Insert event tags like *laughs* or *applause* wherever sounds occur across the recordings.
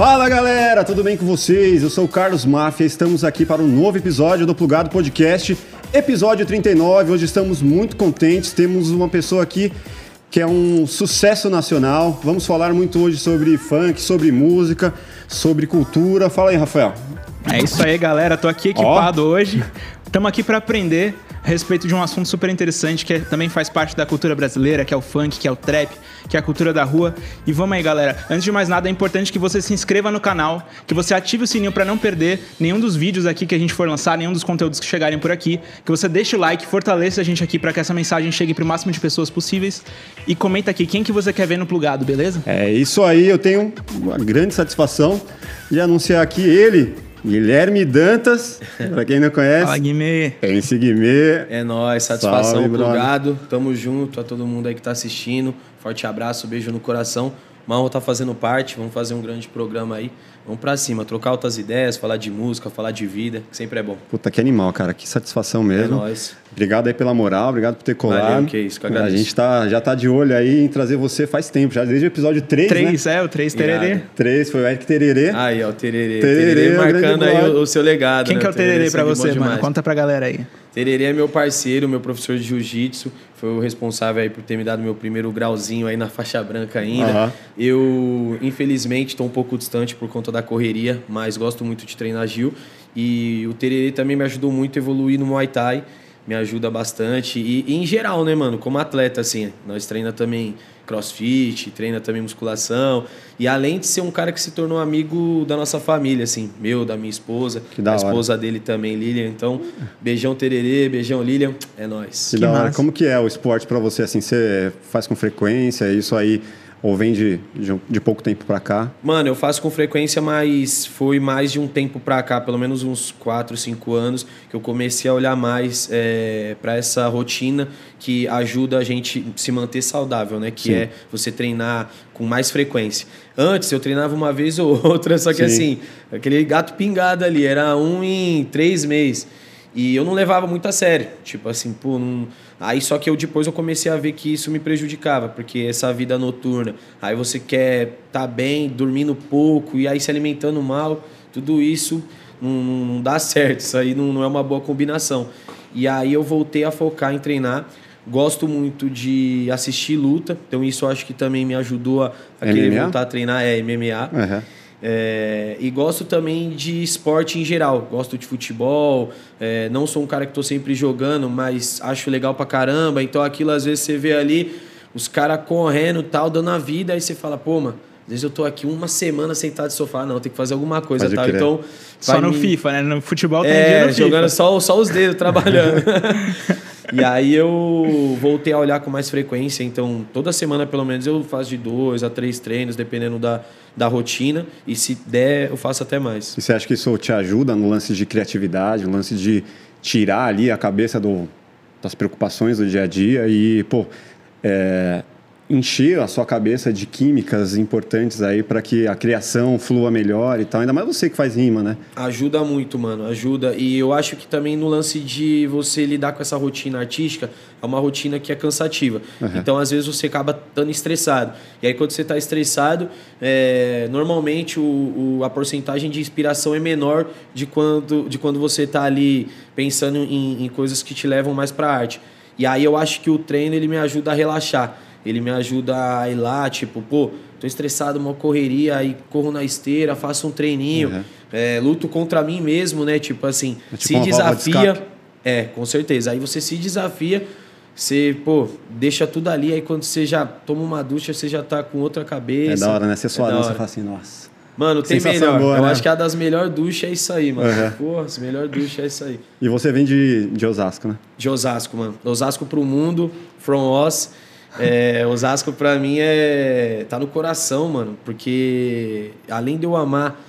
Fala galera, tudo bem com vocês? Eu sou o Carlos Máfia, estamos aqui para um novo episódio do Plugado Podcast, episódio 39. Hoje estamos muito contentes, temos uma pessoa aqui que é um sucesso nacional. Vamos falar muito hoje sobre funk, sobre música, sobre cultura. Fala aí, Rafael. É isso aí, galera. Tô aqui equipado oh. hoje. Estamos aqui para aprender a respeito de um assunto super interessante que é, também faz parte da cultura brasileira, que é o funk, que é o trap, que é a cultura da rua. E vamos aí, galera. Antes de mais nada, é importante que você se inscreva no canal, que você ative o sininho para não perder nenhum dos vídeos aqui que a gente for lançar, nenhum dos conteúdos que chegarem por aqui, que você deixe o like, fortaleça a gente aqui para que essa mensagem chegue para o máximo de pessoas possíveis e comenta aqui quem que você quer ver no plugado, beleza? É isso aí, eu tenho uma grande satisfação de anunciar aqui ele, Guilherme Dantas, pra quem não conhece. Fala, Guimê. MC Guimê. É nóis, satisfação, Salve, plugado. Tamo junto, a todo mundo aí que tá assistindo. Forte abraço, beijo no coração. Mal tá fazendo parte, vamos fazer um grande programa aí. Vamos pra cima, trocar outras ideias, falar de música, falar de vida, que sempre é bom. Puta, que animal, cara. Que satisfação mesmo. É nóis. Obrigado aí pela moral, obrigado por ter colado. Valeu, que isso, que A gente tá, já tá de olho aí em trazer você faz tempo, já desde o episódio 3, 3, né? é, o 3 Tererê. 3, foi o Eric Tererê. Aí, ó, o Tererê. Tererê, tererê marcando aí o, o, seu legado. Quem né? que é o Tererê, tererê pra você, mano? Conta pra galera aí. Tererê é meu parceiro, meu professor de jiu-jitsu, foi o responsável aí por ter me dado meu primeiro grauzinho aí na faixa branca ainda. Uhum. Eu, infelizmente, estou um pouco distante por conta da correria, mas gosto muito de treinar Gil. E o Tererê também me ajudou muito a evoluir no Muay Thai, me ajuda bastante. E, e em geral, né, mano, como atleta, assim, nós treina também crossfit, treina também musculação. E além de ser um cara que se tornou amigo da nossa família, assim, meu, da minha esposa, que da a esposa dele também, Lilian. Então, beijão Tererê, beijão Lilian, é nóis. Que, que da hora. Como que é o esporte para você, assim, você faz com frequência, isso aí ou vem de, de, de pouco tempo para cá? Mano, eu faço com frequência, mas foi mais de um tempo para cá, pelo menos uns 4, 5 anos, que eu comecei a olhar mais é, para essa rotina que ajuda a gente se manter saudável, né? Que Sim. é você treinar com mais frequência. Antes eu treinava uma vez ou *laughs* outra, só que Sim. assim, aquele gato pingado ali, era um em três meses. E eu não levava muito a sério. Tipo assim, pô, não Aí só que eu depois eu comecei a ver que isso me prejudicava, porque essa vida noturna, aí você quer estar tá bem, dormindo pouco e aí se alimentando mal, tudo isso não, não dá certo, isso aí não, não é uma boa combinação. E aí eu voltei a focar em treinar. Gosto muito de assistir luta, então isso acho que também me ajudou a, a querer voltar a treinar, é MMA. Uhum. É, e gosto também de esporte em geral. Gosto de futebol. É, não sou um cara que estou sempre jogando, mas acho legal pra caramba. Então aquilo às vezes você vê ali os caras correndo tal, dando a vida, aí você fala, pô, mano. Às vezes eu tô aqui uma semana sentado no sofá, não, tem que fazer alguma coisa, tal. Então, só no me... FIFA, né? No futebol tem é, dia no jogando FIFA. Só, só os dedos trabalhando. *laughs* E aí eu voltei a olhar com mais frequência. Então, toda semana, pelo menos, eu faço de dois a três treinos, dependendo da, da rotina. E se der, eu faço até mais. E você acha que isso te ajuda no lance de criatividade, no lance de tirar ali a cabeça do, das preocupações do dia a dia e, pô, é, encher a sua cabeça de químicas importantes aí para que a criação flua melhor e tal. Ainda mais você que faz rima, né? Ajuda muito, mano, ajuda. E eu acho que também no lance de você lidar com essa rotina artística, é uma rotina que é cansativa. Uhum. Então, às vezes, você acaba estando estressado. E aí, quando você está estressado, é, normalmente o, o, a porcentagem de inspiração é menor de quando, de quando você está ali pensando em, em coisas que te levam mais para a arte. E aí eu acho que o treino ele me ajuda a relaxar ele me ajuda a ir lá, tipo, pô, tô estressado, uma correria, aí corro na esteira, faço um treininho, uhum. é, luto contra mim mesmo, né? Tipo assim, é tipo se desafia. É, com certeza. Aí você se desafia, você, pô, deixa tudo ali, aí quando você já toma uma ducha, você já tá com outra cabeça. É da hora, né? Você só é você fala assim, nossa. Mano, tem melhor. Boa, Eu né? acho que a das melhores duchas é isso aí, mano. Uhum. Porra, as melhores duchas é isso aí. E você vem de, de Osasco, né? De Osasco, mano. Osasco pro mundo, from Oz. É, Osasco para mim é tá no coração, mano, porque além de eu amar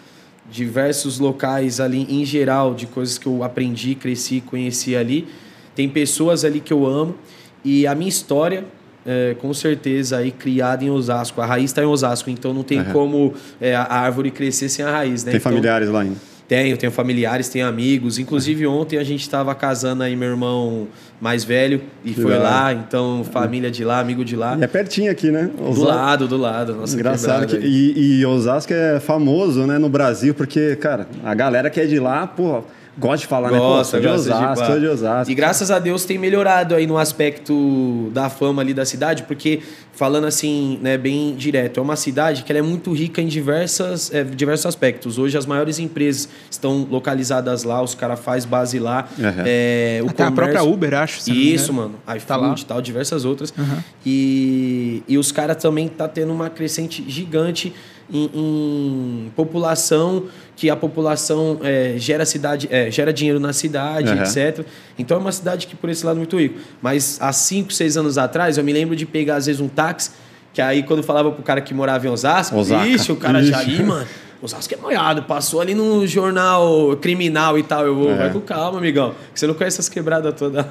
diversos locais ali em geral, de coisas que eu aprendi, cresci, conheci ali, tem pessoas ali que eu amo e a minha história é, com certeza aí criada em Osasco. A raiz está em Osasco, então não tem uhum. como é, a árvore crescer sem a raiz, né? Tem então, familiares lá ainda. Tenho, tenho familiares, tenho amigos. Inclusive, ontem a gente estava casando aí, meu irmão mais velho, e foi lá. Então, família de lá, amigo de lá. E é pertinho aqui, né? Osasco. Do lado, do lado. Nossa, Engraçado. Que, e, e Osasco é famoso, né, no Brasil, porque, cara, a galera que é de lá, pô gosta de falar, gosta, né? Pô, sou de Osasco, sou de Osasco. E graças a Deus tem melhorado aí no aspecto da fama ali da cidade, porque falando assim, né, bem direto, é uma cidade que ela é muito rica em diversas, é, diversos aspectos. Hoje as maiores empresas estão localizadas lá, os caras fazem base lá. Uhum. É, o Até comércio... a própria Uber, acho. Isso, mano. iFood tá lá. tal, diversas outras. Uhum. E, e os caras também tá tendo uma crescente gigante em, em população, que a população é, gera, cidade, é, gera dinheiro na cidade, uhum. etc. Então é uma cidade que, por esse lado, é muito rico. Mas há 5, 6 anos atrás, eu me lembro de pegar, às vezes, um táxi, que aí quando falava pro cara que morava em Osasco, Osaka. ixi, o cara ixi. já ia, mano. Osasco é molhado, passou ali no jornal criminal e tal. Eu vou, é. vai com calma, amigão. Que você não conhece essas quebradas todas.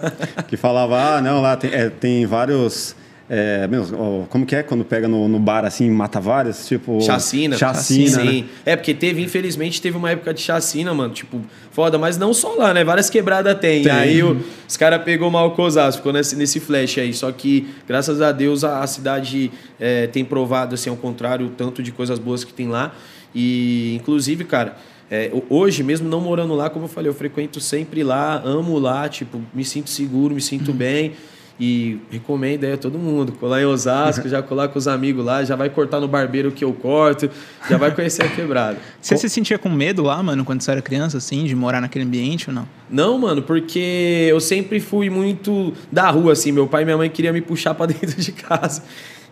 que falava, ah, não, lá tem, é, tem vários é, meu, como que é quando pega no, no bar assim mata vários? Tipo. Chacina. Chacina. Sim. Né? É, porque teve, infelizmente, teve uma época de chacina, mano. Tipo, foda, mas não só lá, né? Várias quebradas tem. tem. Aí o, os caras pegou mal com ficou nesse, nesse flash aí. Só que, graças a Deus, a, a cidade é, tem provado, assim, ao contrário, o tanto de coisas boas que tem lá. E, inclusive, cara. É, hoje, mesmo não morando lá, como eu falei, eu frequento sempre lá, amo lá, tipo, me sinto seguro, me sinto uhum. bem. E recomendo aí a todo mundo. Colar em Osasco, *laughs* já colar com os amigos lá, já vai cortar no barbeiro que eu corto, já vai conhecer a quebrada. Você se sentia com medo lá, mano, quando você era criança, assim, de morar naquele ambiente ou não? Não, mano, porque eu sempre fui muito da rua, assim. Meu pai e minha mãe queriam me puxar para *laughs* dentro de casa.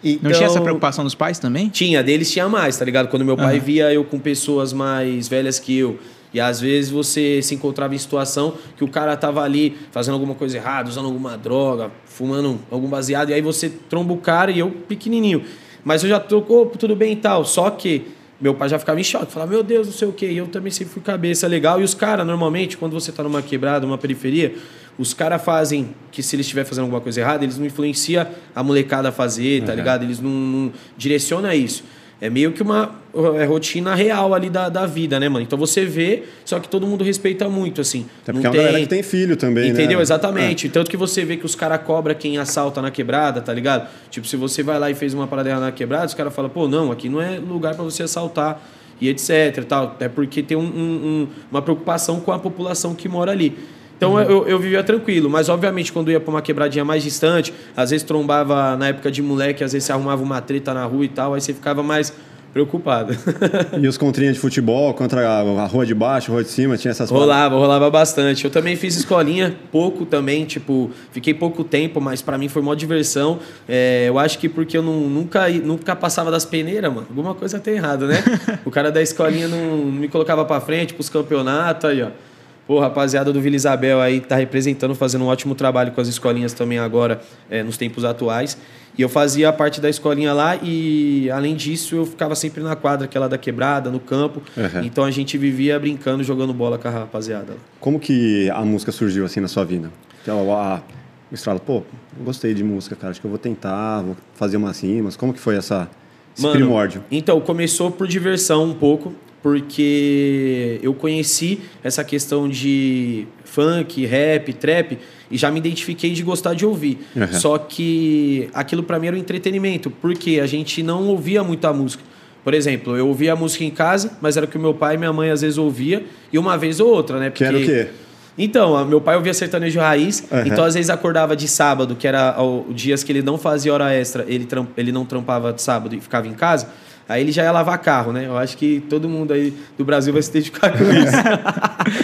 Então, não tinha essa então, preocupação dos pais também? Tinha, deles tinha mais, tá ligado? Quando meu pai uhum. via eu com pessoas mais velhas que eu e às vezes você se encontrava em situação que o cara tava ali fazendo alguma coisa errada, usando alguma droga, fumando algum baseado, e aí você tromba o cara e eu pequenininho. Mas eu já trocou, tudo bem e tal. Só que meu pai já ficava em choque, falava, meu Deus, não sei o quê. E eu também sempre fui cabeça legal. E os caras, normalmente, quando você tá numa quebrada, numa periferia, os caras fazem que se eles estiver fazendo alguma coisa errada, eles não influenciam a molecada a fazer, tá uhum. ligado? Eles não, não direcionam isso. É meio que uma é rotina real ali da, da vida, né, mano? Então você vê, só que todo mundo respeita muito, assim. Até porque não é uma tem... galera que tem filho também, Entendeu? Né? Exatamente. É. Tanto que você vê que os caras cobram quem assalta na quebrada, tá ligado? Tipo, se você vai lá e fez uma parada na quebrada, os caras falam, pô, não, aqui não é lugar para você assaltar e etc. Tal. É porque tem um, um, uma preocupação com a população que mora ali. Então uhum. eu, eu vivia tranquilo, mas obviamente quando ia para uma quebradinha mais distante, às vezes trombava na época de moleque, às vezes você arrumava uma treta na rua e tal, aí você ficava mais preocupado. e os contrinhos de futebol contra a rua de baixo, a rua de cima, tinha essas Rolava, rolava bastante. Eu também fiz escolinha, pouco também, tipo, fiquei pouco tempo, mas para mim foi uma diversão. É, eu acho que porque eu não, nunca, nunca passava das peneiras, mano. Alguma coisa tem errado, né? *laughs* o cara da escolinha não me colocava para frente pros campeonatos aí, ó. Pô, rapaziada do Vila Isabel aí tá representando, fazendo um ótimo trabalho com as escolinhas também agora, é, nos tempos atuais. E eu fazia parte da escolinha lá e, além disso, eu ficava sempre na quadra, aquela da quebrada, no campo. Uhum. Então a gente vivia brincando, jogando bola com a rapaziada. Como que a música surgiu assim na sua vida? Então, a, estrada, pô, gostei de música, cara, acho que eu vou tentar, vou fazer umas rimas. Como que foi essa, esse Mano, primórdio? Então, começou por diversão um pouco porque eu conheci essa questão de funk, rap, trap e já me identifiquei de gostar de ouvir. Uhum. Só que aquilo para mim era um entretenimento, porque a gente não ouvia muita música. Por exemplo, eu ouvia a música em casa, mas era o que meu pai e minha mãe às vezes ouvia, e uma vez ou outra, né? Porque... Que o quê? Então, meu pai ouvia sertanejo raiz, uhum. então às vezes acordava de sábado, que era os dias que ele não fazia hora extra, ele, ele não trampava de sábado e ficava em casa. Aí ele já ia lavar carro, né? Eu acho que todo mundo aí do Brasil vai se identificar com isso.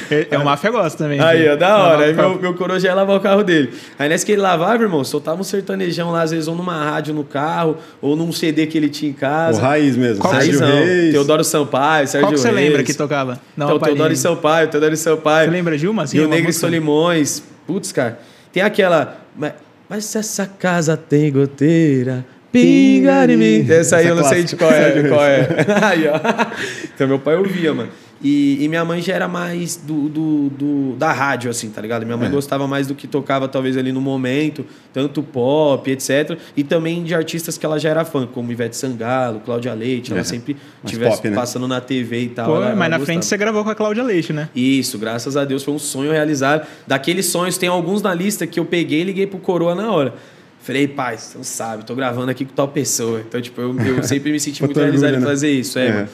*laughs* é, o máfia gosta também. Aí, ó, da hora. Aí meu, meu coroa já ia lavar o carro dele. Aí nessa que ele lavava, irmão, soltava um sertanejão lá, às vezes, ou numa rádio no carro, ou num CD que ele tinha em casa. O raiz mesmo. Qual Raizão. Reis. Teodoro Sampaio, Sérgio Qual que você Reis. lembra que tocava? Não, então, Teodoro Sampaio, Teodoro Sampaio. Você lembra de uma? Assim, Rio Negro e Solimões. Putz, cara. Tem aquela... Mas, mas essa casa tem goteira... Pinga em mim. Essa aí Essa eu não sei de qual é, de qual é. *laughs* aí, ó. Então meu pai ouvia, mano. E, e, minha mãe já era mais do, do, do, da rádio, assim, tá ligado? Minha mãe é. gostava mais do que tocava, talvez, ali no momento, tanto pop, etc. E também de artistas que ela já era fã, como Ivete Sangalo, Cláudia Leite. Ela é. sempre estivesse né? passando na TV e tal. Pô, ela, mas ela na frente você gravou com a Cláudia Leite, né? Isso, graças a Deus foi um sonho realizado. Daqueles sonhos, tem alguns na lista que eu peguei e liguei pro Coroa na hora. Falei, pai, você não sabe, tô gravando aqui com tal pessoa. Então, tipo, eu, eu *laughs* sempre me senti muito realizado em né? fazer isso. É, é.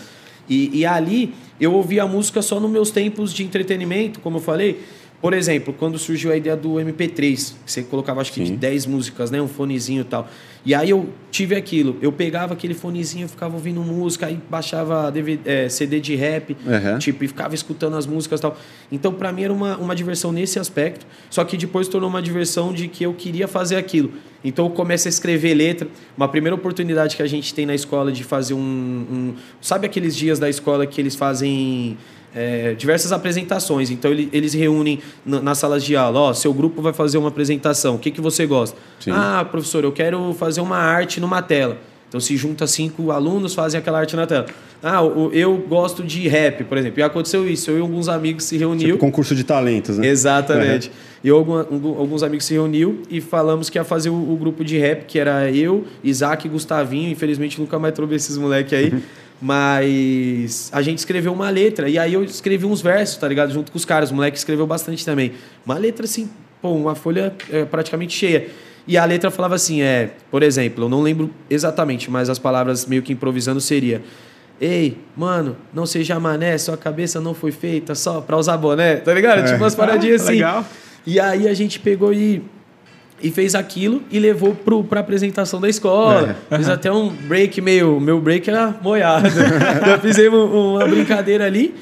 E, e ali eu ouvia a música só nos meus tempos de entretenimento, como eu falei. Por exemplo, quando surgiu a ideia do MP3, você colocava acho que de 10 músicas, né? Um fonezinho e tal. E aí eu tive aquilo. Eu pegava aquele fonezinho, ficava ouvindo música, aí baixava DVD, é, CD de rap, uhum. tipo, e ficava escutando as músicas e tal. Então, para mim, era uma, uma diversão nesse aspecto. Só que depois tornou uma diversão de que eu queria fazer aquilo. Então, eu começo a escrever letra. Uma primeira oportunidade que a gente tem na escola de fazer um. um sabe aqueles dias da escola que eles fazem é, diversas apresentações. Então, ele, eles reúnem na, nas salas de aula: Ó, seu grupo vai fazer uma apresentação, o que, que você gosta? Sim. Ah, professor, eu quero fazer uma arte numa tela. Então, se junta cinco alunos, fazem aquela arte na tela. Ah, eu gosto de rap, por exemplo. E aconteceu isso. Eu e alguns amigos se reuniu. Tipo concurso de talentos, né? Exatamente. Uhum. E eu, alguns amigos se reuniu e falamos que ia fazer o, o, grupo de rap, que era eu, Isaac e Gustavinho. Infelizmente, nunca mais trouxe esses moleques aí. Uhum. *laughs* Mas a gente escreveu uma letra. E aí eu escrevi uns versos, tá ligado? Junto com os caras. O moleque escreveu bastante também. Uma letra assim, pô, uma folha é, praticamente cheia. E a letra falava assim, é, por exemplo, eu não lembro exatamente, mas as palavras meio que improvisando seria: Ei, mano, não seja mané, sua cabeça não foi feita só pra usar boné, tá ligado? É. Tipo umas paradinhas ah, *laughs* assim. Legal. E aí a gente pegou e e fez aquilo e levou pro, pra apresentação da escola. É. Fiz até um break meio. Meu break era moiado. Já *laughs* fizemos uma brincadeira ali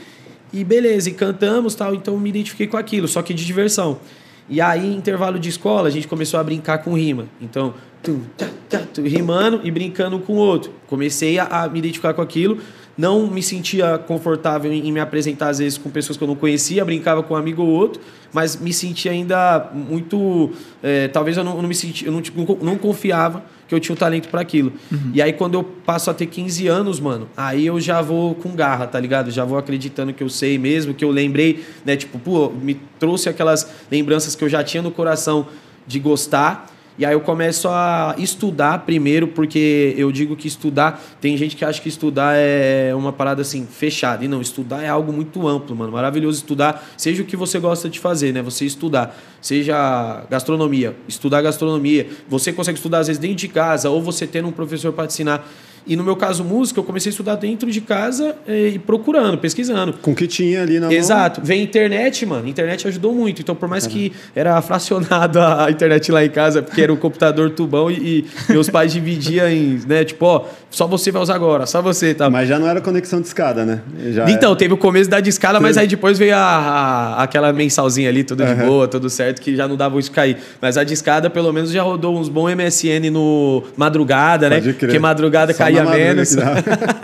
e beleza, e cantamos tal. Então me identifiquei com aquilo, só que de diversão. E aí, intervalo de escola, a gente começou a brincar com rima. Então, tum, tá, tá, rimando e brincando com o outro. Comecei a, a, me identificar com aquilo. Não me sentia confortável em, me apresentar, às vezes, com pessoas que eu não conhecia, brincava com um amigo ou outro, mas me sentia ainda muito. É, talvez eu não, não me sentia, eu não, não confiava que eu tinha o um talento para aquilo. Uhum. E aí, quando eu passo a ter 15 anos, mano, aí eu já vou com garra, tá ligado? Já vou acreditando que eu sei mesmo, que eu lembrei, né? Tipo, pô, me trouxe aquelas lembranças que eu já tinha no coração de gostar e aí eu começo a estudar primeiro, porque eu digo que estudar, tem gente que acha que estudar é uma parada assim, fechada. E não, estudar é algo muito amplo, mano. Maravilhoso estudar, seja o que você gosta de fazer, né? Você estudar, seja gastronomia, estudar gastronomia. Você consegue estudar às vezes dentro de casa, ou você tendo um professor para te ensinar. E no meu caso, música, eu comecei a estudar dentro de casa eh, e procurando, pesquisando. Com o que tinha ali na Exato. Mão. Vem internet, mano. Internet ajudou muito. Então, por mais que era fracionado *laughs* a internet lá em casa, porque era o computador tubão e, e meus pais dividiam em, né, tipo, ó, só você vai usar agora, só você, tá? Mas já não era conexão de escada, né? Já então, era... teve o começo da discada, mas aí depois veio a, a, aquela mensalzinha ali, tudo uhum. de boa, tudo certo, que já não dava isso cair. Mas a discada, pelo menos, já rodou uns bons MSN no madrugada, Pode né? Crer. Porque madrugada só caía menos.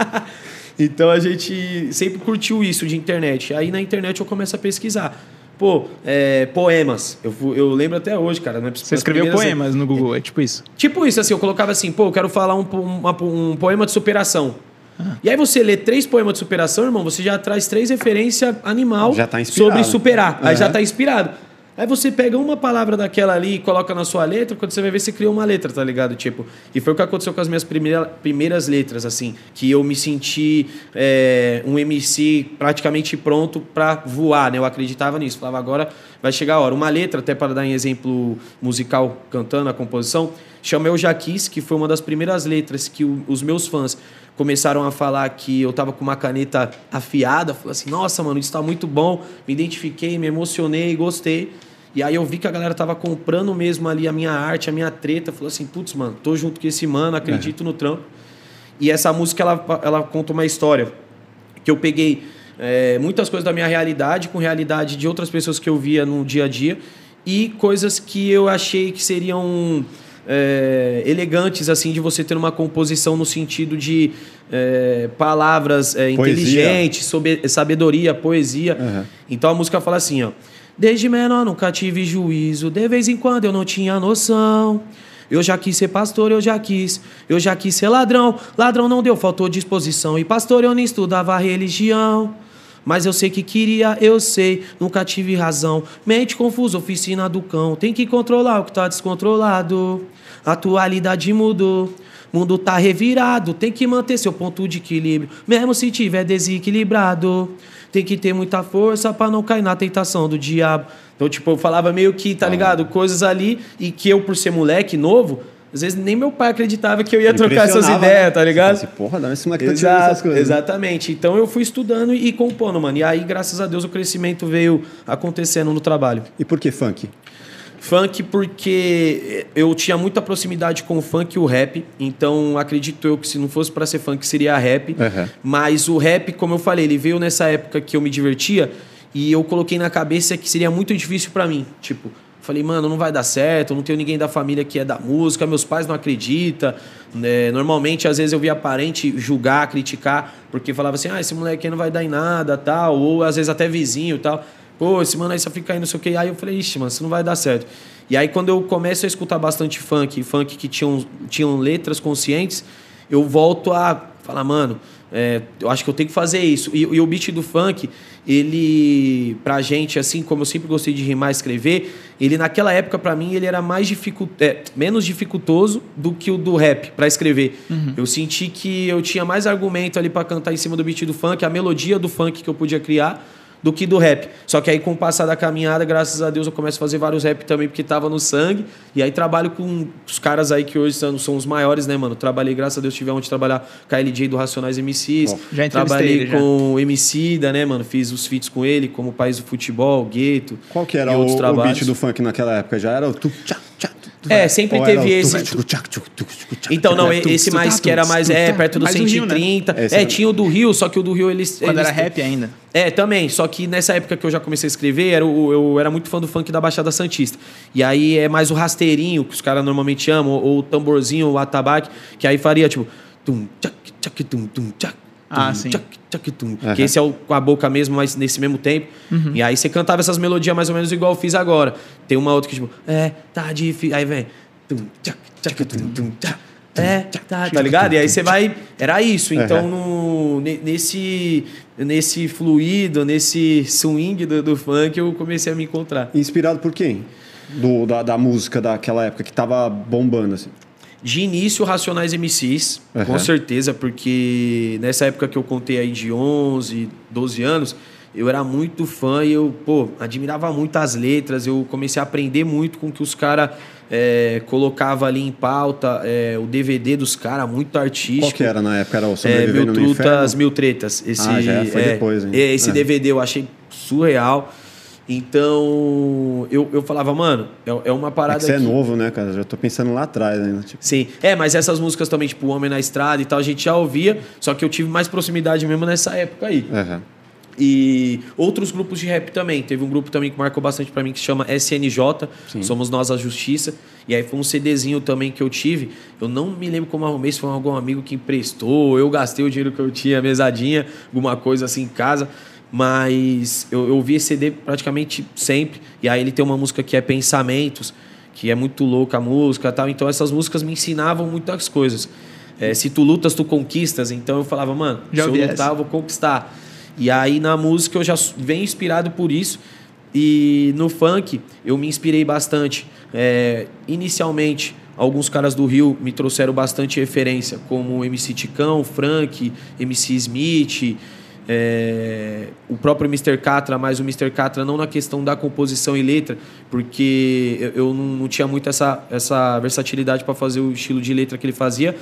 *laughs* então a gente sempre curtiu isso de internet. Aí na internet eu começo a pesquisar. Pô, é, poemas. Eu, eu lembro até hoje, cara. Né? Você escreveu poemas no Google, é tipo isso? Tipo isso, assim, eu colocava assim, pô, eu quero falar um, uma, um poema de superação. Ah. E aí você lê três poemas de superação, irmão, você já traz três referências animal tá sobre superar. Uhum. Aí já tá inspirado. Aí você pega uma palavra daquela ali e coloca na sua letra, quando você vai ver, você criou uma letra, tá ligado? Tipo, e foi o que aconteceu com as minhas primeira, primeiras letras, assim, que eu me senti é, um MC praticamente pronto para voar, né? Eu acreditava nisso, falava, agora vai chegar a hora. Uma letra, até para dar um exemplo musical, cantando a composição, chama Eu Jaquis, que foi uma das primeiras letras que o, os meus fãs começaram a falar que eu tava com uma caneta afiada, falei assim, nossa, mano, isso tá muito bom, me identifiquei, me emocionei, gostei. E aí eu vi que a galera tava comprando mesmo ali a minha arte, a minha treta, falou assim, putz, mano, tô junto com esse mano, acredito é. no trampo. E essa música, ela, ela conta uma história que eu peguei é, muitas coisas da minha realidade com realidade de outras pessoas que eu via no dia a dia e coisas que eu achei que seriam é, elegantes assim de você ter uma composição no sentido de é, palavras é, inteligentes, sobre, sabedoria, poesia. Uhum. Então a música fala assim, ó. Desde menor nunca tive juízo, de vez em quando eu não tinha noção. Eu já quis ser pastor, eu já quis. Eu já quis ser ladrão, ladrão não deu, faltou disposição. E pastor eu nem estudava religião. Mas eu sei que queria, eu sei, nunca tive razão. Mente confusa, oficina do cão. Tem que controlar o que tá descontrolado. Atualidade mudou. Mundo tá revirado, tem que manter seu ponto de equilíbrio, mesmo se tiver desequilibrado. Tem que ter muita força para não cair na tentação do diabo. Então, tipo, eu falava meio que, tá ligado? Coisas ali e que eu, por ser moleque novo, às vezes nem meu pai acreditava que eu ia trocar essas ideias, tá ligado? Assim, Porra, não, esse moleque tá tirando essas coisas. Exatamente. Então eu fui estudando e compondo, mano. E aí, graças a Deus, o crescimento veio acontecendo no trabalho. E por que funk? Funk porque eu tinha muita proximidade com o funk e o rap, então acredito eu que se não fosse para ser funk seria rap. Uhum. Mas o rap, como eu falei, ele veio nessa época que eu me divertia e eu coloquei na cabeça que seria muito difícil para mim. Tipo, falei, mano, não vai dar certo, não tenho ninguém da família que é da música, meus pais não acreditam. Né? Normalmente, às vezes, eu via parente julgar, criticar, porque falava assim, ah, esse moleque não vai dar em nada, tal, ou às vezes até vizinho tal pô, esse mano aí só fica aí, não sei o que. Aí eu falei, ixi, mano, isso não vai dar certo. E aí quando eu começo a escutar bastante funk, funk que tinham, tinham letras conscientes, eu volto a falar, mano, é, eu acho que eu tenho que fazer isso. E, e, o beat do funk, ele, pra gente, assim como eu sempre gostei de rimar e escrever, ele naquela época, para mim, ele era mais dificu é, menos dificultoso do que o do rap para escrever. Uhum. Eu senti que eu tinha mais argumento ali para cantar em cima do beat do funk, a melodia do funk que eu podia criar do que do rap. Só que aí, com o passar da caminhada, graças a Deus, eu começo a fazer vários rap também, porque tava no sangue. E aí trabalho com os caras aí que hoje são, são os maiores, né, mano? Trabalhei, graças a Deus, tive onde trabalhar com a LJ do Racionais MCs. Oh, já Trabalhei ele, já. com o MC da, né, mano? Fiz os feats com ele, como País do Futebol, Gueto. Qual que era o, o beat do funk naquela época? Já era o tu, tchá, é, sempre teve esse. Então, não, esse mais que era mais é, perto do 130. Né? É, tinha o do Rio, só que o do Rio eles. Quando eles... era rap ainda. É, também. Só que nessa época que eu já comecei a escrever, era o, eu era muito fã do funk da Baixada Santista. E aí é mais o rasteirinho, que os caras normalmente chamam, ou o tamborzinho, o atabaque, que aí faria tipo. Tum, tchac, tchac, tum, tum, tchac, ah, sim. Tchac, tchac, tum. Uhum. Que esse é o, com a boca mesmo, mas nesse mesmo tempo. Uhum. E aí você cantava essas melodias mais ou menos igual eu fiz agora. Tem uma outra que tipo, é, tá difícil. Aí vem. É, tá, tá ligado? E aí você vai. Era isso. Então, no, nesse, nesse fluido, nesse swing do, do funk, eu comecei a me encontrar. Inspirado por quem? Do, da, da música daquela época que tava bombando, assim. De início, Racionais MCs, uhum. com certeza, porque nessa época que eu contei aí de 11, 12 anos, eu era muito fã e eu, pô, admirava muito as letras, eu comecei a aprender muito com que os caras é, colocava ali em pauta é, o DVD dos caras, muito artístico. Qual que era na época? Era o é, Mil Trutas, Mil Tretas. Esse, ah, já foi é, depois, hein? É, esse DVD é. eu achei surreal. Então, eu, eu falava, mano, é, é uma parada. É que você é novo, né, cara? Já tô pensando lá atrás ainda. Tipo... Sim. É, mas essas músicas também, tipo, O Homem na Estrada e tal, a gente já ouvia, só que eu tive mais proximidade mesmo nessa época aí. Uhum. E outros grupos de rap também. Teve um grupo também que marcou bastante para mim que se chama SNJ, Sim. Somos Nós a Justiça. E aí foi um CDzinho também que eu tive. Eu não me lembro como arrumei, se foi algum amigo que emprestou, eu gastei o dinheiro que eu tinha, mesadinha, alguma coisa assim em casa. Mas eu, eu vi esse CD praticamente sempre. E aí ele tem uma música que é Pensamentos, que é muito louca a música tal. Então essas músicas me ensinavam muitas coisas. É, se tu lutas, tu conquistas. Então eu falava, mano, Já se eu lutar, eu vou conquistar. E aí na música eu já venho inspirado por isso. E no funk eu me inspirei bastante. É, inicialmente, alguns caras do Rio me trouxeram bastante referência, como MC Ticão, Frank, MC Smith, é, o próprio Mr. Catra, mas o Mr. Catra não na questão da composição e letra, porque eu, eu não, não, tinha muito essa, essa versatilidade para fazer o estilo de letra que ele fazia,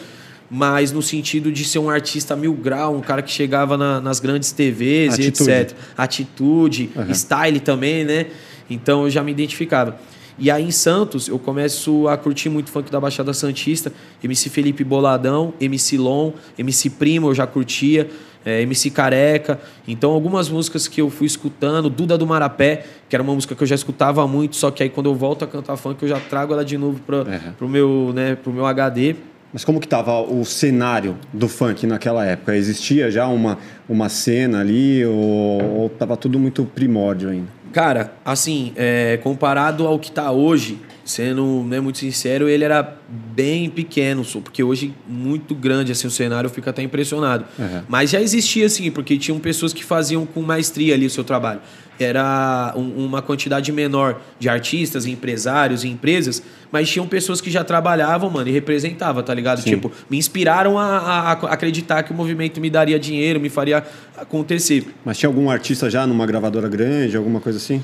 mas no sentido de ser um artista mil grau, um cara que chegava na, nas grandes TVs Atitude. e etc. Atitude, uhum. style também, né? Então eu já me identificava. E aí em Santos eu começo a curtir muito funk da Baixada Santista, MC Felipe Boladão, MC Lon, MC Primo eu já curtia, é, MC Careca. Então algumas músicas que eu fui escutando, Duda do Marapé, que era uma música que eu já escutava muito, só que aí quando eu volto a cantar funk eu já trago ela de novo para uhum. pro meu, né, pro meu HD. Mas como que estava o cenário do funk naquela época? Existia já uma, uma cena ali ou estava tudo muito primórdio ainda? Cara, assim, é, comparado ao que está hoje, sendo né, muito sincero, ele era bem pequeno, porque hoje muito grande assim o cenário, eu fico até impressionado. Uhum. Mas já existia assim, porque tinham pessoas que faziam com maestria ali o seu trabalho. Era um, uma quantidade menor de artistas, empresários e empresas, mas tinham pessoas que já trabalhavam, mano, e representavam, tá ligado? Sim. Tipo, me inspiraram a, a, a acreditar que o movimento me daria dinheiro, me faria acontecer. Mas tinha algum artista já numa gravadora grande, alguma coisa assim?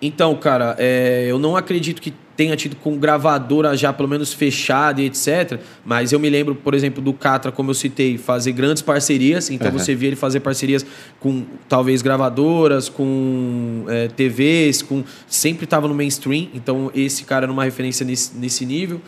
Então, cara, é, eu não acredito que tenha tido com gravadora já pelo menos fechada e etc. Mas eu me lembro, por exemplo, do Catra, como eu citei, fazer grandes parcerias. Então uhum. você via ele fazer parcerias com talvez gravadoras, com é, TVs, com sempre estava no mainstream. Então esse cara era uma referência nesse, nesse nível.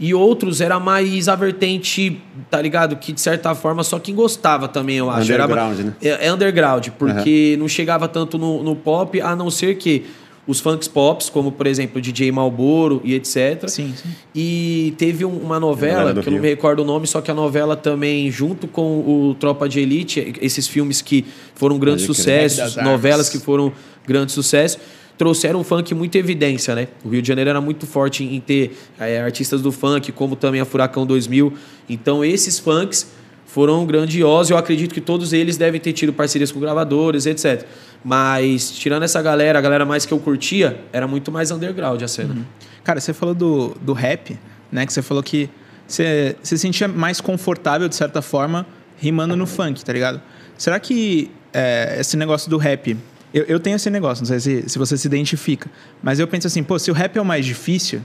E outros era mais a vertente, tá ligado? Que de certa forma só quem gostava também, eu acho. Underground, era, né? É, é underground, porque uhum. não chegava tanto no, no pop, a não ser que os funks pops, como por exemplo DJ Malboro e etc. Sim, sim. E teve uma novela, que eu não me recordo o nome, só que a novela também, junto com o Tropa de Elite, esses filmes que foram grandes sucessos, novelas que foram grandes sucessos, trouxeram um funk muito evidência, né? O Rio de Janeiro era muito forte em ter é, artistas do funk, como também a Furacão 2000. Então esses funks foram grandiosos. Eu acredito que todos eles devem ter tido parcerias com gravadores, etc. Mas, tirando essa galera, a galera mais que eu curtia, era muito mais underground a cena. Uhum. Cara, você falou do, do rap, né? Que você falou que você se sentia mais confortável, de certa forma, rimando no funk, tá ligado? Será que é, esse negócio do rap. Eu, eu tenho esse negócio, não sei se, se você se identifica. Mas eu penso assim, pô, se o rap é o mais difícil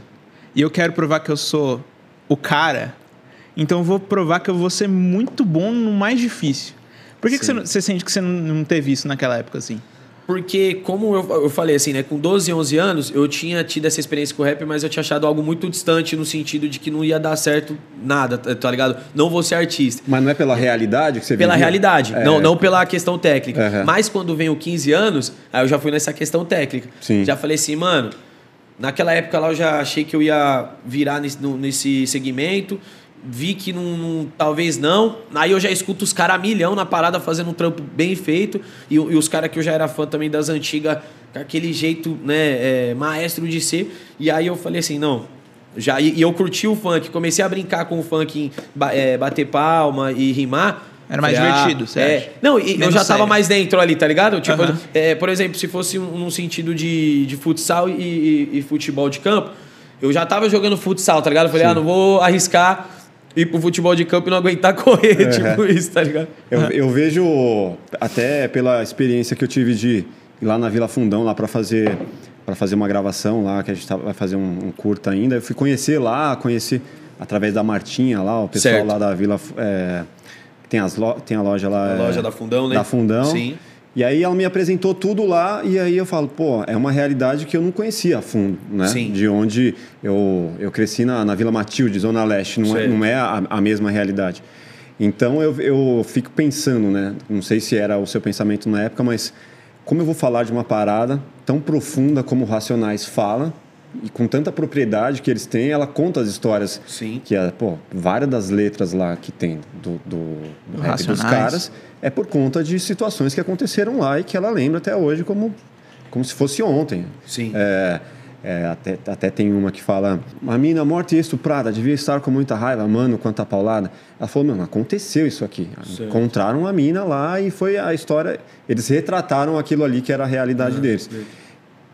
e eu quero provar que eu sou o cara, então eu vou provar que eu vou ser muito bom no mais difícil. Por que, que você, você, sente que você não teve isso naquela época, assim? Porque, como eu, eu falei assim, né? Com 12, 11 anos, eu tinha tido essa experiência com o rap, mas eu tinha achado algo muito distante no sentido de que não ia dar certo nada, tá, tá ligado? Não vou ser artista. Mas não é pela realidade que você Pela vivia? realidade, é. não, não pela questão técnica. Uhum. Mas quando venho 15 anos, aí eu já fui nessa questão técnica. Sim. Já falei assim, mano, naquela época lá eu já achei que eu ia virar nesse, nesse segmento vi que não, não, talvez não. Aí eu já escuto os caras milhão na parada fazendo um trampo bem feito. E, e os caras que eu já era fã também das antigas, com aquele jeito, né, é, maestro de ser. E aí eu falei assim, não. Já, e, e, eu curti o funk, comecei a brincar com o funk em é, bater palma e rimar. Era mais falei, divertido, ah, é, Não, e eu já sério. tava mais dentro ali, tá ligado? Tipo, uhum. é, por exemplo, se fosse um, num sentido de, de futsal e, e, e, futebol de campo, eu já tava jogando futsal, tá ligado? Eu falei, Sim. ah, não vou arriscar ir pro futebol de campo e não aguentar *laughs* correr, é. tipo isso, tá ligado? Eu, eu, vejo, até pela experiência que eu tive de ir lá na Vila Fundão, lá para fazer para fazer uma gravação lá, que a gente tá, vai fazer um, um curta ainda. Eu fui conhecer lá, conheci através da Martinha lá, o pessoal certo. lá da Vila. É, tem, as lo, tem a loja lá. A loja é, da Fundão, né? Da Fundão. Sim. E aí ela me apresentou tudo lá e aí eu falo, pô, é uma realidade que eu não conhecia a fundo, né? Sim. De onde eu, eu cresci na, na Vila Matilde, Zona Leste, não é, não é a, a, mesma realidade. Então eu, eu fico pensando, né? Não sei se era o seu pensamento na época, mas como eu vou falar de uma parada tão profunda como Racionais fala, e com tanta propriedade que eles têm, ela conta as histórias. Sim. Que é, pô, várias das letras lá que tem do, do, do rap dos caras é por conta de situações que aconteceram lá e que ela lembra até hoje como, como se fosse ontem. Sim. É, é, até, até tem uma que fala: A mina morta e estuprada devia estar com muita raiva, mano, quanta paulada. Ela falou: Mano, aconteceu isso aqui. Certo. Encontraram a mina lá e foi a história. Eles retrataram aquilo ali que era a realidade ah, deles.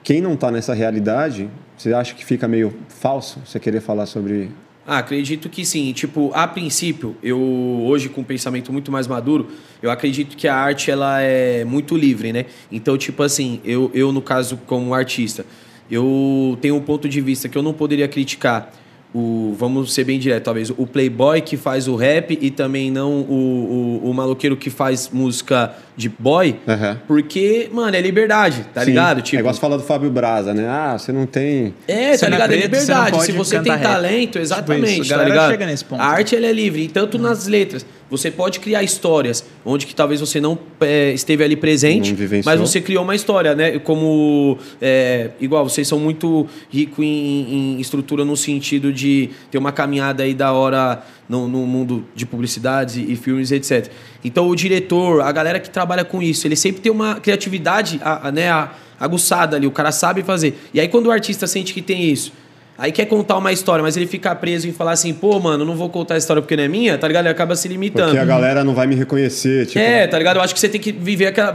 Quem não está nessa realidade, você acha que fica meio falso você querer falar sobre ah, acredito que sim. Tipo, a princípio, eu hoje com um pensamento muito mais maduro, eu acredito que a arte ela é muito livre, né? Então, tipo assim, eu, eu no caso como artista, eu tenho um ponto de vista que eu não poderia criticar o vamos ser bem direto talvez o playboy que faz o rap e também não o, o, o maloqueiro que faz música de boy uhum. porque mano é liberdade tá Sim. ligado tipo é igual você fala do Fábio Braza né ah você não tem é tá ligado é liberdade você se você tem talento rap. exatamente tipo tá ligado chega nesse ponto. a arte ela é livre e tanto uhum. nas letras você pode criar histórias onde que talvez você não é, esteve ali presente, mas você criou uma história, né? Como é, igual vocês são muito ricos em, em, estrutura no sentido de ter uma caminhada aí da hora no, no mundo de publicidades e, e, filmes, etc. Então o diretor, a galera que trabalha com isso, ele sempre tem uma criatividade, a, a, né? A, aguçada ali, o cara sabe fazer. E aí quando o artista sente que tem isso Aí quer contar uma história, mas ele fica preso em falar assim, pô, mano, não vou contar a história porque não é minha, tá ligado? Ele acaba se limitando. Porque a galera não vai me reconhecer. Tipo... É, tá ligado? Eu acho que você tem que viver aquela.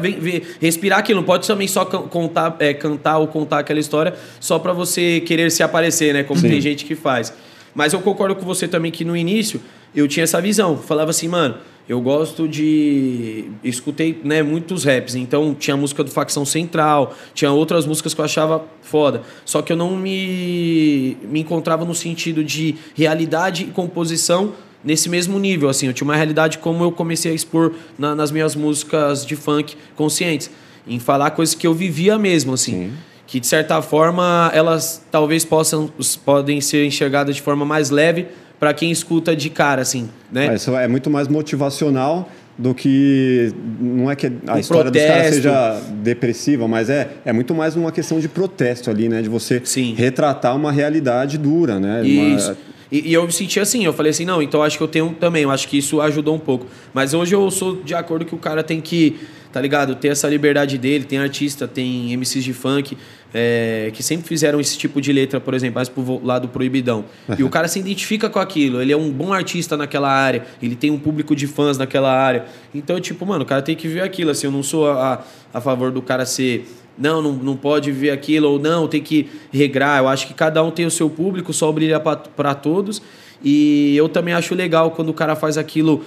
respirar aquilo. Não pode também só contar, é, cantar ou contar aquela história só para você querer se aparecer, né? Como Sim. tem gente que faz. Mas eu concordo com você também que no início eu tinha essa visão. Falava assim, mano, eu gosto de. Escutei né, muitos raps, então tinha música do Facção Central, tinha outras músicas que eu achava foda. Só que eu não me, me encontrava no sentido de realidade e composição nesse mesmo nível. assim Eu tinha uma realidade como eu comecei a expor na, nas minhas músicas de funk conscientes, em falar coisas que eu vivia mesmo, assim. Sim. Que de certa forma elas talvez possam podem ser enxergadas de forma mais leve para quem escuta de cara, assim, né? Isso é muito mais motivacional do que não é que a um história protesto. dos caras seja depressiva, mas é, é muito mais uma questão de protesto ali, né? De você Sim. retratar uma realidade dura, né? Isso. Uma... E, e, eu me senti assim, eu falei assim, não, então acho que eu tenho também, eu acho que isso ajudou um pouco. Mas hoje eu sou de acordo que o cara tem que, tá ligado? Ter essa liberdade dele, tem artista, tem MCs de funk, é, que sempre fizeram esse tipo de letra, por exemplo, mais pro lado proibidão. E o cara se identifica com aquilo, ele é um bom artista naquela área, ele tem um público de fãs naquela área. Então, tipo, mano, o cara tem que ver aquilo, assim, eu não sou a, a favor do cara ser não, não, não pode ver aquilo, ou não, tem que regrar. Eu acho que cada um tem o seu público, só brilha para todos. E eu também acho legal quando o cara faz aquilo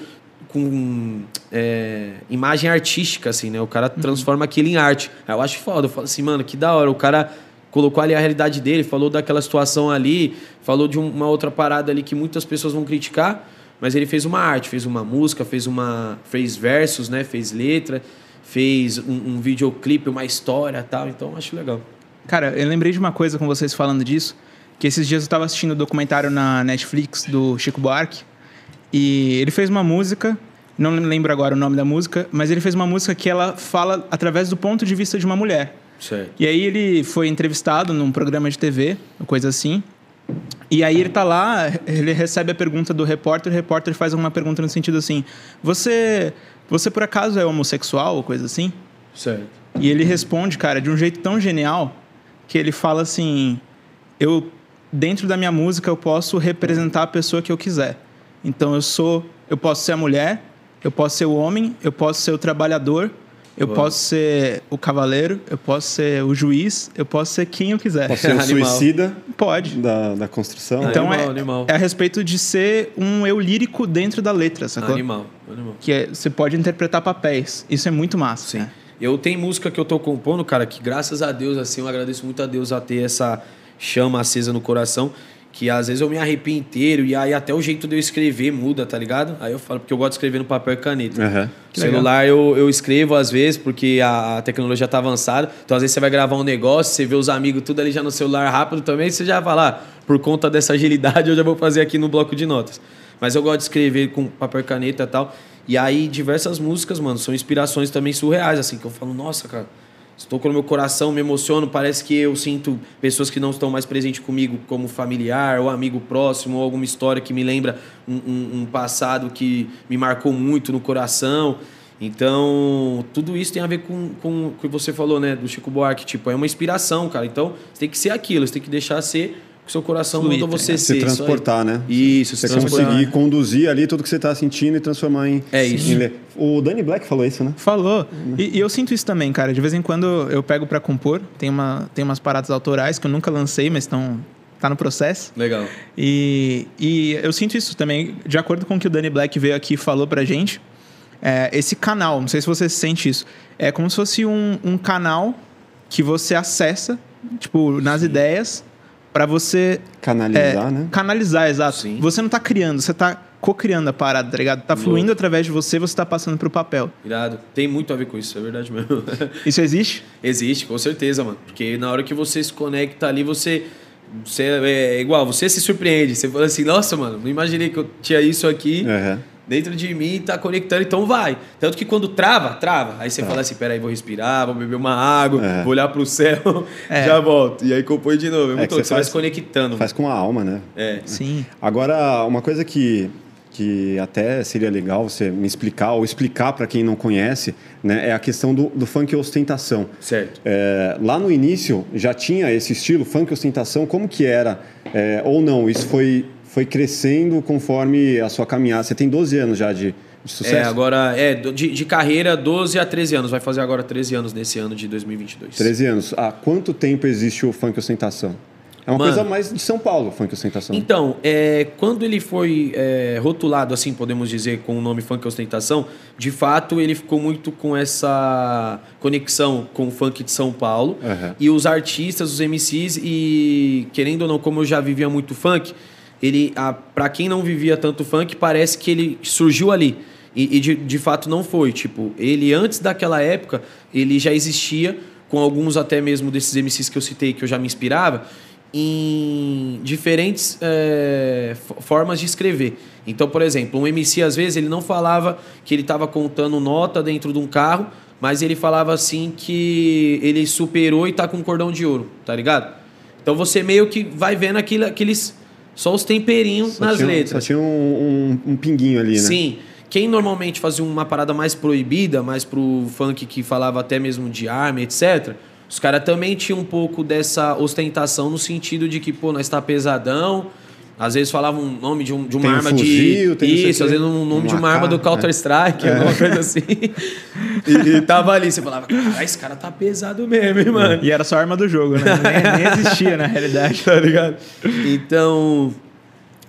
com é, imagem artística, assim, né? O cara uhum. transforma aquilo em arte. Eu acho foda. Eu falo assim, mano, que da hora. O cara colocou ali a realidade dele, falou daquela situação ali, falou de uma outra parada ali que muitas pessoas vão criticar, mas ele fez uma arte, fez uma música, fez uma fez versos, né? Fez letra, fez um, um videoclipe, uma história, tal. Então acho legal. Cara, eu lembrei de uma coisa com vocês falando disso, que esses dias eu estava assistindo o um documentário na Netflix do Chico Buarque e ele fez uma música, não lembro agora o nome da música, mas ele fez uma música que ela fala através do ponto de vista de uma mulher. Certo. E aí ele foi entrevistado num programa de TV, coisa assim. E aí ele tá lá, ele recebe a pergunta do repórter, o repórter faz uma pergunta no sentido assim: "Você, você por acaso é homossexual ou coisa assim?" Certo. E ele responde, cara, de um jeito tão genial que ele fala assim: "Eu dentro da minha música eu posso representar a pessoa que eu quiser." Então eu sou, eu posso ser a mulher, eu posso ser o homem, eu posso ser o trabalhador, eu Boa. posso ser o cavaleiro, eu posso ser o juiz, eu posso ser quem eu quiser. Posso ser o *laughs* suicida? Pode. Da, da construção? Então animal, é, animal. é a respeito de ser um eu lírico dentro da letra, sacou? Animal, animal. Que é, você pode interpretar papéis. Isso é muito massa. Sim. Né? Eu tenho música que eu tô compondo, cara, que graças a Deus, assim, eu agradeço muito a Deus a ter essa chama acesa no coração que às vezes eu me arrepio inteiro e aí até o jeito de eu escrever muda, tá ligado? Aí eu falo, porque eu gosto de escrever no papel e caneta. Uhum. Celular eu, eu escrevo às vezes, porque a, a tecnologia tá avançada. Então às vezes você vai gravar um negócio, você vê os amigos tudo ali já no celular rápido também, você já fala, ah, por conta dessa agilidade *laughs* eu já vou fazer aqui no bloco de notas. Mas eu gosto de escrever com papel e caneta e tal. E aí diversas músicas, mano, são inspirações também surreais, assim, que eu falo, nossa, cara Estou com o meu coração, me emociono. Parece que eu sinto pessoas que não estão mais presentes comigo, como familiar ou amigo próximo, ou alguma história que me lembra um, um, um passado que me marcou muito no coração. Então, tudo isso tem a ver com, com o que você falou, né, do Chico Buarque. Tipo, é uma inspiração, cara. Então, você tem que ser aquilo, você tem que deixar ser o seu coração Fluir, mandou você é. ser. Se transportar, né? Isso, você conseguir conduzir ali tudo que você está sentindo e transformar em. É isso. Em... O Danny Black falou isso, né? Falou. E, e, eu sinto isso também, cara. De vez em quando eu pego para compor. Tem, uma, tem umas paradas autorais que eu nunca lancei, mas estão tá no processo. Legal. E, e eu sinto isso também, de acordo com o que o Danny Black veio aqui e falou pra gente. É, esse canal, não sei se você sente isso, é como se fosse um, um canal que você acessa, tipo, nas Sim. ideias, para você canalizar, é, né? Canalizar, exato. Sim. Você não tá criando, você tá co-criando a parada, tá ligado? Tá fluindo através de você, você tá passando pro papel. Irado. Tem muito a ver com isso, é verdade mesmo. *laughs* isso existe? Existe, com certeza, mano. Porque na hora que você se conecta ali, você você é igual, você se surpreende. Você fala assim, nossa, mano, não imaginei que eu tinha isso aqui. Uhum dentro de mim tá conectando, então vai. Tanto que quando trava, trava. Aí você é. fala assim, peraí, vou respirar, vou beber uma água, é. vou olhar pro céu, *laughs* é. já volto. E aí compõe de novo. É, muito é você, você faz, vai se conectando. Faz com a alma, né? É. Sim. Agora, uma coisa que, que até seria legal você me explicar ou explicar para quem não conhece, né, é a questão do, do funk ostentação. Certo. É, lá no início já tinha esse estilo, funk ostentação, como que era? É, ou não, isso foi, foi crescendo conforme a sua caminhada. Você tem 12 anos já de, de sucesso? É, agora, é, de, de carreira, 12 a 13 anos. Vai fazer agora 13 anos nesse ano de 2022. 13 anos. Há quanto tempo existe o funk ostentação? É uma Mano. coisa mais de São Paulo, funk ostentação. Então, é, quando ele foi é, rotulado, assim, podemos dizer, com o nome Funk Ostentação, de fato ele ficou muito com essa conexão com o funk de São Paulo. Uhum. E os artistas, os MCs, e querendo ou não, como eu já vivia muito funk, ele, a, pra quem não vivia tanto funk, parece que ele surgiu ali. E, e de, de fato não foi. Tipo, ele antes daquela época, ele já existia, com alguns até mesmo desses MCs que eu citei, que eu já me inspirava, em diferentes é, formas de escrever. Então, por exemplo, um MC às vezes ele não falava que ele estava contando nota dentro de um carro, mas ele falava assim que ele superou e tá com um cordão de ouro, tá ligado? Então você meio que vai vendo aquilo, aqueles só os temperinhos Só nas tinha, letras. Só tinha um, um- um pinguinho ali, né? Sim. Quem normalmente fazia uma parada mais proibida, mais pro funk que falava até mesmo de arma, etc., os caras também tinham um pouco dessa ostentação no sentido de que, pô, nós tá pesadão. Às vezes falavam um nome de, um- de uma Tem um arma fuzil, de. tem Isso, às vezes um nome Um de uma arma do AK, Counter-Strike, é. alguma coisa assim. *laughs* e, e tava ali, você falava, caralho, esse cara tá pesado mesmo, hein, mano? E era só a arma do jogo, né? Nem, nem existia na realidade. *laughs* tá ligado? Então,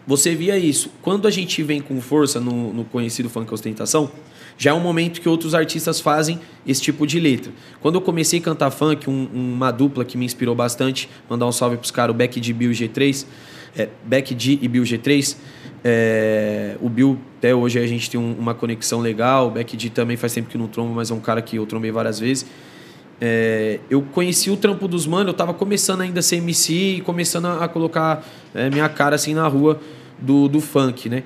você via isso. Quando a gente vem com força no, no conhecido funk ostentação, já é um momento que outros artistas fazem esse tipo de letra. Quando eu comecei a cantar funk, um- uma dupla que me inspirou bastante, mandar um salve pros caras, o Beck D e Bill G3, é, Beck D e Bill G3, é, o Bill, até hoje a gente tem um- uma conexão legal, o D também faz tempo que não trombo, mas é um cara que eu trombei várias vezes. É, eu conheci o trampo dos mano, eu tava começando ainda a ser MC e começando a, a colocar é, minha cara assim na rua do, do funk, né?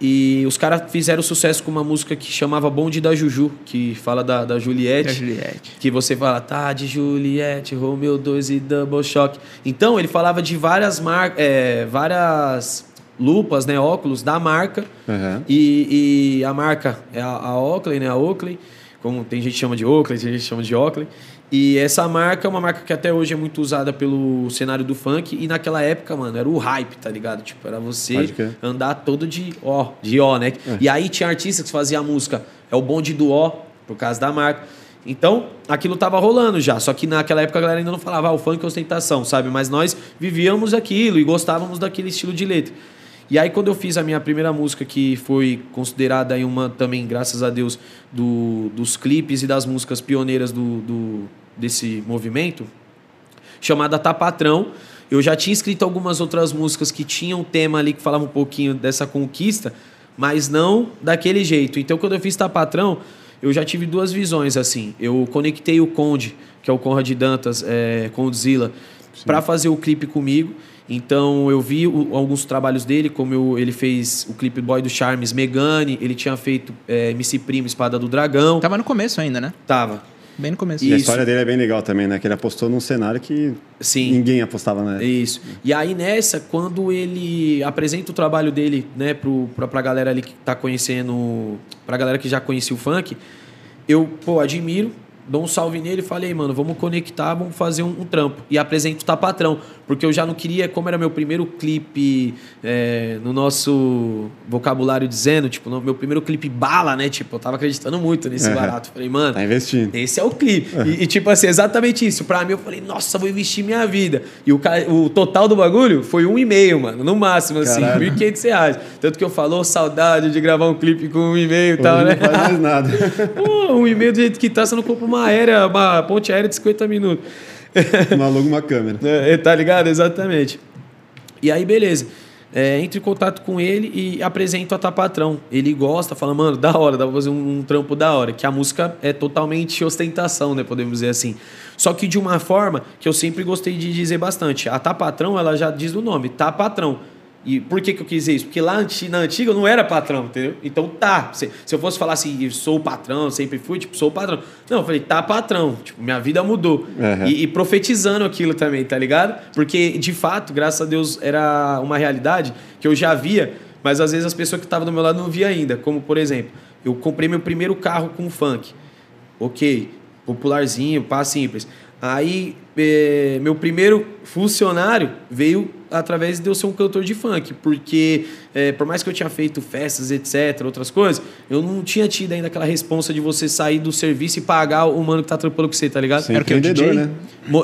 E os caras fizeram sucesso com uma música que chamava Bonde da Juju, que fala da, da Juliette. Da Juliette. Que você fala, tá, de Juliette, Romeo 2 e Double Shock. Então, ele falava de várias marcas, várias lupas, né, óculos da marca. Uhum. E, e a marca é a, a Oakley, né, a Oakley. Como tem gente que chama de Oakley, tem gente que chama de Oakley. E essa marca é uma marca que até hoje é muito usada pelo cenário do funk. E naquela época, mano, era o hype, tá ligado? Tipo, era você andar todo de ó, de ó, né? E aí tinha artistas que faziam a música, é o bonde do ó, por causa da marca. Então, aquilo tava rolando já, só que naquela época a galera ainda não falava, ah, o funk é ostentação, sabe? Mas nós vivíamos aquilo e gostávamos daquele estilo de letra. E aí quando eu fiz a minha primeira música, que foi considerada aí uma também, graças a Deus, do, dos clipes e das músicas pioneiras do, do- desse movimento, chamada Tá Patrão. Eu já tinha escrito algumas outras músicas que tinham um tema ali que falava um pouquinho dessa conquista, mas não daquele jeito. Então, quando eu fiz Tá Patrão, eu já tive duas visões, assim. Eu conectei o Conde, que é o Conrad Dantas, é, Condzilla, para fazer o clipe comigo. Então, eu vi o- alguns trabalhos dele, como eu- ele fez o clipe Boy do Charmes, Megane, ele tinha feito é, MC Primo, Espada do Dragão. Tava no começo ainda, né? Tava. Bem no começo. E a Isso. história dele é bem legal também, né? Que ele apostou num cenário que Sim. ninguém apostava na Isso. E aí nessa, quando ele apresenta o trabalho dele, né, pro, pra, pra galera ali que tá conhecendo, pra galera que já conhecia o funk, eu, pô, admiro, dou um salve nele e falei, mano, vamos conectar, vamos fazer um, um trampo. E apresento o Tá Patrão, porque eu já não queria, como era meu primeiro clipe é, no nosso vocabulário dizendo, tipo, no meu primeiro clipe bala, né, tipo, eu tava acreditando muito nesse Uhum. barato. Falei, mano, Tá investindo. esse é o clipe. E, e, tipo assim, exatamente isso. Pra mim, eu falei, nossa, vou investir minha vida. E o, o total do bagulho foi um e meio, mano. No máximo, assim, Caralho. 1.500 reais. Tanto que eu falou saudade de gravar um clipe com um e meio e tal, né? não faz mais nada. *laughs* Pô, um e meio do jeito que tá, você não compra uma aérea, uma ponte aérea de 50 minutos. não aluga uma câmera. *laughs* É, tá ligado? Exatamente. E aí, beleza. É, entro em contato com ele e apresento a Tá Patrão. Ele gosta, fala, mano, da hora, dá pra fazer um, um trampo da hora. Que a música é totalmente ostentação, né? Podemos dizer assim. Só que de uma forma que eu sempre gostei de dizer bastante. A Tá Patrão, ela já diz no nome, Tá Patrão. E por que, que eu quis dizer isso? Porque lá na antiga eu não era patrão, entendeu? Então tá. Se, se eu fosse falar assim, sou o patrão, sempre fui, tipo, sou o patrão. Não, eu falei, tá patrão. Tipo, minha vida mudou. Uhum. E, e profetizando aquilo também, tá ligado? Porque, de fato, graças a Deus, era uma realidade que eu já via, Mas às vezes as pessoas que estavam do meu lado não via ainda. Como, por exemplo, eu comprei meu primeiro carro com funk. Ok, popularzinho, pá, simples. Aí, é, meu primeiro funcionário veio através de eu ser um cantor de funk, porque é, por mais que eu tinha feito festas, etc, outras coisas, eu não tinha tido ainda aquela responsa de você sair do serviço e pagar o mano que tá trampando com você, tá ligado? Sim, Era o que? O DJ? Né?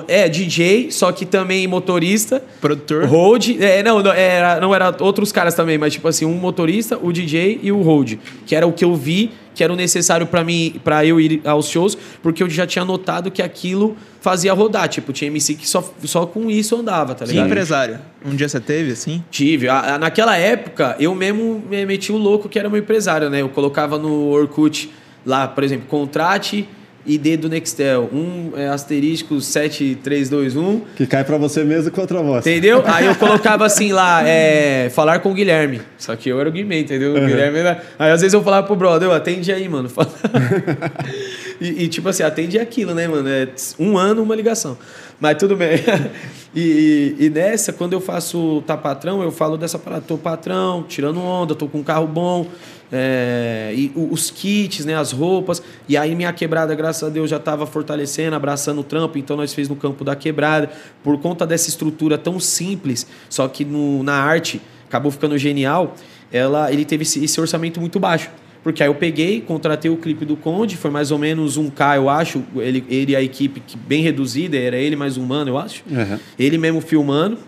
É, DJ, só que também motorista. Produtor. Road. É, não, não, era, não era outros caras também, mas tipo assim, um motorista, o DJ e o road, que era o que eu vi que era o necessário para mim para eu ir aos shows, porque eu já tinha notado que aquilo fazia rodar, tipo, tinha MC que só, só com isso andava, tá ligado? Que empresário? Um dia você teve, assim? Tive. A, a, naquela época, eu mesmo me meti o louco que era meu empresário, né? Eu colocava no Orkut lá, por exemplo, contrate ID do Nextel, um é, asterisco 7321. Que cai para você mesmo contra a voz. Entendeu? *laughs* Aí eu colocava assim lá, é, falar com o Guilherme. Só que eu era o Guimê, entendeu? O uhum. Guilherme era... Aí às vezes eu falava pro brother, eu atende aí, mano. *laughs* e, e, tipo assim, atende aquilo, né, mano? É um ano, uma ligação. Mas tudo bem. *laughs* e, e, e, nessa, quando eu faço tá patrão, eu falo dessa parada, tô patrão, tirando onda, tô com um carro bom, é, e os kits, né, as roupas. E aí minha quebrada, graças a Deus, já estava fortalecendo, abraçando o trampo. Então nós fez no campo da quebrada. Por conta dessa estrutura tão simples, só que no, na arte acabou ficando genial, ela, ele teve esse, esse orçamento muito baixo. Porque aí eu peguei, contratei o clipe do Conde, foi mais ou menos um K, eu acho. Ele, ele e a equipe bem reduzida, era ele mais um mano, eu acho. Uhum. Ele mesmo filmando.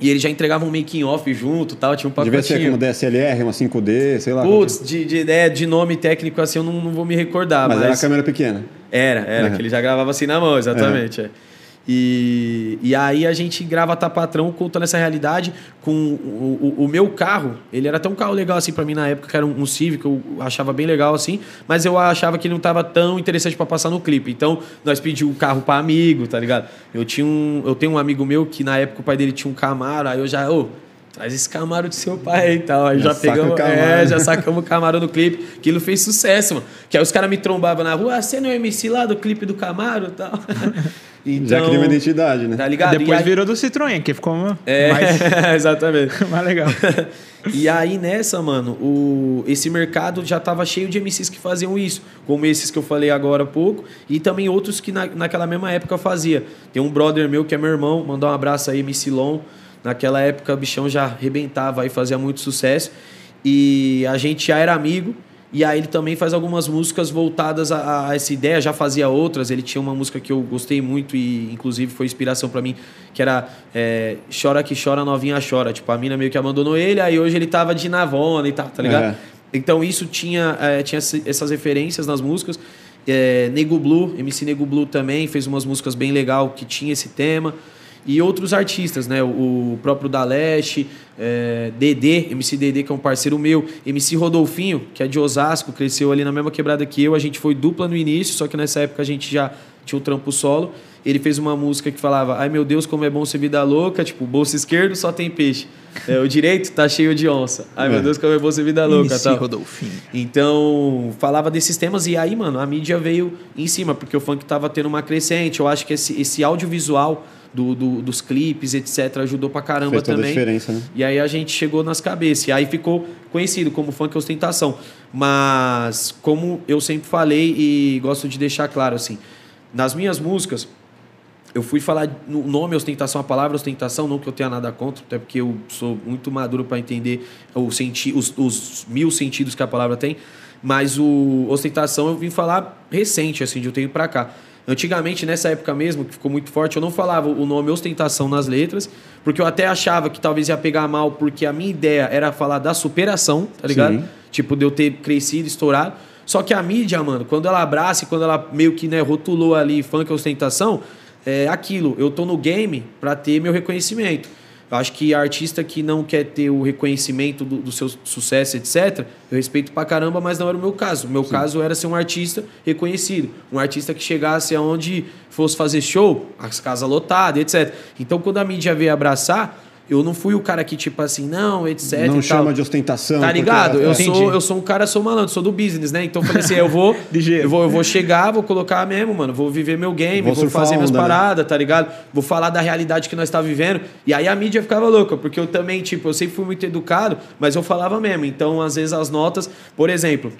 E ele já entregava um making off junto tal, tinha um pacotinho. Devia ser como DSLR, uma 5D, sei lá. Putz, de, de, é, de nome técnico assim eu não, não vou me recordar. Mas, mas... era a câmera pequena. Era, era, uhum. que ele já gravava assim na mão, exatamente. Uhum. É. E, e aí a gente grava Tá Patrão contando essa realidade com o, o, o, meu carro. Ele era até um carro legal assim para mim na época, que era um, um Civic, eu achava bem legal assim, mas eu achava que ele não tava tão interessante para passar no clipe. Então nós pedimos o carro para amigo, tá ligado? Eu tinha um, eu tenho um amigo meu que na época o pai dele tinha um Camaro, aí eu já, ô, traz esse Camaro do seu pai e tal. Aí já, já pegamos, é, já sacamos o Camaro no clipe. Aquilo fez sucesso, mano. Que aí os caras me trombavam na rua, ah, você não é MC lá do clipe do Camaro e tal. *laughs* Então, Já cria uma identidade, né? Tá ligado? Depois aí... virou do Citroën, que ficou é, mais... *laughs* exatamente. *laughs* mais legal. e aí nessa, mano, o... esse mercado já tava cheio de MCs que faziam isso, como esses que eu falei agora há pouco, e também outros que na... naquela mesma época fazia. Tem um brother meu que é meu irmão, mandar um abraço aí, MC Long. Naquela época o bichão já arrebentava e fazia muito sucesso. E a gente já era amigo, e aí ele também faz algumas músicas voltadas a, a, essa ideia, já fazia outras. Ele tinha uma música que eu gostei muito e inclusive foi inspiração para mim, que era é, Chora que chora, novinha chora. Tipo, a mina meio que abandonou ele, aí hoje ele tava de navona e tal, tá ligado? É. Então isso tinha, é, tinha essas referências nas músicas. É, Nego Blue, MC Nego Blue também fez umas músicas bem legal que tinha esse tema e outros artistas, né? O próprio Daleste, é, Dedê, MC Dedê, que é um parceiro meu, MC Rodolfinho, que é de Osasco, cresceu ali na mesma quebrada que eu. A gente foi dupla no início, só que nessa época a gente já tinha o trampo solo. Ele fez uma música que falava: Ai meu Deus, como é bom ser vida louca, tipo, bolso esquerdo só tem peixe. É, o direito tá cheio de onça. Ai meu é. Deus, como é bom ser vida louca. MC tal. Rodolfinho. Então, falava desses temas e aí, mano, a mídia veio em cima, porque o funk tava tendo uma crescente. Eu acho que esse, esse audiovisual do, do, dos clipes, etc., ajudou pra caramba Fez toda também. A diferença, né? E aí a gente chegou nas cabeças. E aí ficou conhecido como funk ostentação. Mas, como eu sempre falei e gosto de deixar claro, assim, nas minhas músicas, eu fui falar no nome ostentação, a palavra ostentação, não que eu tenha nada contra, até porque eu sou muito maduro para entender o senti os, os mil sentidos que a palavra tem. Mas o ostentação eu vim falar recente, assim, de um tempo para cá. Antigamente, nessa época mesmo, que ficou muito forte, eu não falava o nome ostentação nas letras, porque eu até achava que talvez ia pegar mal, porque a minha ideia era falar da superação, tá ligado? Sim. Tipo, de eu ter crescido, estourado. Só que a mídia, mano, quando ela abraça e quando ela meio que né, rotulou ali funk ostentação, é aquilo. Eu tô no game para ter meu reconhecimento. Eu acho que artista que não quer ter o reconhecimento do, do, seu sucesso, etc., eu respeito pra caramba, mas não era o meu caso. O meu Sim. caso era ser um artista reconhecido. Um artista que chegasse aonde fosse fazer show, as casas lotadas, etc. Então, quando a mídia veio abraçar, eu não fui o cara que, tipo assim, não, etc. Não chama de ostentação. Tá ligado? Eu sou, eu sou um cara, sou malandro, sou do business, né? Então eu falei assim, eu vou, *laughs* eu vou, eu vou chegar, vou colocar mesmo, mano, vou viver meu game, vou, vou fazer minhas paradas, né? tá ligado? Vou falar da realidade que nós tá vivendo. E aí a mídia ficava louca, porque eu também, tipo, eu sempre fui muito educado, mas eu falava mesmo. Então, às vezes as notas, por exemplo,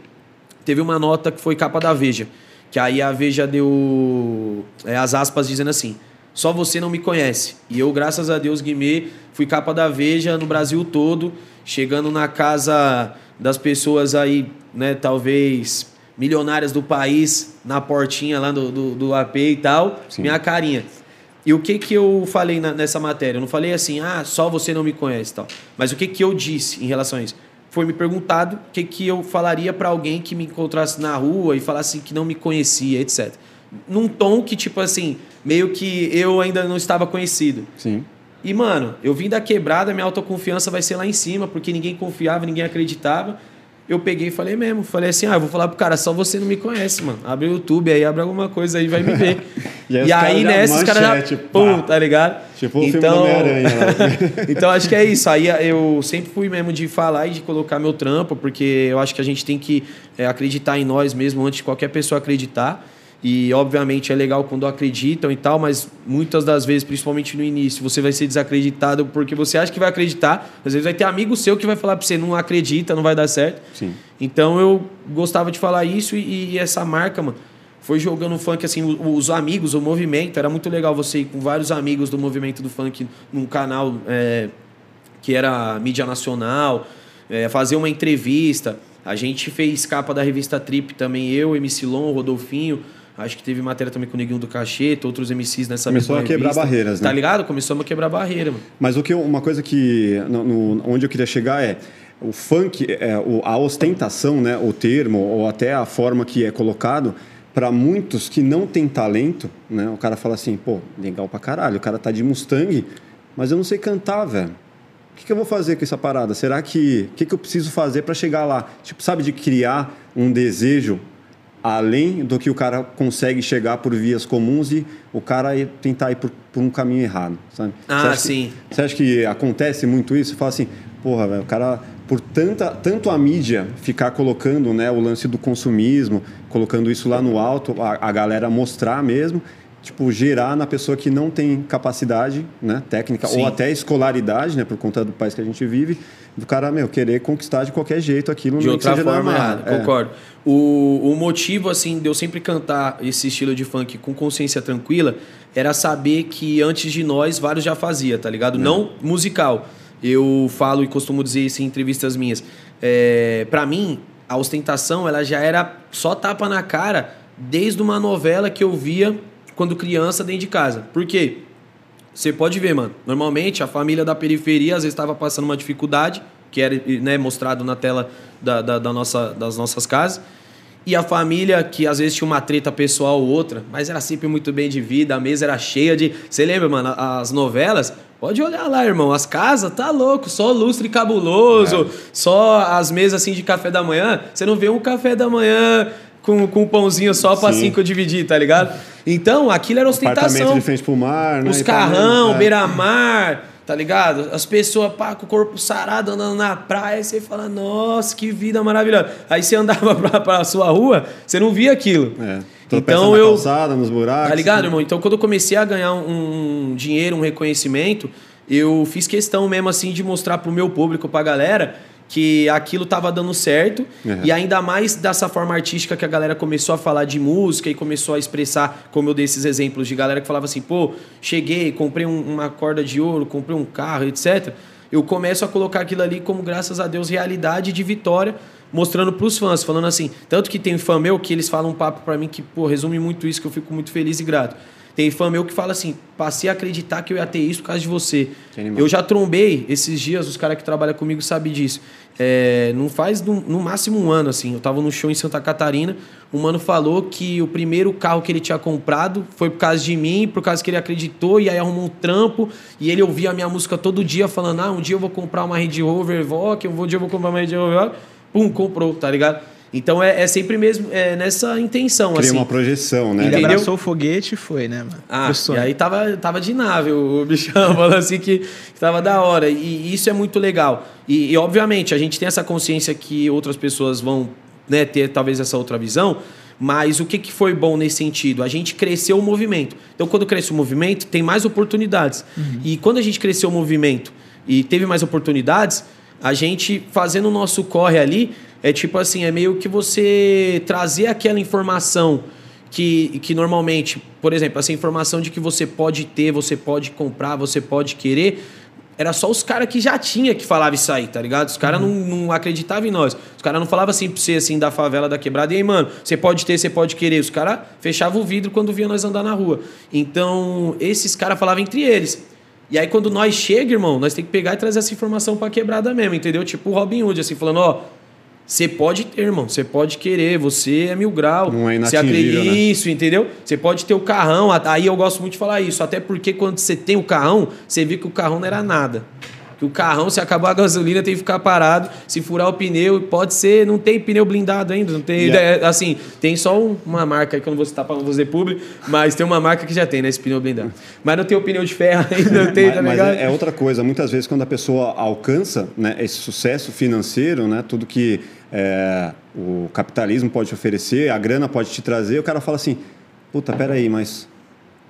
teve uma nota que foi capa da Veja, que aí a Veja deu é, as aspas dizendo assim: só você não me conhece. E eu, graças a Deus, Guimê, fui capa da Veja no Brasil todo, chegando na casa das pessoas aí, né, talvez milionárias do país, na portinha lá do, do, do AP e tal, Sim. minha carinha. E o que que eu falei na, nessa matéria? Eu não falei assim, ah, só você não me conhece tal. Mas o que que eu disse em relação a isso? Foi me perguntado o que que eu falaria para alguém que me encontrasse na rua e falasse que não me conhecia, etc. Num tom que, tipo assim, meio que eu ainda não estava conhecido. Sim. E, mano, eu vim da quebrada, minha autoconfiança vai ser lá em cima, porque ninguém confiava, ninguém acreditava. Eu peguei e falei mesmo, falei assim, ah, eu vou falar pro cara, só você não me conhece, mano. Abre o YouTube aí, abre alguma coisa aí, vai me ver. *laughs* e, aí, e aí nessa, os caras já, pum, tá ligado? Tipo o então, filme *laughs* então, acho que é isso. Aí eu sempre fui mesmo de falar e de colocar meu trampo, porque eu acho que a gente tem que é, acreditar em nós mesmo antes de qualquer pessoa acreditar. E, obviamente, é legal quando acreditam e tal, mas muitas das vezes, principalmente no início, você vai ser desacreditado porque você acha que vai acreditar. Às vezes vai ter amigo seu que vai falar para você, não acredita, não vai dar certo. Sim. Então, eu gostava de falar isso e, e essa marca, mano, foi jogando funk, assim, os amigos, o movimento. Era muito legal você ir com vários amigos do movimento do funk num canal é, que era mídia nacional, é, fazer uma entrevista. A gente fez capa da revista Trip também, eu, MC Lon, Rodolfinho. Acho que teve matéria também com o Neguinho do Cacheta, outros MCs nessa Começou a quebrar barreiras, né? Tá ligado? Começou a quebrar barreira, mano. Mas o que uma coisa que no, no, onde eu queria chegar é o funk, é, a ostentação, né, o termo ou até a forma que é colocado para muitos que não têm talento, né? O cara fala assim, pô, legal pra caralho, o cara tá de Mustang, mas eu não sei cantar, velho. O que, que, eu vou fazer com essa parada? Será que. O que, que eu preciso fazer para chegar lá? Tipo, sabe, de criar um desejo além do que o cara consegue chegar por vias comuns e o cara tentar ir por, por um caminho errado, sabe? Ah, você sim. Que, você acha que acontece muito isso? Você fala assim, porra, velho, o cara, por tanta, tanto a mídia ficar colocando né, o lance do consumismo, colocando isso lá no alto, a, a galera mostrar mesmo, tipo, gerar na pessoa que não tem capacidade né, técnica sim. ou até escolaridade, né, por conta do país que a gente vive, do cara, meu, querer conquistar de qualquer jeito aquilo. De outra forma, errado, é. concordo. O, o motivo, assim, de eu sempre cantar esse estilo de funk com consciência tranquila era saber que antes de nós, vários já fazia, tá ligado? É. Não musical. Eu falo e costumo dizer isso em entrevistas minhas. É, para mim, a ostentação, ela já era só tapa na cara desde uma novela que eu via quando criança dentro de casa. Por quê? Você pode ver, mano. Normalmente a família da periferia às vezes estava passando uma dificuldade, que era né, mostrado na tela da, da, da, nossa, das nossas casas. E a família que às vezes tinha uma treta pessoal ou outra, mas era sempre muito bem de vida, a mesa era cheia de. Você lembra, mano, as novelas? Pode olhar lá, irmão. As casas, tá louco, só lustre cabuloso, é. só as mesas assim de café da manhã. Você não vê um café da manhã com, com um pãozinho só para cinco dividir, tá ligado? Então, aquilo era ostentação. Apartamento de frente pro mar, né? Os carrão, é. beira-mar, tá ligado? As pessoas, pá, com o corpo sarado, andando na praia, e você fala, nossa, que vida maravilhosa. Aí você andava *laughs* pra, pra sua rua, você não via aquilo. É. Então eu. Calçada, nos buracos. Tá ligado, irmão? Então, quando eu comecei a ganhar um, um dinheiro, um reconhecimento, eu fiz questão mesmo assim de mostrar pro meu público, pra galera que aquilo estava dando certo uhum. e ainda mais dessa forma artística que a galera começou a falar de música e começou a expressar, como eu dei esses exemplos de galera que falava assim, pô, cheguei, comprei um, uma corda de ouro, comprei um carro, etc. Eu começo a colocar aquilo ali como, graças a Deus, realidade de vitória, mostrando para os fãs, falando assim, tanto que tem fã meu que eles falam um papo para mim que, pô, resume muito isso, que eu fico muito feliz e grato tem fã meu que fala assim: passei a acreditar que eu ia ter isso por causa de você. Eu já trombei esses dias, os caras que trabalham comigo sabem disso. É, não faz no, no, máximo um ano, assim. Eu tava no show em Santa Catarina. O mano falou que o primeiro carro que ele tinha comprado foi por causa de mim, por causa que ele acreditou, e aí arrumou um trampo. E ele ouvia a minha música todo dia, falando: ah, um dia eu vou comprar uma Range Rover Evoque, um dia eu vou comprar uma Range Rover Pum, comprou, tá ligado? Então é, é sempre mesmo é, nessa intenção. Cria assim. uma projeção, né? Ele Entendeu? abraçou o foguete e foi, né, mano? Ah, e aí tava, tava de nave o, bichão, *laughs* falando assim que, que tava da hora. E isso é muito legal. E, e, obviamente, a gente tem essa consciência que outras pessoas vão né, ter talvez essa outra visão. Mas o que, que foi bom nesse sentido? A gente cresceu o movimento. Então, quando cresce o movimento, tem mais oportunidades. E quando a gente cresceu o movimento e teve mais oportunidades, a gente fazendo o nosso corre ali, é tipo assim, é meio que você trazer aquela informação que, que normalmente, por exemplo, essa informação de que você pode ter, você pode comprar, você pode querer, era só os caras que já tinha que falava isso aí, tá ligado? Os caras não, não acreditavam em nós. Os caras não falavam assim pra você, assim, da favela, da quebrada. E aí, mano, você pode ter, você pode querer. Os caras fechavam o vidro quando via nós andar na rua. Então, esses caras falavam entre eles. E aí, quando nós chega, irmão, nós tem que pegar e trazer essa informação pra quebrada mesmo, entendeu? Tipo o Robin Hood, assim, falando, ó... Você pode ter, irmão. Você pode querer. Você é mil grau. Não é Você acredita né? isso, entendeu? Você pode ter o carrão. Aí eu gosto muito de falar isso. Até porque quando você tem o carrão, você vê que o carrão não era nada. Que o carrão, se acabar a gasolina, tem que ficar parado. Se furar o pneu, pode ser. Não tem pneu blindado ainda. Não tem. Yeah. é, assim, tem só um- uma marca que eu não vou citar para não fazer público, mas tem uma marca que já tem, né? Esse pneu blindado. Mas não tem o pneu de ferro *laughs* ainda, não tem, mas tá mas ligado? é, é outra coisa. Muitas vezes, quando a pessoa alcança né, esse sucesso financeiro, né, tudo que é, o capitalismo pode te oferecer, a grana pode te trazer, o cara fala assim: puta, peraí, mas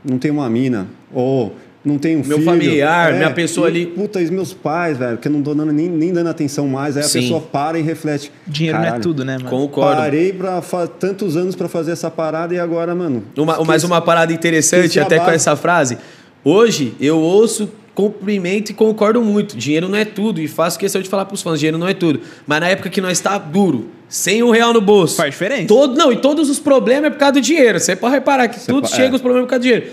não tem uma mina, ou não tem um Meu filho. familiar, É, minha pessoa e, ali. Puta, e meus pais, velho, que eu não tô dando, nem, nem dando atenção mais. Aí a Sim. pessoa para e reflete. Dinheiro não é "Caralho, tudo, né, mano? Concordo. Parei pra tantos anos para fazer essa parada e agora, mano. Uma, esqueci- mais uma parada interessante, a até com essa frase. Hoje, eu ouço, cumprimento e concordo muito. Dinheiro não é tudo. E faço questão de falar pros fãs, dinheiro não é tudo. Mas na época que nós tá duro, sem um real no bolso. Faz diferença. Todo, não, e todos os problemas é por causa do dinheiro. Você pode reparar que tudo pa- chega é. os problemas por causa do dinheiro.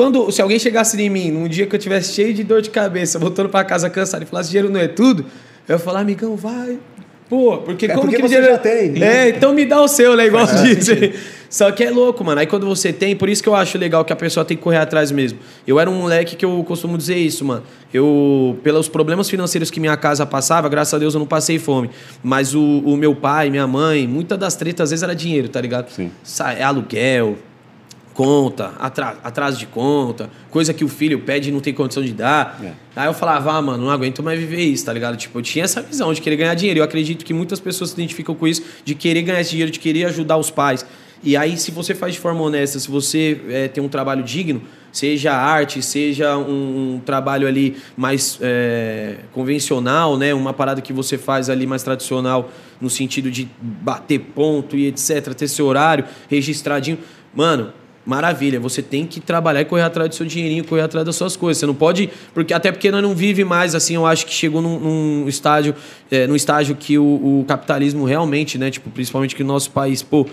Quando, se alguém chegasse em mim num dia que eu tivesse cheio de dor de cabeça, voltando pra casa cansado e falasse dinheiro não é tudo, eu ia falar, amigão, vai. Pô, porque É como porque que você dinheiro... já tem. É, então me dá o seu, né? Igual *laughs* dizem. Só que é louco, mano. Aí quando você tem, por isso que eu acho legal que a pessoa tem que correr atrás mesmo. Eu era um moleque que eu costumo dizer isso, mano. Eu, pelos problemas financeiros que minha casa passava, graças a Deus eu não passei fome. Mas o, o meu pai, minha mãe, muitas das tretas às vezes era dinheiro, tá ligado? Sim. É aluguel, conta, atra- atraso de conta, coisa que o filho pede e não tem condição de dar. É. Aí eu falava, ah, mano, não aguento mais viver isso, tá ligado? Tipo, eu tinha essa visão de querer ganhar dinheiro. Eu acredito que muitas pessoas se identificam com isso, de querer ganhar esse dinheiro, de querer ajudar os pais. E aí, se você faz de forma honesta, se você eh, tem um trabalho digno, seja arte, seja um, um trabalho ali mais eh, convencional, né? Uma parada que você faz ali mais tradicional, no sentido de bater ponto e etc., ter seu horário registradinho. Mano, Maravilha, você tem que trabalhar e correr atrás do seu dinheirinho, correr atrás das suas coisas. Você não pode. porque Até porque nós não vive mais assim, eu acho que chegou num, num estágio, é, num estágio que o, o capitalismo realmente, né? Tipo, principalmente que o nosso país, pô,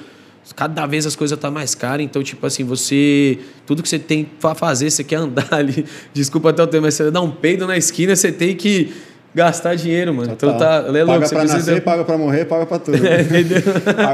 cada vez as coisas tá mais caras, então, tipo assim, você. Tudo que você tem pra fazer, você quer andar *laughs* ali. Desculpa até o tempo, mas você dá um peido na esquina, você tem que gastar dinheiro, mano. Então tá. É louco, paga pra nascer, paga pra morrer, paga pra tudo. *laughs* É, entendeu?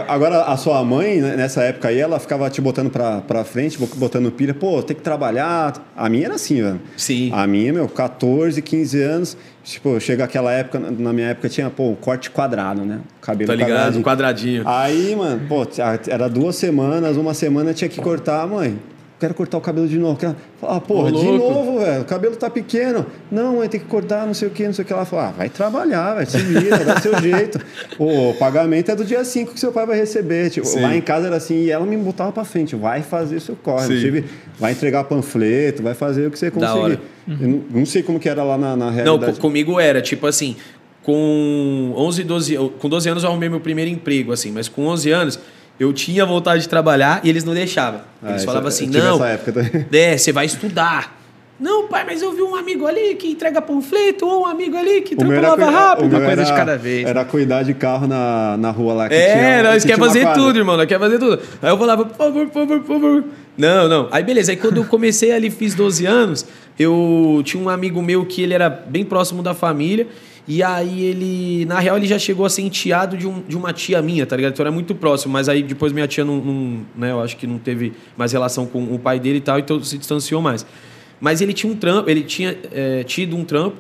Agora, a sua mãe, né, nessa época aí, ela ficava te botando pra, pra frente, bo- botando pilha. Pô, tem que trabalhar. A minha era assim, velho. Sim. A minha, meu, 14, 15 anos. Tipo, chega aquela época, na- minha época tinha, pô, corte quadrado, né? Cabelo Tá ligado? Um quadradinho. quadradinho. Aí, mano, pô, era duas semanas, uma semana tinha que cortar, mãe. Quero cortar o cabelo de novo. Quero... Ah, porra, Ô, de novo, velho. O cabelo tá pequeno. Não, mãe, tem que cortar, não sei o que, não sei o que. Ela falou, ah, vai trabalhar, vai se vira, dá seu jeito. O pagamento é do dia 5 que seu pai vai receber. Tipo, Sim. lá em casa era assim, e ela me botava pra frente, vai fazer o seu corre. Não tive- vai entregar panfleto, vai fazer o que você conseguir. Eu não, não sei como que era lá na, na Não, realidade. co- comigo era, tipo assim, com 11, 12, eu- com 12 anos eu arrumei meu primeiro emprego, assim, mas com 11 anos eu tinha vontade de trabalhar e eles não deixavam. Ah, Eles isso- falavam eu assim, não, essa época também. é, você vai estudar. Não, pai, mas eu vi um amigo ali que entrega panfleto, ou um amigo ali que trampa lava rápido. uma coisa era- de cada vez, Era cuidar de carro na, na rua lá que tinha. É, nós que quer fazer tudo, irmão. Nós quer fazer tudo. Aí eu falava, por favor, por favor, por favor. Não, não. Aí beleza. Aí quando eu comecei ali, fiz 12 anos, eu tinha um amigo meu que ele era bem próximo da família. E aí ele, na real, ele já chegou a ser enteado de, um, de uma tia minha, tá ligado? Então era muito próximo. Mas aí depois minha tia não, não, né, eu acho que não teve mais relação com o pai dele e tal, então se distanciou mais. Mas ele tinha um trampo, ele tinha é, tido um trampo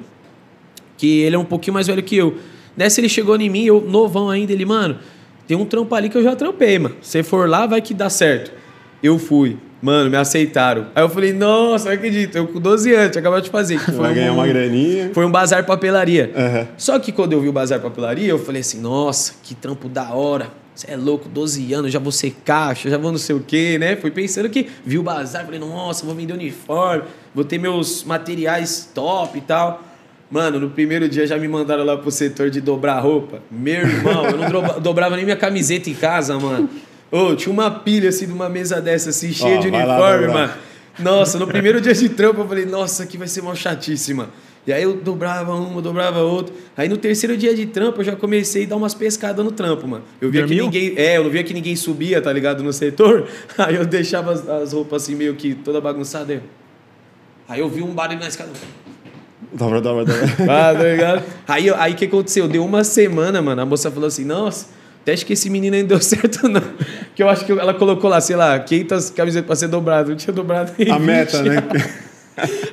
que ele é um pouquinho mais velho que eu. Nessa ele chegou em mim, eu novão ainda, ele, mano, tem um trampo ali que eu já trampei, mano. Se for lá, vai que dá certo. Eu fui. Mano, me aceitaram. Aí eu falei, nossa, não acredito. Eu com 12 anos, tinha acabado de fazer. *laughs* Foi Vai um, ganhar uma graninha. Foi um bazar papelaria. Uhum. Só que quando eu vi o bazar papelaria, eu falei assim, nossa, que trampo da hora. Você é louco, 12 anos, já vou ser caixa, já vou não sei o quê, né? Fui pensando que vi o bazar, falei, nossa, vou vender uniforme, vou ter meus materiais top e tal. Mano, no primeiro dia já me mandaram lá pro setor de dobrar roupa. Meu irmão, eu não *laughs* dobrava nem minha camiseta em casa, mano. Ô, tinha uma pilha assim de uma mesa dessa, assim, cheia de uniforme, lá, mano. Nossa, no primeiro dia de trampo eu falei, nossa, aqui vai ser mó chatíssima. E aí eu dobrava uma, dobrava outra. Aí no terceiro dia de trampo eu já comecei a dar umas pescadas no trampo, mano. Eu via Dormiu? que ninguém. É, eu não via que ninguém subia, tá ligado? No setor. *laughs* Aí eu deixava as, as roupas assim, meio que toda bagunçada. Aí eu vi um barulho na escada. Dobra, dobra, dobra. *laughs* Ah, tá ligado? Aí o aí, que aconteceu? Deu uma semana, mano. A moça falou assim: nossa até acho que esse menino ainda deu *laughs* certo, não. Que eu acho que ela colocou lá, sei lá, 500 camisetas para ser dobrado. Não tinha dobrado A 20. meta, né?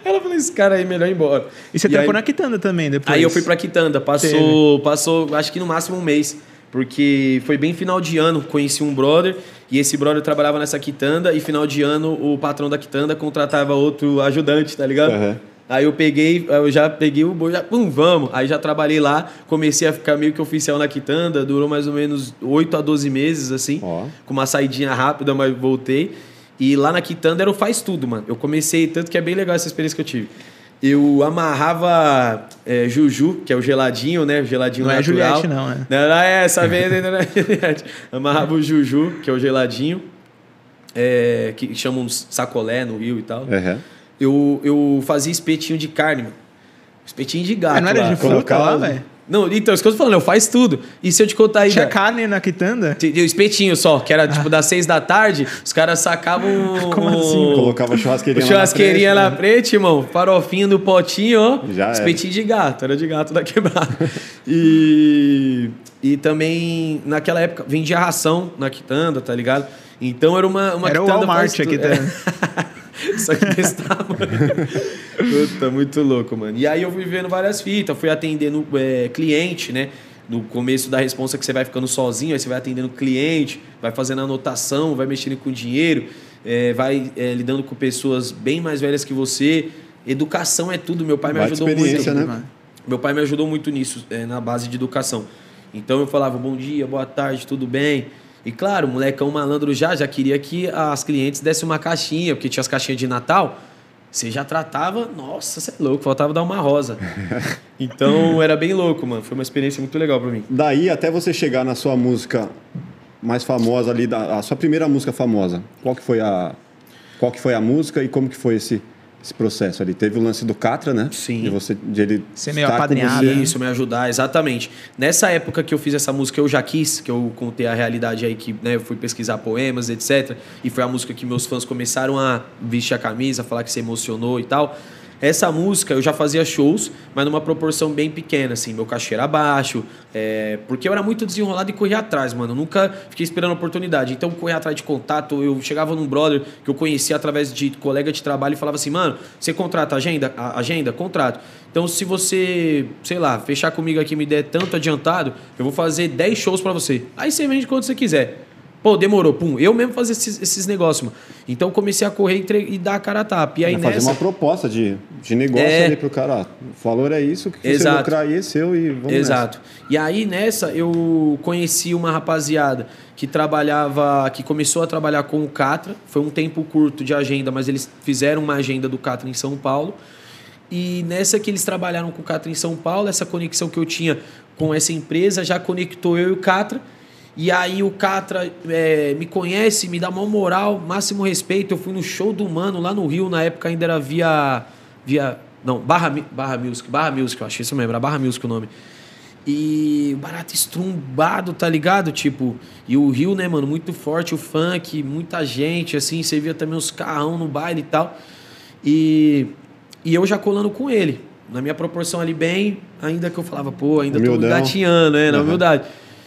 Ela falou, esse cara aí, melhor ir embora. E você trampou na Quitanda também depois? Aí eu fui pra Quitanda. Passou, passou, acho que no máximo um mês. Porque foi bem final de ano, conheci um brother e esse brother trabalhava nessa quitanda e final de ano o patrão da quitanda contratava outro ajudante, tá ligado? Uhum. Aí eu peguei, eu já peguei o boi, já, pum, vamos. Aí já trabalhei lá, comecei a ficar meio que oficial na quitanda, durou mais ou menos 8 a 12 meses, assim, oh. com uma saidinha rápida, mas voltei. E lá na quitanda era o faz tudo, mano. Eu comecei, tanto que é bem legal essa experiência que eu tive. Eu amarrava é, Juju, que é o geladinho, né? O geladinho não natural. Não é Juliette, não, né? Não, não é essa vez ainda não é Juliette. *laughs* Amarrava o Juju, que é o geladinho, é, que chamam sacolé no Rio e tal. Uhum eu, eu fazia espetinho de carne, mano. Espetinho de gato. Mas não era lá. de fruta lá, velho? Não, então, isso que eu tô falando, eu faço tudo. E se eu te contar aí. Tinha da... carne na quitanda? Deu espetinho só, que era tipo ah. das seis da tarde, os caras sacavam. *laughs* Como assim? Colocava churrasqueirinha, churrasqueirinha na, frente, na né? frente, irmão. Farofinha no potinho, ó. Já espetinho era. de gato, era de gato da quebrada. *laughs* e. E também, naquela época, vendia ração na quitanda, tá ligado? Então era uma, uma era quitanda. Era o Walmart aqui, tá? *laughs* *laughs* Só que desse tamanho. *laughs* Puta, muito louco, mano. E aí eu fui vendo várias fitas, fui atendendo é, cliente, né? No começo da resposta que você vai ficando sozinho, aí você vai atendendo cliente, vai fazendo anotação, vai mexendo com dinheiro, é, vai é, lidando com pessoas bem mais velhas que você. Educação é tudo. Meu pai me ajudou muito. Né? Meu pai me ajudou muito nisso, é, na base de educação. Então eu falava, bom dia, boa tarde, tudo bem? E claro, o molecão malandro já, já queria que as clientes dessem uma caixinha, porque tinha as caixinhas de Natal. Você já tratava, nossa, você é louco, faltava dar uma rosa. *laughs* Então era bem louco, mano. Foi uma experiência muito legal para mim. Daí até você chegar na sua música mais famosa ali, a sua primeira música famosa. Qual que foi a qual que foi a música e como que foi esse esse processo ali. Teve o lance do Catra, né? Sim. De você de ele ser meio apadrinhado. Você. Isso, me ajudar, exatamente. Nessa época que eu fiz essa música, eu já quis, que eu contei a realidade aí, que né, eu fui pesquisar poemas, etc. E foi a música que meus fãs começaram a vestir a camisa, falar que se emocionou e tal. Essa música eu já fazia shows, mas numa proporção bem pequena, assim, meu cachê era baixo, é, porque eu era muito desenrolado e corria atrás, mano. Eu nunca fiquei esperando oportunidade. Então, corria atrás de contato, eu chegava num brother que eu conhecia através de colega de trabalho e falava assim, mano, você contrata agenda? A agenda? Contrato. Então, se você, sei lá, fechar comigo aqui e me der tanto adiantado, eu vou fazer 10 shows para você. Aí você vende quanto você quiser. Pô, demorou, pum. Eu mesmo fazia esses, esses negócios, mano. Então comecei a correr e, e dar a cara a tapa. E aí fazer uma proposta de, de negócio é... ali pro cara. O valor é isso, que Exato. você lucrar aí é seu e vamos Exato. Nessa. E aí nessa eu conheci uma rapaziada que trabalhava, que começou a trabalhar com o Catra. Foi um tempo curto de agenda, mas eles fizeram uma agenda do Catra em São Paulo. E nessa que eles trabalharam com o Catra em São Paulo, essa conexão que eu tinha com essa empresa já conectou eu e o Catra. E aí o Catra é, me conhece, me dá uma moral, máximo respeito. Eu fui no show do Mano lá no Rio, na época ainda era via. via não, Barra, Barra Music, Barra Music, eu achei isso mesmo, era Barra Music o nome. E o barato estrumbado, tá ligado? Tipo, e o Rio, né, mano, muito forte, o funk, muita gente, assim, você via também os carrão no baile e tal. E, e eu já colando com ele. Na minha proporção ali bem, ainda que eu falava, pô, ainda Humildão. tô gatinhando, né, na uhum. humildade.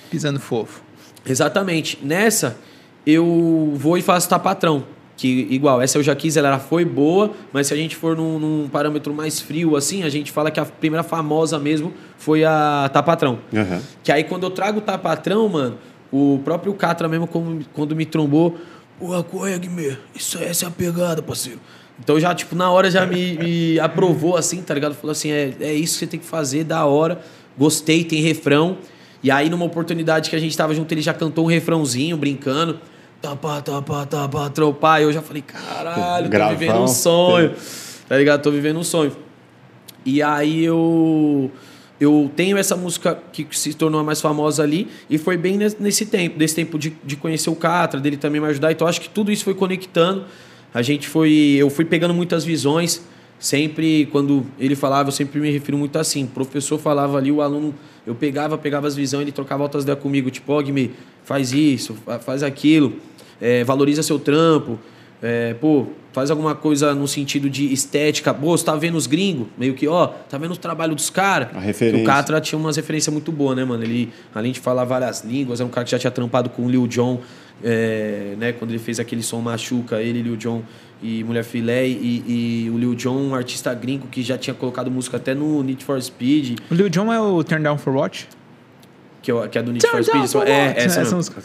Pisando fofo. Exatamente. Nessa, eu vou e faço tá patrão. Que, igual, essa eu já quis, ela foi boa, mas se a gente for num, num, parâmetro mais frio, assim, a gente fala que a primeira famosa mesmo foi a Tá Patrão. Uhum. Que aí quando eu trago o Tá Patrão, mano, O próprio Catra mesmo, quando me trombou, porra, qual é, Guimê? Isso, essa é a pegada, parceiro. Então já, tipo, na hora já me, me aprovou assim, tá ligado? Falou assim, é, é isso que você tem que fazer, da hora. Gostei, tem refrão. E aí, numa oportunidade que a gente tava junto, ele já cantou um refrãozinho, brincando. Tapa, tapa, tapa, tropar. E eu já falei, caralho, tô vivendo um sonho. Tá ligado? Tô vivendo um sonho. E aí eu eu tenho essa música que se tornou a mais famosa ali e foi bem nesse tempo, desse tempo de, de conhecer o Catra, dele também me ajudar. Então acho que tudo isso foi conectando. A gente foi, eu fui pegando muitas visões. Sempre quando ele falava, eu sempre me refiro muito assim. O professor falava ali, o aluno, eu pegava, pegava as visões, ele trocava altas ideias comigo, tipo, ó, oh, faz isso, faz aquilo, é, valoriza seu trampo. É, pô, faz alguma coisa no sentido de estética. Pô, você tá vendo os gringos? Meio que, ó, tá vendo o trabalho dos caras? A referência. O Catra tinha umas referências muito boas, né, mano? Ele, além de falar várias línguas, é um cara que já tinha trampado com o Lil Jon, é, né? Quando ele fez aquele som Machuca, ele, Lil Jon e Mulher Filé. E, e, o Lil Jon, um artista gringo que já tinha colocado música até no Need for Speed. O Lil Jon é o Turn Down for What? Que é, que é do Need Turn for Speed. For é, essa, essa música.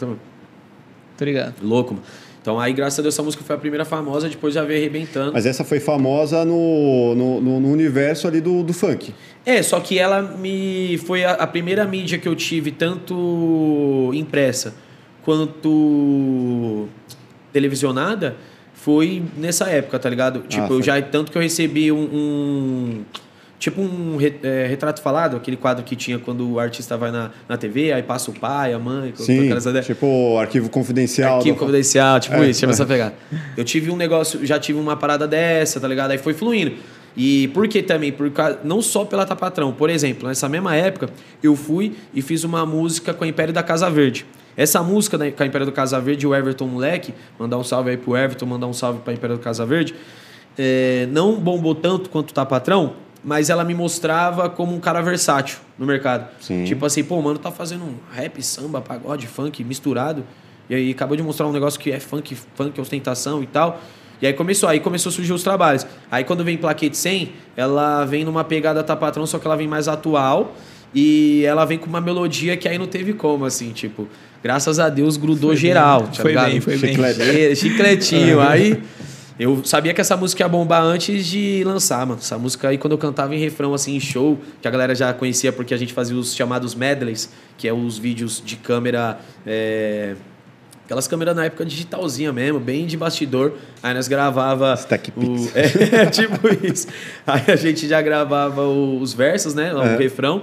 Tô ligado. Louco, mano. Então aí, graças a Deus, essa música foi a primeira famosa, depois já veio arrebentando. Mas essa foi famosa no, no, no, no universo ali do, do funk. É, só que ela me. Foi a, a, primeira mídia que eu tive, tanto impressa quanto televisionada, foi nessa época, tá ligado? Tipo, ah, eu já. Tanto que eu recebi um, um Tipo um é, retrato falado, aquele quadro que tinha quando o artista vai na, na TV, aí passa o pai, a mãe, Sim, tipo arquivo confidencial. Arquivo do... confidencial, tipo é, isso, deixa é. pegar. Eu tive um negócio, já tive uma parada dessa, tá ligado? Aí foi fluindo. E por que também? Por causa, não só pela Tapatrão. Por exemplo, nessa mesma época, eu fui e fiz uma música com a Império da Casa Verde. Essa música da, com a Império da Casa Verde, o Everton Moleque, mandar um salve aí pro Everton, mandar um salve pra Império da Casa Verde, é, não bombou tanto quanto o Tapatrão, mas ela me mostrava como um cara versátil no mercado. Sim. Tipo assim, pô, mano, tá fazendo um rap, samba, pagode, funk misturado. E aí acabou de mostrar um negócio que é funk, funk, ostentação e tal. E aí começou, aí começou a surgir os trabalhos. Aí quando vem Plaquete 100, ela vem numa pegada tapatrão, só que ela vem mais atual. E ela vem com uma melodia que aí não teve como, assim, tipo... Graças a Deus grudou foi geral. Bem, tá foi ligado? bem, foi bem. Chicletinho. aí... Eu sabia que essa música ia bombar antes de lançar, mano. Essa música aí, quando eu cantava em refrão, assim, em show, que a galera já conhecia porque a gente fazia os chamados medleys, que é os vídeos de câmera. É... Aquelas câmeras na época digitalzinha mesmo, bem de bastidor. Aí nós gravava. Stack o... *laughs* É, tipo isso. Aí a gente já gravava os versos, né? O é. refrão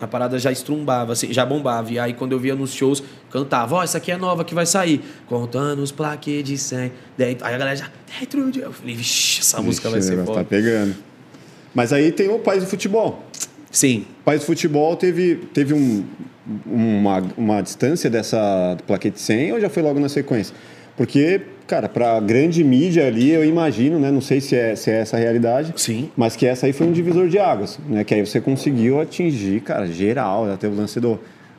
a parada já estrumbava, assim, já bombava. E aí, quando eu via nos shows, cantava, ó, oh, essa aqui é nova que vai sair. Contando os plaquês de 100. Aí a galera já, dentro de... Eu falei, vixi, essa Vixe, música vai ser foda. Tá pegando. Mas aí tem o País do Futebol. Sim. O País do Futebol teve, teve um, uma, uma distância dessa plaquete 100 ou já foi logo na sequência? Porque Cara, para grande mídia ali, eu imagino, né? Não sei se é, se é essa a realidade. Sim. Mas que essa aí foi um divisor de águas, né? Que aí você conseguiu atingir, cara, geral. Até o lance do,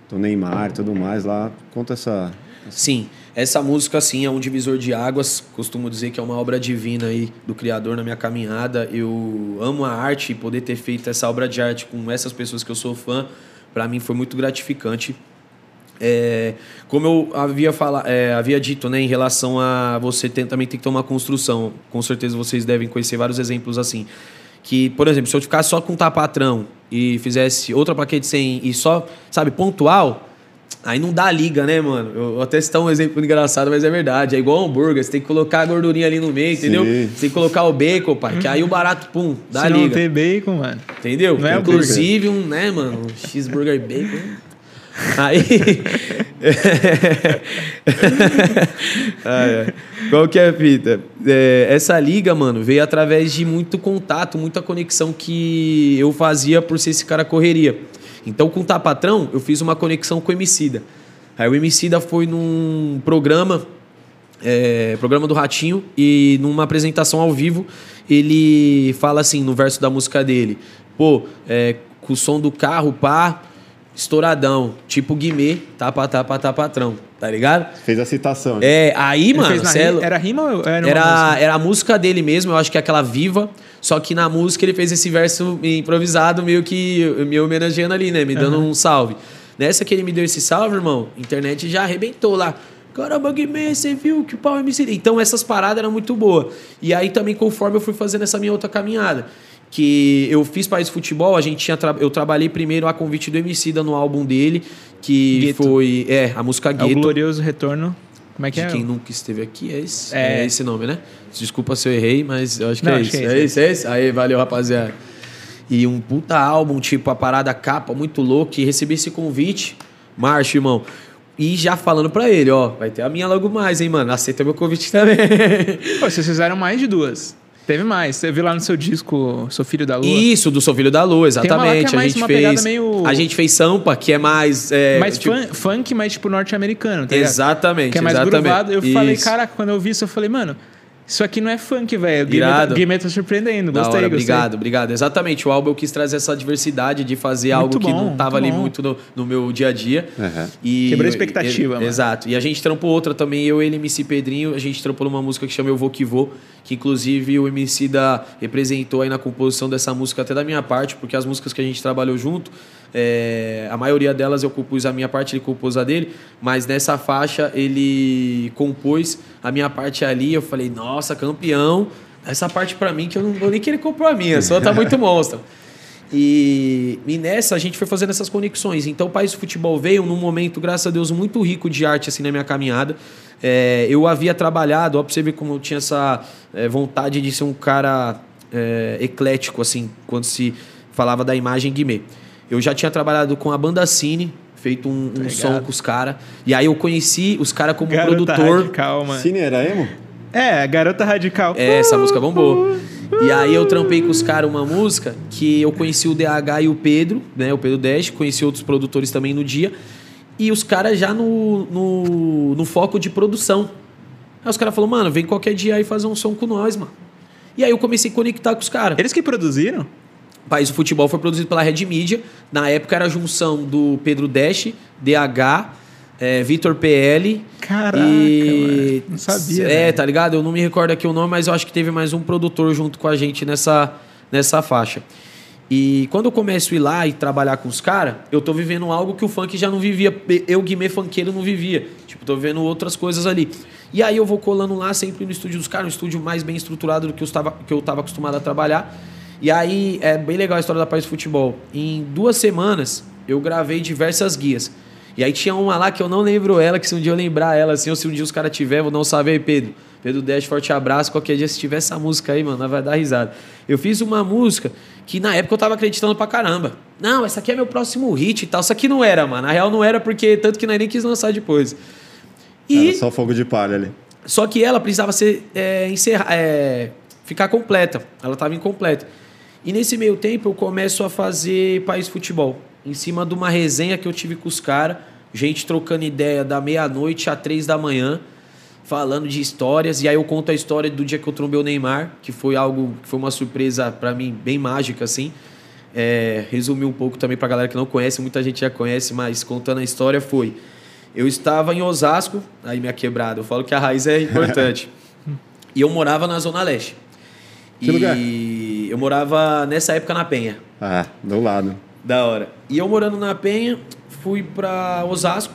do Neymar e tudo mais lá. Conta essa, Sim, essa música sim é um divisor de águas. Costumo dizer que é uma obra divina aí do Criador na minha caminhada. Eu amo a arte e poder ter feito essa obra de arte com essas pessoas que eu sou fã, para mim foi muito gratificante. É, como eu havia, fala, é, havia dito, né, em relação a você tem, também tem que ter uma construção. Com certeza vocês devem conhecer vários exemplos assim. Que, por exemplo, se eu ficar só com tapatrão e fizesse outra plaquete sem e só, sabe, pontual, aí não dá liga, né, mano? Eu vou até citar um exemplo engraçado, mas é verdade. É igual hambúrguer, você tem que colocar a gordurinha ali no meio, entendeu? Sim. Você tem que colocar o bacon, pai, que aí o barato, pum, dá se liga. não tem bacon, mano. Entendeu? Não é Inclusive, um, né, mano, um cheeseburger bacon. Aí. *laughs* Qual que é a fita? É, essa liga, mano, veio através de muito contato, muita conexão que eu fazia por ser esse cara correria. Então, com o Tapatrão, eu fiz uma conexão com o Emicida. Aí o Emicida foi num programa, é, programa do Ratinho, e numa apresentação ao vivo, ele fala assim, no verso da música dele, pô, é, com o som do carro, pá, estouradão, tipo Guimê, tapa, tapa, tapa, patrão, tá ligado? Fez a citação. É, aí, Ele mano. É... Era rima ou era era, era a música dele mesmo, eu acho que é aquela viva. Só que na música ele fez esse verso improvisado, meio que me homenageando ali, né? Me dando uhum. um salve. Nessa que ele me deu esse salve, irmão, a internet já arrebentou lá. Caramba, Guimê, você viu que o pau é MC. Então essas paradas eram muito boas. E aí também, conforme eu fui fazendo essa minha outra caminhada, que eu fiz País Futebol, a gente tinha tra eu trabalhei primeiro a convite do Emicida no álbum dele, que Gueto. foi é, a música Gueto. É o glorioso retorno. Como é que de é? quem nunca esteve aqui, é esse, é... é esse nome, né? Desculpa se eu errei, mas eu acho que Não, é, esse. é, esse. É esse, Aí, valeu, rapaziada. E um puta álbum, tipo, a parada capa, muito louco. E recebi esse convite. Marcha, irmão. E já falando pra ele, ó, vai ter a minha logo mais, hein, mano. Aceita meu convite também. Pô, vocês fizeram mais de duas. Teve mais. Você viu lá no seu disco Sou Filho da Lua? Isso, do Sou Filho da Lua, exatamente. É a gente fez. Meio... A gente fez Sampa, que é mais. É, mais tipo... funk, mais tipo norte-americano, tá Exatamente. Que é mais exatamente. gruvado. Eu isso. falei, caraca, quando eu vi isso, eu falei, mano. Isso aqui não é funk, velho. O Game tá surpreendendo. Gostei, hora, gostei. Obrigado, obrigado. Exatamente. O álbum eu quis trazer essa diversidade de fazer muito algo bom, que não tava ali bom. muito no, no, meu dia a dia. Uhum. E, Quebrou a expectativa, mano. Exato. E a gente trampou outra também, eu e ele, MC Pedrinho, a gente trampou numa música que chama Eu Vou Que Vou, que inclusive o MC da representou aí na composição dessa música até da minha parte, porque as músicas que a gente trabalhou junto, é, a maioria delas eu compus a minha parte, ele compôs a dele, mas nessa faixa ele compôs a minha parte ali. Eu falei, nossa, campeão. Essa parte para mim que eu não vou nem querer comprar a minha, só tá muito *laughs* monstro. E, e nessa a gente foi fazendo essas conexões. Então o País do Futebol veio num momento, graças a Deus, muito rico de arte assim na minha caminhada. É, eu havia trabalhado, ó, pra você ver como eu tinha essa é, vontade de ser um cara é, eclético, assim, quando se falava da imagem Guimê. Eu já tinha trabalhado com a banda Cine, feito um, um som com os caras. E aí eu conheci os caras como Garota produtor. Radical, mano. Cine era emo? É, Garota Radical. É, essa música bombou. E aí eu trampei com os caras uma música que eu conheci o DH e o Pedro, né? O Pedro Dash, conheci outros produtores também no dia. E os caras já no, no, no, foco de produção. Aí os caras falaram, mano, vem qualquer dia aí fazer um som com nós, mano. E aí eu comecei a conectar com os caras. Eles que produziram? País do Futebol foi produzido pela Red Media. Na época era a junção do Pedro Dash, DH, é, Vitor PL. Caraca, e... não sabia. É, né? tá ligado? Eu não me recordo aqui o nome, mas eu acho que teve mais um produtor junto com a gente nessa, nessa faixa. E quando eu começo a ir lá e trabalhar com os caras, eu tô vivendo algo que o funk já não vivia. Eu, Guimê Funkeiro, não vivia. Tipo, tô vendo outras coisas ali. E aí eu vou colando lá sempre no estúdio dos caras, um estúdio mais bem estruturado do que eu estava, que eu estava acostumado a trabalhar. E aí é bem legal a história da País Futebol. Em duas semanas eu gravei diversas guias. E aí tinha uma lá que eu não lembro ela, que se um dia eu lembrar ela, assim, ou se um dia os caras tiver, vou um salve aí, Pedro. Pedro Dash, forte abraço. Qualquer dia, se tiver essa música aí, mano, vai dar risada. Eu fiz uma música que na época eu tava acreditando pra caramba. Não, essa aqui é meu próximo hit e tal. Isso aqui não era, mano. Na real não era porque tanto que nós nem quis lançar depois. E... Era só fogo de palha ali. Só que ela precisava ser é, é, ficar completa. Ela tava incompleta. E nesse meio tempo eu começo a fazer País Futebol. Em cima de uma resenha que eu tive com os caras, gente trocando ideia da meia-noite a três da manhã, falando de histórias. E aí eu conto a história do dia que eu trombei o Neymar, que foi algo, que foi uma surpresa para mim bem mágica, assim. É, resumir um pouco também pra galera que não conhece, muita gente já conhece, mas contando a história foi. Eu estava em Osasco, aí minha quebrada, eu falo que a raiz é importante. *laughs* e eu morava na Zona Leste. Que e lugar? Eu morava nessa época na Penha. Ah, do lado. Da hora. E eu morando na Penha, fui para Osasco.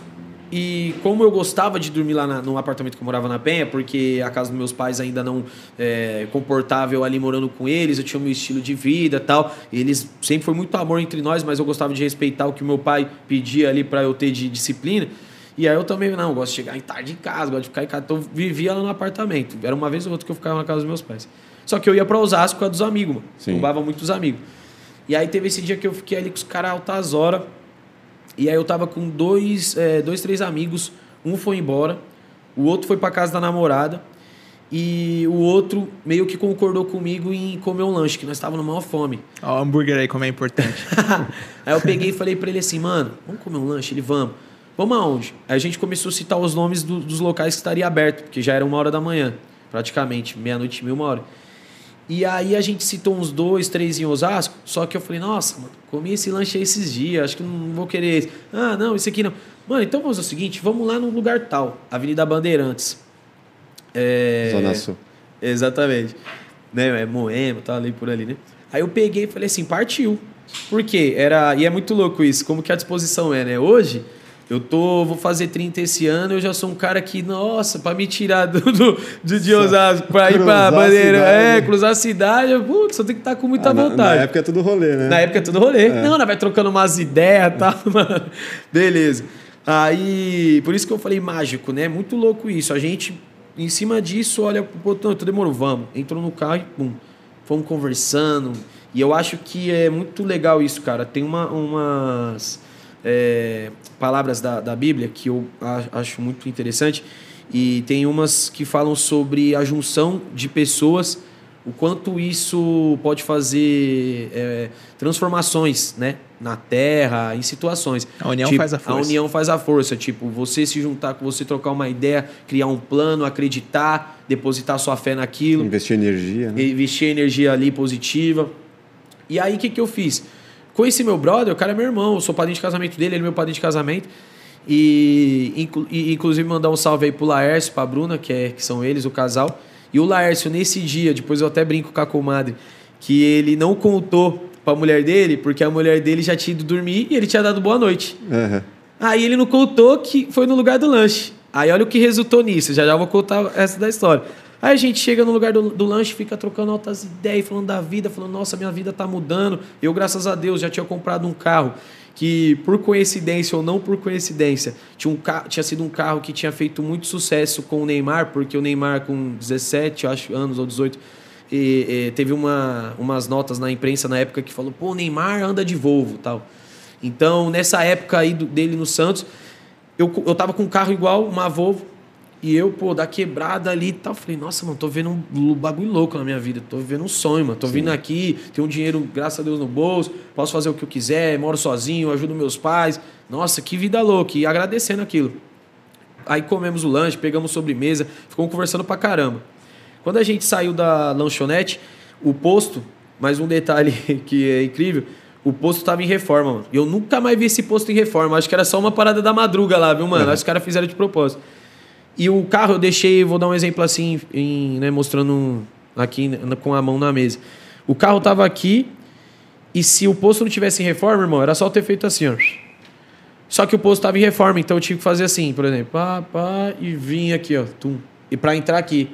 E como eu gostava de dormir lá na, no apartamento que eu morava na Penha, porque a casa dos meus pais ainda não é confortável ali morando com eles, eu tinha o meu estilo de vida tal. Eles sempre foi muito amor entre nós, mas eu gostava de respeitar o que meu pai pedia ali para eu ter de disciplina. E aí eu também, não, eu gosto de chegar em tarde em casa, gosto de ficar em casa. Então vivia lá no apartamento. Era uma vez ou outra que eu ficava na casa dos meus pais. Só que eu ia para Osasco com a dos amigos, mano. Sim. Roubava muitos amigos. E aí teve esse dia que eu fiquei ali com os caras altas horas. E aí eu tava com dois, é, dois, três amigos. Um foi embora, o outro foi para casa da namorada. E o outro meio que concordou comigo em comer um lanche, que nós estávamos na maior fome. Ó, o hambúrguer aí, como é importante. *laughs* aí eu peguei e falei para ele assim, mano, vamos comer um lanche? Ele, vamos. Vamos aonde? Aí a gente começou a citar os nomes do, dos locais que estaria aberto, porque já era uma hora da manhã, praticamente, meia-noite e meia, uma hora. E aí a gente citou uns dois, três em Osasco, só que eu falei, nossa, mano, comi esse lanche aí esses dias, acho que não vou querer esse. Ah, não, esse aqui não. Mano, então vamos fazer o seguinte, vamos lá no lugar tal, Avenida Bandeirantes. É... Zona Sul. Exatamente. Né, é Moema, tá ali por ali, né? Aí eu peguei e falei assim, partiu. Por quê? Era, e é muito louco isso, como que a disposição é, né? Hoje, eu tô, vou fazer 30 esse ano, eu já sou um cara que, nossa, para me tirar do, do, do de Osasco, para ir para bandeira, é, cruzar a cidade, putz, eu tenho que estar tá com muita ah, vontade. Na, na, época é tudo rolê, né? Na época é tudo rolê. É. Não, vai trocando umas ideias e tal, *laughs* mano. Beleza. Aí, por isso que eu falei mágico, né? Muito louco isso. A gente, em cima disso, olha pro botão, então demorou, vamos. Entrou no carro e pum. Fomos conversando. E eu acho que é muito legal isso, cara. Tem uma, umas é, palavras da, da Bíblia que eu acho muito interessante. E tem umas que falam sobre a junção de pessoas, o quanto isso pode fazer é, transformações né, na terra, em situações. A união tipo, faz a força. A união faz a força. Tipo, você se juntar com você, trocar uma ideia, criar um plano, acreditar, depositar sua fé naquilo. Investir energia. Né? Investir energia ali positiva. E aí, o que, que eu fiz? Conheci meu brother, o cara é meu irmão, eu sou padrinho de casamento dele, ele é meu padrinho de casamento. E, inclu, e inclusive mandar um salve aí pro Laércio, pra Bruna, que, é, que são eles, o casal. E o Laércio, nesse dia, depois eu até brinco com a comadre, que ele não contou pra mulher dele, porque a mulher dele já tinha ido dormir e ele tinha dado boa noite. Uhum. Aí ele não contou que foi no lugar do lanche. Aí olha o que resultou nisso, já já vou contar essa da história. Aí a gente chega no lugar do, do lanche, fica trocando altas ideias, falando da vida, falando, nossa, minha vida tá mudando. Eu, graças a Deus, já tinha comprado um carro que, por coincidência ou não por coincidência, tinha, um tinha sido um carro que tinha feito muito sucesso com o Neymar, porque o Neymar, com 17 acho, anos ou 18, e, e, teve uma, umas notas na imprensa na época que falou, pô, o Neymar anda de Volvo tal. Então, nessa época aí do, dele no Santos, eu, eu tava com um carro igual, uma Volvo, e eu, pô, da quebrada ali e tal. Falei, nossa, mano, tô vendo um bagulho louco na minha vida. Tô vivendo um sonho, mano. Tô Sim. vindo aqui, tenho um dinheiro, graças a Deus, no bolso. Posso fazer o que eu quiser, moro sozinho, ajudo meus pais. Nossa, que vida louca. E agradecendo aquilo. Aí comemos o lanche, pegamos sobremesa, ficamos conversando pra caramba. Quando a gente saiu da lanchonete, o posto, mais um detalhe *laughs* que é incrível, o posto estava em reforma, mano. Eu nunca mais vi esse posto em reforma. Acho que era só uma parada da madruga lá, viu, mano? Acho que os caras fizeram de propósito. E o carro eu deixei, vou dar um exemplo assim, em, né, mostrando aqui com a mão na mesa. O carro tava aqui e se o posto não tivesse em reforma, irmão, era só ter feito assim, ó. Só que o posto tava em reforma, então eu tive que fazer assim, por exemplo, pá, pá, e vim aqui, ó, tum, e para entrar aqui.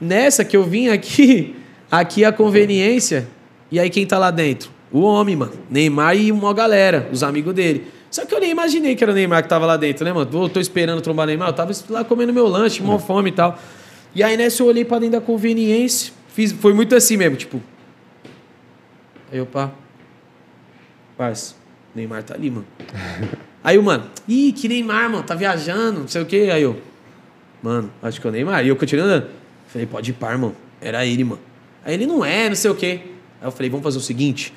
Nessa que eu vim aqui, *laughs* aqui a conveniência, e aí quem tá lá dentro? O homem, mano. Neymar e uma galera, os amigos dele. Só que eu nem imaginei que era o Neymar que tava lá dentro, né, mano? Eu tô esperando trombar o Neymar, eu tava lá comendo meu lanche, mó fome e tal. E aí nessa eu olhei pra dentro da conveniência, fiz, foi muito assim mesmo, tipo. Aí eu, pá. Parça, Neymar tá ali, mano. *laughs* Aí o mano, ih, que Neymar, mano, tá viajando, não sei o quê. Aí eu, mano, acho que é o Neymar. E eu continuei andando. Falei, pode ir par, mano. Era ele, mano. Aí ele não é, não sei o quê. Aí eu falei, vamos fazer o seguinte,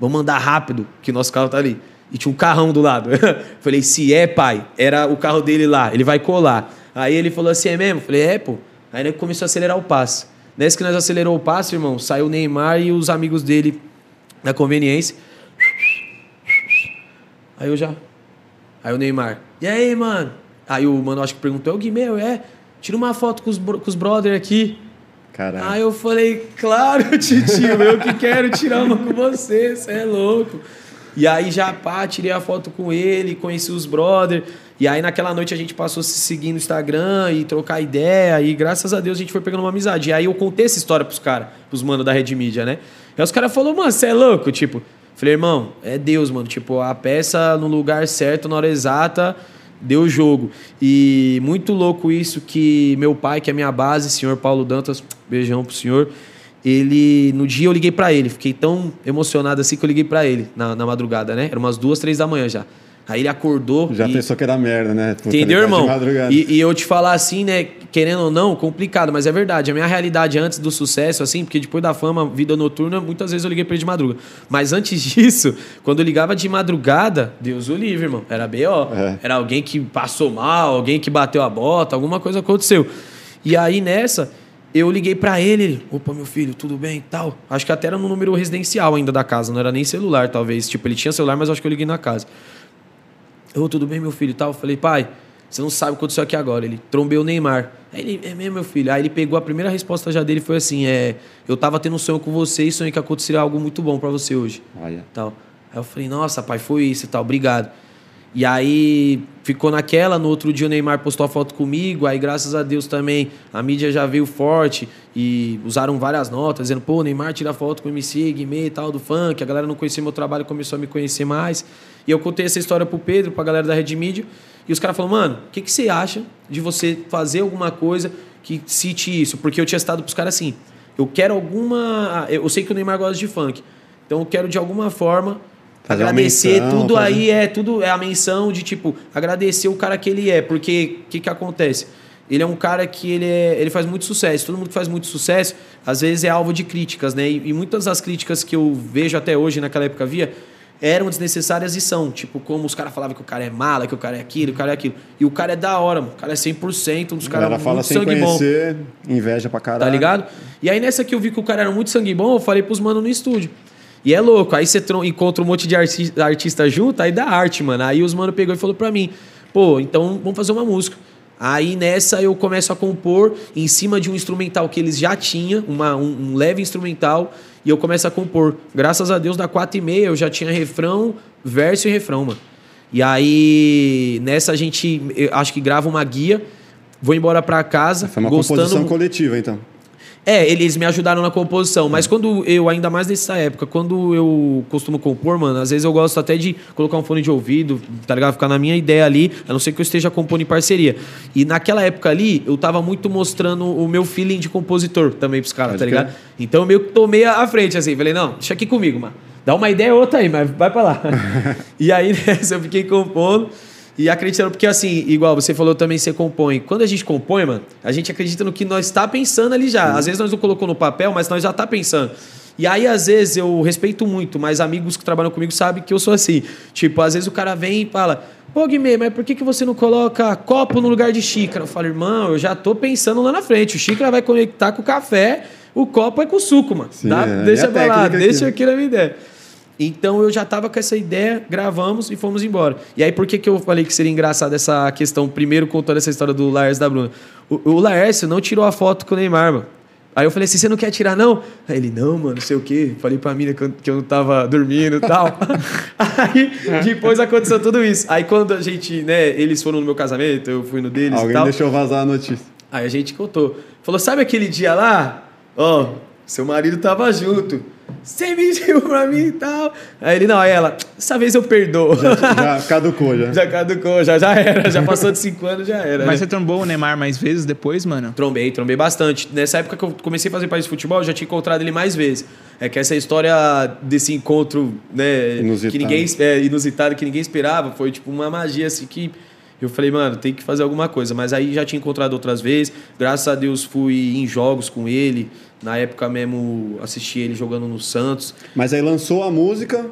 vamos andar rápido, que nosso carro tá ali. E tinha um carrão do lado. *laughs* falei, se é, pai, era o carro dele lá, ele vai colar. Aí ele falou assim, é mesmo? Falei, é, pô. Aí ele começou a acelerar o passe. Nessa que nós acelerou o passe, irmão, saiu o Neymar e os amigos dele na conveniência. Aí eu já. Aí o Neymar. E aí, mano? Aí o mano acho que perguntou, o Guimê, é? Tira uma foto com os, com os brother aqui. Caralho. Aí eu falei, claro, *laughs* titio, eu que quero tirar uma com você, você é louco. E aí já, pá, tirei a foto com ele, conheci os brothers. E aí naquela noite a gente passou a se seguir no Instagram e trocar ideia. E graças a Deus a gente foi pegando uma amizade. E aí eu contei essa história pros caras, pros manos da Rede Mídia, né? E aí os caras falaram, mano, você é louco? Tipo, falei, irmão, é Deus, mano. Tipo, a peça no lugar certo, na hora exata, deu jogo. E muito louco isso que meu pai, que é minha base, senhor Paulo Dantas, beijão pro senhor ele no dia eu liguei para ele, fiquei tão emocionado assim que eu liguei para ele na, na madrugada, né? Era umas duas, três da manhã já. Aí ele acordou. Já e... pensou que era merda, né? Puta, Entendeu, irmão? E, e, eu te falar assim, né? Querendo ou não, complicado, mas é verdade. A minha realidade antes do sucesso, assim, porque depois da fama, vida noturna, muitas vezes eu liguei pra ele de madruga. Mas antes *laughs* disso, quando eu ligava de madrugada, Deus o livre, irmão. Era B.O. É. Era alguém que passou mal, alguém que bateu a bota, alguma coisa aconteceu. E aí nessa eu liguei para ele, ele, opa, meu filho, tudo bem e tal. Acho que até era no número residencial ainda da casa, não era nem celular, talvez. Tipo, ele tinha celular, mas acho que eu liguei na casa. Eu, tudo bem, meu filho e tal. Eu falei, pai, você não sabe o que aconteceu aqui agora. Ele trombei o Neymar. Aí ele, é mesmo, meu filho. Aí ele pegou a primeira resposta já dele foi assim: é, eu tava tendo um sonho com você e sonhei que aconteceria algo muito bom para você hoje. Yeah. Tal. Aí eu falei, nossa, pai, foi isso e tal, obrigado. E aí ficou naquela, no outro dia o Neymar postou a foto comigo, aí graças a Deus também a mídia já veio forte e usaram várias notas, dizendo, pô, Neymar tira foto com o MC, Guimê e tal, do funk, a galera não conhecia meu trabalho, começou a me conhecer mais. E eu contei essa história pro Pedro, pra galera da Rede Mídia, e os caras falaram, mano, o que, que você acha de você fazer alguma coisa que cite isso? Porque eu tinha estado pros caras assim, eu quero alguma... Eu sei que o Neymar gosta de funk, então eu quero de alguma forma Fazer agradecer menção, tudo fazer... aí é tudo é a menção de tipo agradecer o cara que ele é porque o que, que acontece? Ele é um cara que ele, é, ele faz muito sucesso todo mundo que faz muito sucesso às vezes é alvo de críticas né? E, e muitas das críticas que eu vejo até hoje naquela época via eram desnecessárias e são tipo como os caras falavam que o cara é mala que o cara é aquilo o cara é aquilo. E o cara é da hora mano. o cara é 100% um dos caras muito fala sem sangue conhecer, bom inveja pra caralho. tá ligado? E aí nessa que eu vi que o cara era muito sangue bom eu falei pros mano no estúdio e é louco. Aí você encontra um monte de artista, artista junto, aí dá arte, mano. Aí os mano pegou e falou pra mim: pô, então vamos fazer uma música. Aí nessa eu começo a compor em cima de um instrumental que eles já tinham, uma, um, um leve instrumental, e eu começo a compor. Graças a Deus, da 4 e meia eu já tinha refrão, verso e refrão, mano. E aí nessa a gente, acho que grava uma guia, vou embora pra casa. Foi uma gostando... composição coletiva, então. É, eles me ajudaram na composição, mas quando eu, ainda mais nessa época, quando eu costumo compor, mano, às vezes eu gosto até de colocar um fone de ouvido, tá ligado? Ficar na minha ideia ali, a não ser que eu esteja compondo em parceria. E naquela época ali, eu tava muito mostrando o meu feeling de compositor também pros caras, tá ligado? Então eu meio que tomei a frente, assim, falei, não, deixa aqui comigo, mano. Dá uma ideia outra aí, mas vai pra lá. *laughs* e aí, *laughs* nessa, eu fiquei compondo. E acreditando, porque assim, igual você falou também, você compõe. Quando a gente compõe, mano, a gente acredita no que nós está pensando ali já. Às vezes nós não colocou no papel, mas nós já está pensando. E aí, às vezes, eu respeito muito, mas amigos que trabalham comigo sabem que eu sou assim. Tipo, às vezes o cara vem e fala, pô, Guimê, mas por que, que você não coloca copo no lugar de xícara? Eu falo, irmão, eu já tô pensando lá na frente. O xícara vai conectar com o café, o copo é com o suco, mano. Sim, Dá, é, deixa pra lá, deixa aqui na minha ideia. Então eu já estava com essa ideia, gravamos e fomos embora. E aí por que, que eu falei que seria engraçado essa questão, primeiro contando essa história do Laércio da Bruna? O, o Laércio não tirou a foto com o Neymar, mano. Aí eu falei assim, você não quer tirar não? Aí ele, não, mano, não sei o quê. Falei pra mina que eu, que eu não tava dormindo e tal. *laughs* aí depois aconteceu tudo isso. Aí quando a gente, né, eles foram no meu casamento, eu fui no deles Alguém e tal. deixou vazar a notícia. Aí a gente contou. Falou, sabe aquele dia lá? Ó, oh, seu marido tava junto. Você mentiu pra mim e tal. Aí ele, não, aí ela, dessa vez eu perdoo. Já, já *laughs* caducou, já. Já caducou, já, já era. Já passou de cinco anos, já era. Mas né? você trombou o Neymar mais vezes depois, mano? Trombei, trombei bastante. Nessa época que eu comecei a fazer país de futebol, eu já tinha encontrado ele mais vezes. É que essa história desse encontro, né, inusitado. que ninguém é, inusitado, que ninguém esperava, foi tipo uma magia assim que eu falei, mano, tem que fazer alguma coisa. Mas aí já tinha encontrado outras vezes. Graças a Deus fui em jogos com ele. Na época mesmo assisti ele jogando no Santos. Mas aí lançou a música.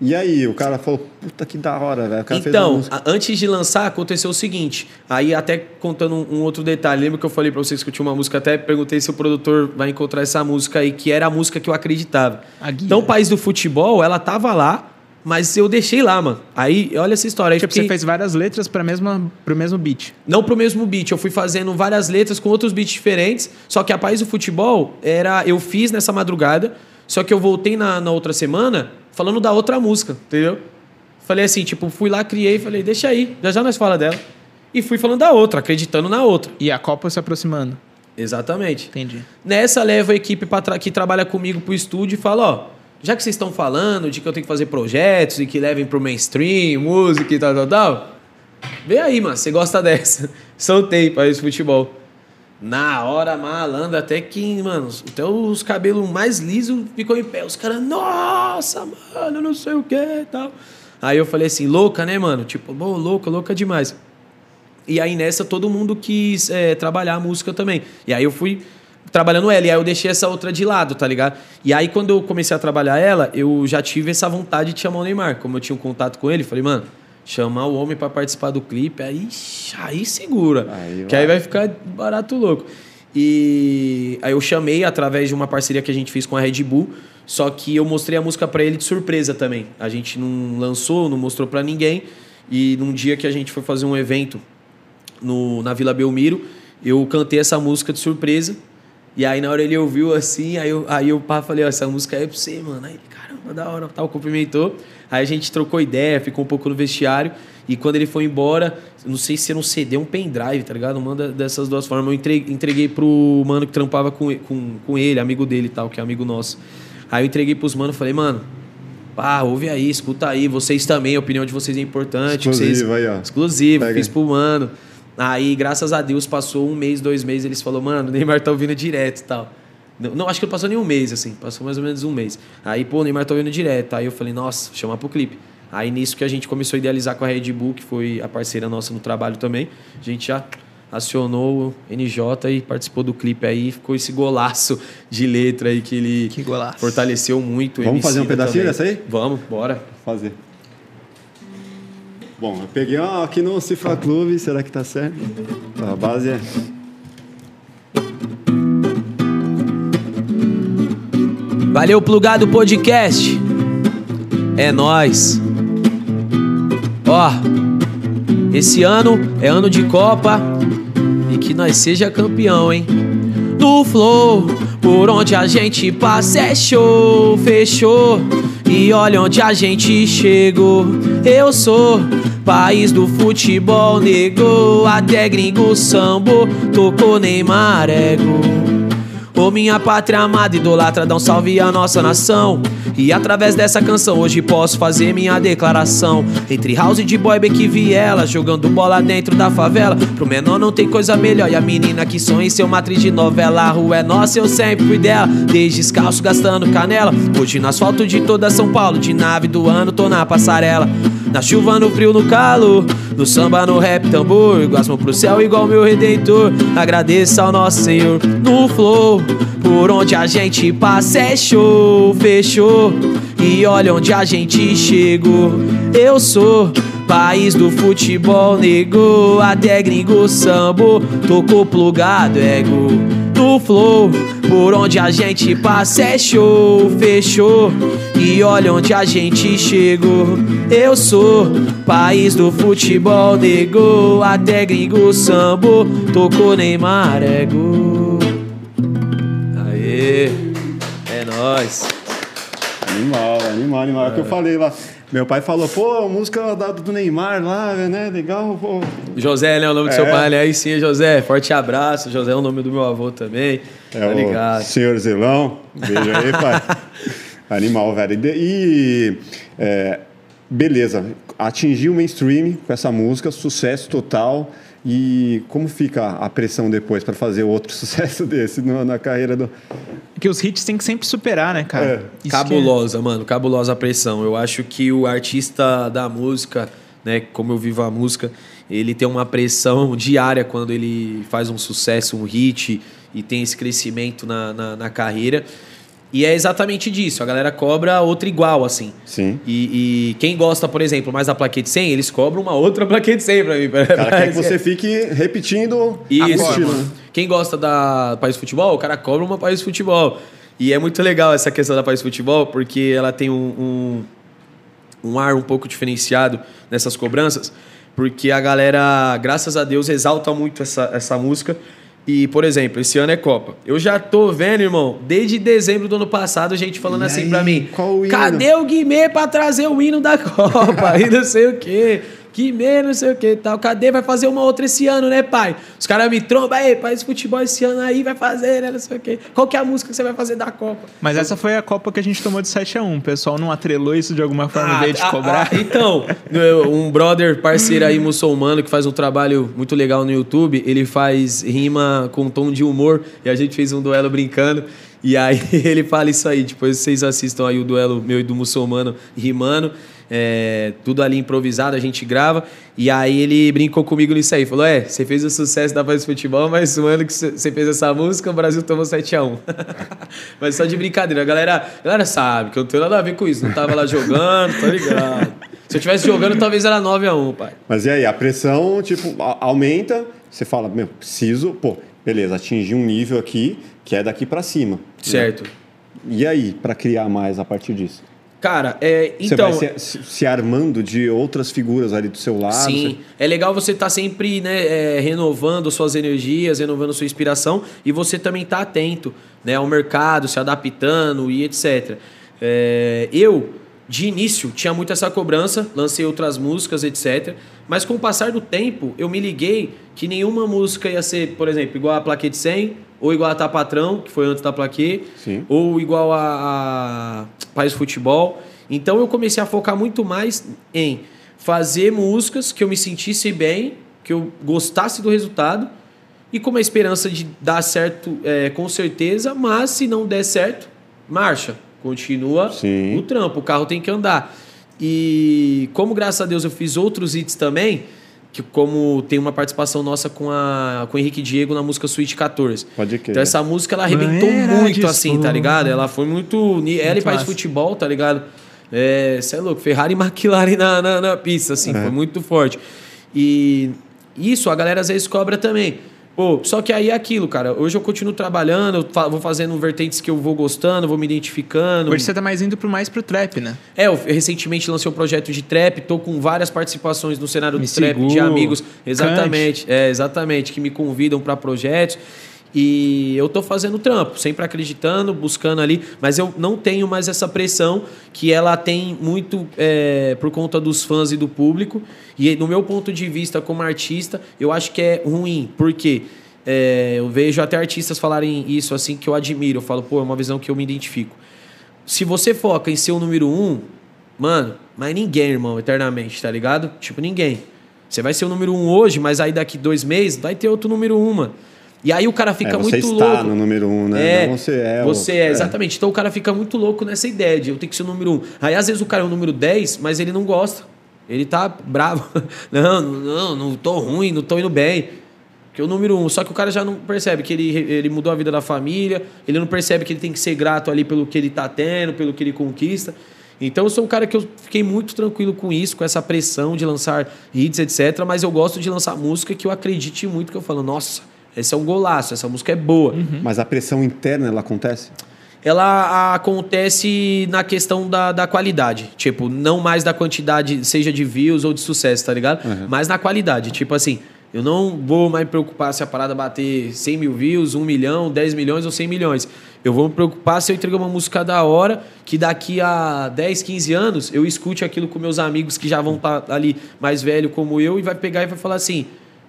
E aí, o cara falou, puta que da hora, velho. Então, antes de lançar, aconteceu o seguinte. Aí, até contando um, um, outro detalhe. Lembra que eu falei pra vocês que eu tinha uma música? Até perguntei se o produtor vai encontrar essa música aí, que era a música que eu acreditava. Então, o País do Futebol, ela tava lá mas eu deixei lá, mano. Aí, olha essa história. Aí tipo, fiquei... você fez várias letras para mesma, pro mesmo beat. Não pro mesmo beat. Eu fui fazendo várias letras com outros beats diferentes. Só que a País do Futebol era. Eu fiz nessa madrugada. Só que eu voltei na, na outra semana falando da outra música, entendeu? Falei assim, tipo, fui lá, criei, falei, deixa aí, já já nós fala dela. E fui falando da outra, acreditando na outra. E a Copa se aproximando. Exatamente. Entendi. Nessa, leva a equipe tra que trabalha comigo pro estúdio e fala, ó já que vocês estão falando de que eu tenho que fazer projetos e que levem pro mainstream, música e tal, tal, tal, vem aí, mano, você gosta *laughs* dessa. Soltei para esse futebol. Na hora, malandro, até que, mano, até os cabelos mais lisos ficou em pé. Os caras, nossa, mano, não sei o que e tal. Aí eu falei assim, louca, né, mano? Tipo, bom, louca, louca demais. E aí nessa todo mundo quis é, trabalhar a música também. E aí eu fui trabalhando ela. E aí eu deixei essa outra de lado, tá ligado? E aí quando eu comecei a trabalhar ela, eu já tive essa vontade de chamar o Neymar. Como eu tinha um contato com ele, falei, mano, chamar o homem para participar do clipe, aí, aí segura. Aí que aí vai ficar barato louco. E aí eu chamei através de uma parceria que a gente fez com a Red Bull, só que eu mostrei a música para ele de surpresa também. A gente não lançou, não mostrou para ninguém. E num dia que a gente foi fazer um evento no, na Vila Belmiro, eu cantei essa música de surpresa E aí na hora ele ouviu assim, aí eu, aí eu pá, falei, ó, essa música é pra você, mano. Aí ele, caramba, da hora, tal, cumprimentou. Aí a gente trocou ideia, ficou um pouco no vestiário. E quando ele foi embora, não sei se era um CD, um pendrive, tá ligado? Manda dessas duas formas. Eu entreguei, entreguei pro mano que trampava com, com, com ele, amigo dele e tal, que é amigo nosso. Aí eu entreguei pros manos falei, mano, pá, ouve aí, escuta aí, vocês também, a opinião de vocês é importante. Exclusivo vocês... aí, ó. Exclusivo, Pega. fiz pro mano. Aí, graças a Deus, passou um mês, dois meses, eles falaram, mano, o Neymar tá ouvindo direto e tal. Não, não, acho que não passou nem um mês, assim, passou mais ou menos um mês. Aí, pô, o Neymar tá ouvindo direto. Aí eu falei, nossa, chamar pro clipe. Aí nisso que a gente começou a idealizar com a Red Bull, que foi a parceira nossa no trabalho também, a gente já acionou o NJ e participou do clipe aí, ficou esse golaço de letra aí que ele que fortaleceu muito. Vamos fazer um pedacinho dessa aí? Vamos, bora. Fazer. Bom, eu peguei aqui no Cifra Clube, será que tá certo? A base é. Valeu, plugado podcast. É nós. Ó, esse ano é ano de Copa e que nós seja campeão, hein? No flow, por onde a gente passa é show, fechou. E olha onde a gente chegou. Eu sou país do futebol, negou. Até gringo sambo, tocou Neymar, ego. Ô minha pátria amada, idolatra, dá um salve à nossa nação. E através dessa canção hoje posso fazer minha declaração. Entre house de boy, Beck Viela, jogando bola dentro da favela. Pro menor não tem coisa melhor. E a menina que sonha em ser uma atriz de novela. A rua é nossa, eu sempre fui dela. Desde descalço, gastando canela. Hoje no asfalto de toda São Paulo. De nave do ano, tô na passarela. Na chuva, no frio, no calor. No samba, no rap, tambor. Gosmo pro céu igual meu redentor. Agradeço ao nosso Senhor. No flow. Por onde a gente passa é show, fechou. E olha onde a gente chegou. Eu sou país do futebol, nego. Até gringo sambo, tocou plugado, ego. No flow, por onde a gente passa é show, fechou. E olha onde a gente chegou. Eu sou país do futebol, nego. Até gringo sambo, tocou Neymar, ego. É nóis. Animal, animal, animal. É o que eu falei lá. Meu pai falou, pô, a música do Neymar lá, né? Legal, pô. José, né? O nome do é. seu pai, né? Aí sim, José. Forte abraço. José é o nome do meu avô também. É tá ligado. senhor Zelão. Beijo aí, pai. *laughs* Animal, velho. E, é, beleza, atingiu o mainstream com essa música, sucesso total. E como fica a pressão depois para fazer outro *laughs* sucesso desse no, na carreira do. Que os hits tem que sempre superar, né, cara? É. Cabulosa, é... mano, cabulosa a pressão. Eu acho que o artista da música, né, como eu vivo a música, ele tem uma pressão *laughs* diária quando ele faz um sucesso, um hit e tem esse crescimento na, na, na carreira. E é exatamente disso. A galera cobra outra igual, assim. Sim. E, e, quem gosta, por exemplo, mais da plaquete 100, eles cobram uma outra plaquete 100 pra mim. Cara, quer que você fique repetindo Isso. Quem gosta da País Futebol, o cara cobra uma País Futebol. E é muito legal essa questão da País Futebol, porque ela tem um, um, um ar um pouco diferenciado nessas cobranças. Porque a galera, graças a Deus, exalta muito essa, essa música e, por exemplo, esse ano é Copa. Eu já tô vendo, irmão, desde dezembro do ano passado, gente falando e assim pra mim: cadê o Guimê pra trazer o hino da *laughs* Copa? e não sei o quê que menos, não sei o que tal. Cadê? Vai fazer uma outra esse ano, né, pai? Os caras me trombam, aí, pai, esse futebol esse ano aí vai fazer, né, não sei o que. Qual que é a música que você vai fazer da Copa? Mas essa foi a Copa que a gente tomou de 7 a 1 O pessoal não atrelou isso de alguma forma ah, de ah, cobrar? Ah, então, um brother parceiro aí muçulmano que faz um trabalho muito legal no YouTube, ele faz rima com tom de humor e a gente fez um duelo brincando. E aí *laughs* ele fala isso aí, depois vocês assistam aí o duelo meu e do muçulmano rimando é, tudo ali improvisado, a gente grava. E aí ele brincou comigo nisso aí. Falou: É, você fez o sucesso da Voz Futebol, mas o ano que você fez essa música, o Brasil tomou 7x1. *laughs* mas só de brincadeira. A galera, a galera sabe que eu não tenho nada a ver com isso. Não tava lá jogando, tá ligado? Se eu tivesse jogando, talvez era 9x1, pai. Mas e aí, a pressão, tipo, aumenta, você fala, meu, preciso, pô, beleza, atingir um nível aqui que é daqui para cima. Certo. Né? E aí, para criar mais a partir disso? Cara, é, então... Você vai se, se, armando de outras figuras ali do seu lado. Sim, você... é legal você estar tá sempre né, é, renovando suas energias, renovando sua inspiração e você também estar tá atento né, ao mercado, se adaptando e etc. É, eu, de início, tinha muito essa cobrança, lancei outras músicas, etc. Mas com o passar do tempo, eu me liguei que nenhuma música ia ser, por exemplo, igual a Plaquete 100, ou igual a Tá Patrão, que foi antes da Plaquê, ou igual a, a País Futebol. Então eu comecei a focar muito mais em fazer músicas que eu me sentisse bem, que eu gostasse do resultado e com uma esperança de dar certo é, com certeza, mas se não der certo, marcha, continua Sim. o trampo, o carro tem que andar. E como graças a Deus eu fiz outros hits também, que como tem uma participação nossa com, a, com o Henrique Diego na música Suite 14. Pode crer. Então essa música ela arrebentou muito assim, tá ligado? Ela foi muito. muito ela e Paz Futebol, tá ligado? É, você é louco, Ferrari e McLaren na, na, na pista, assim, é. foi muito forte. E isso a galera às vezes cobra também. Pô, só que aí é aquilo, cara. Hoje eu continuo trabalhando, eu vou fazendo vertentes que eu vou gostando, vou me identificando. Hoje você tá mais indo pro, mais pro trap, né? É, eu recentemente lancei um projeto de trap, tô com várias participações no cenário me do trap, de amigos. Exatamente, Cante. é, exatamente, que me convidam para projetos. E eu tô fazendo trampo, sempre acreditando, buscando ali, mas eu não tenho mais essa pressão que ela tem muito é, por conta dos fãs e do público. E no meu ponto de vista como artista, eu acho que é ruim, porque é, eu vejo até artistas falarem isso assim que eu admiro. Eu falo, pô, é uma visão que eu me identifico. Se você foca em ser o número um, mano, mas ninguém, irmão, eternamente, tá ligado? Tipo, ninguém. Você vai ser o número um hoje, mas aí daqui dois meses vai ter outro número um, mano. E aí o cara fica é, você muito está louco. no número um, né? É, Não você é. Você o... é, exatamente. Então o cara fica muito louco nessa ideia de eu ter que ser o número um. Aí às vezes o cara é o número 10, mas ele não gosta. Ele tá bravo. *laughs* Não, não, não tô ruim, não tô indo bem. Que é o número um. Só que o cara já não percebe que ele, ele mudou a vida da família, ele não percebe que ele tem que ser grato ali pelo que ele tá tendo, pelo que ele conquista. Então eu sou um cara que eu fiquei muito tranquilo com isso, com essa pressão de lançar hits, etc. Mas eu gosto de lançar música que eu acredite muito, que eu falo, nossa esse é um golaço, essa música é boa. Uhum. Mas a pressão interna, ela acontece? Ela acontece na questão da, da qualidade. Tipo, não mais da quantidade, seja de views ou de sucesso, tá ligado? Uhum. Mas na qualidade. Tipo assim, eu não vou mais me preocupar se a parada bater 100 mil views, 1 milhão, 10 milhões ou 100 milhões. Eu vou me preocupar se eu entregar uma música da hora, que daqui a 10, 15 anos eu escute aquilo com meus amigos que já vão estar tá ali mais velho como eu e vai pegar e vai falar assim: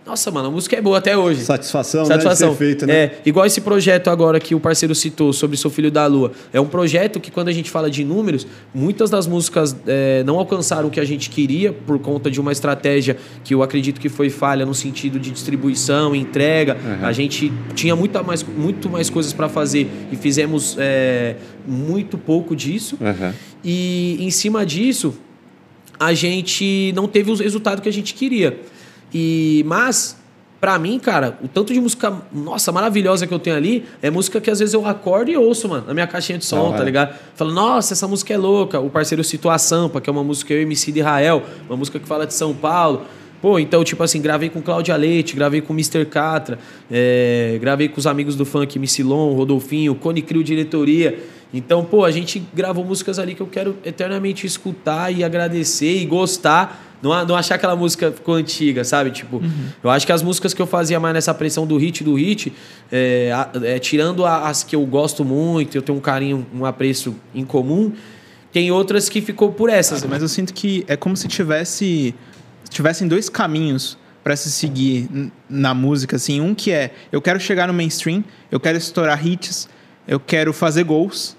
nossa, mano, a música é boa até hoje. Satisfação, Satisfação. Né, de ser feito, né? É, igual esse projeto agora que o parceiro citou sobre Seu Filho da Lua. É um projeto que, quando a gente fala de números, muitas das músicas é, não alcançaram o que a gente queria por conta de uma estratégia que eu acredito que foi falha no sentido de distribuição, entrega. Uhum. A gente tinha muita mais, muito mais coisas para fazer e fizemos é, muito pouco disso. Uhum. E em cima disso, a gente não teve o resultado que a gente queria. E mas para mim, cara, o tanto de música, nossa, maravilhosa que eu tenho ali, é música que às vezes eu acordo e ouço, mano, na minha caixinha de som, ah, tá ligado? Falo, nossa, essa música é louca. O parceiro citou a Sampa, que é uma música eu MC de Israel, uma música que fala de São Paulo. Pô, então, tipo assim, gravei com Cláudia Leite, gravei com Mr. Catra, é, gravei com os amigos do funk, Missilon, Rodolfinho, Cone Crio Diretoria. Então, pô, a gente gravou músicas ali que eu quero eternamente escutar e agradecer e gostar não, não achar aquela música ficou antiga, sabe? Tipo, uhum. eu acho que as músicas que eu fazia mais nessa pressão do hit do hit, é, é, tirando as que eu gosto muito, eu tenho um carinho, um apreço em comum, tem outras que ficou por essas. mas eu sinto que é como se tivesse tivessem dois caminhos para se seguir na música, assim, um que é eu quero chegar no mainstream, eu quero estourar hits, eu quero fazer gols,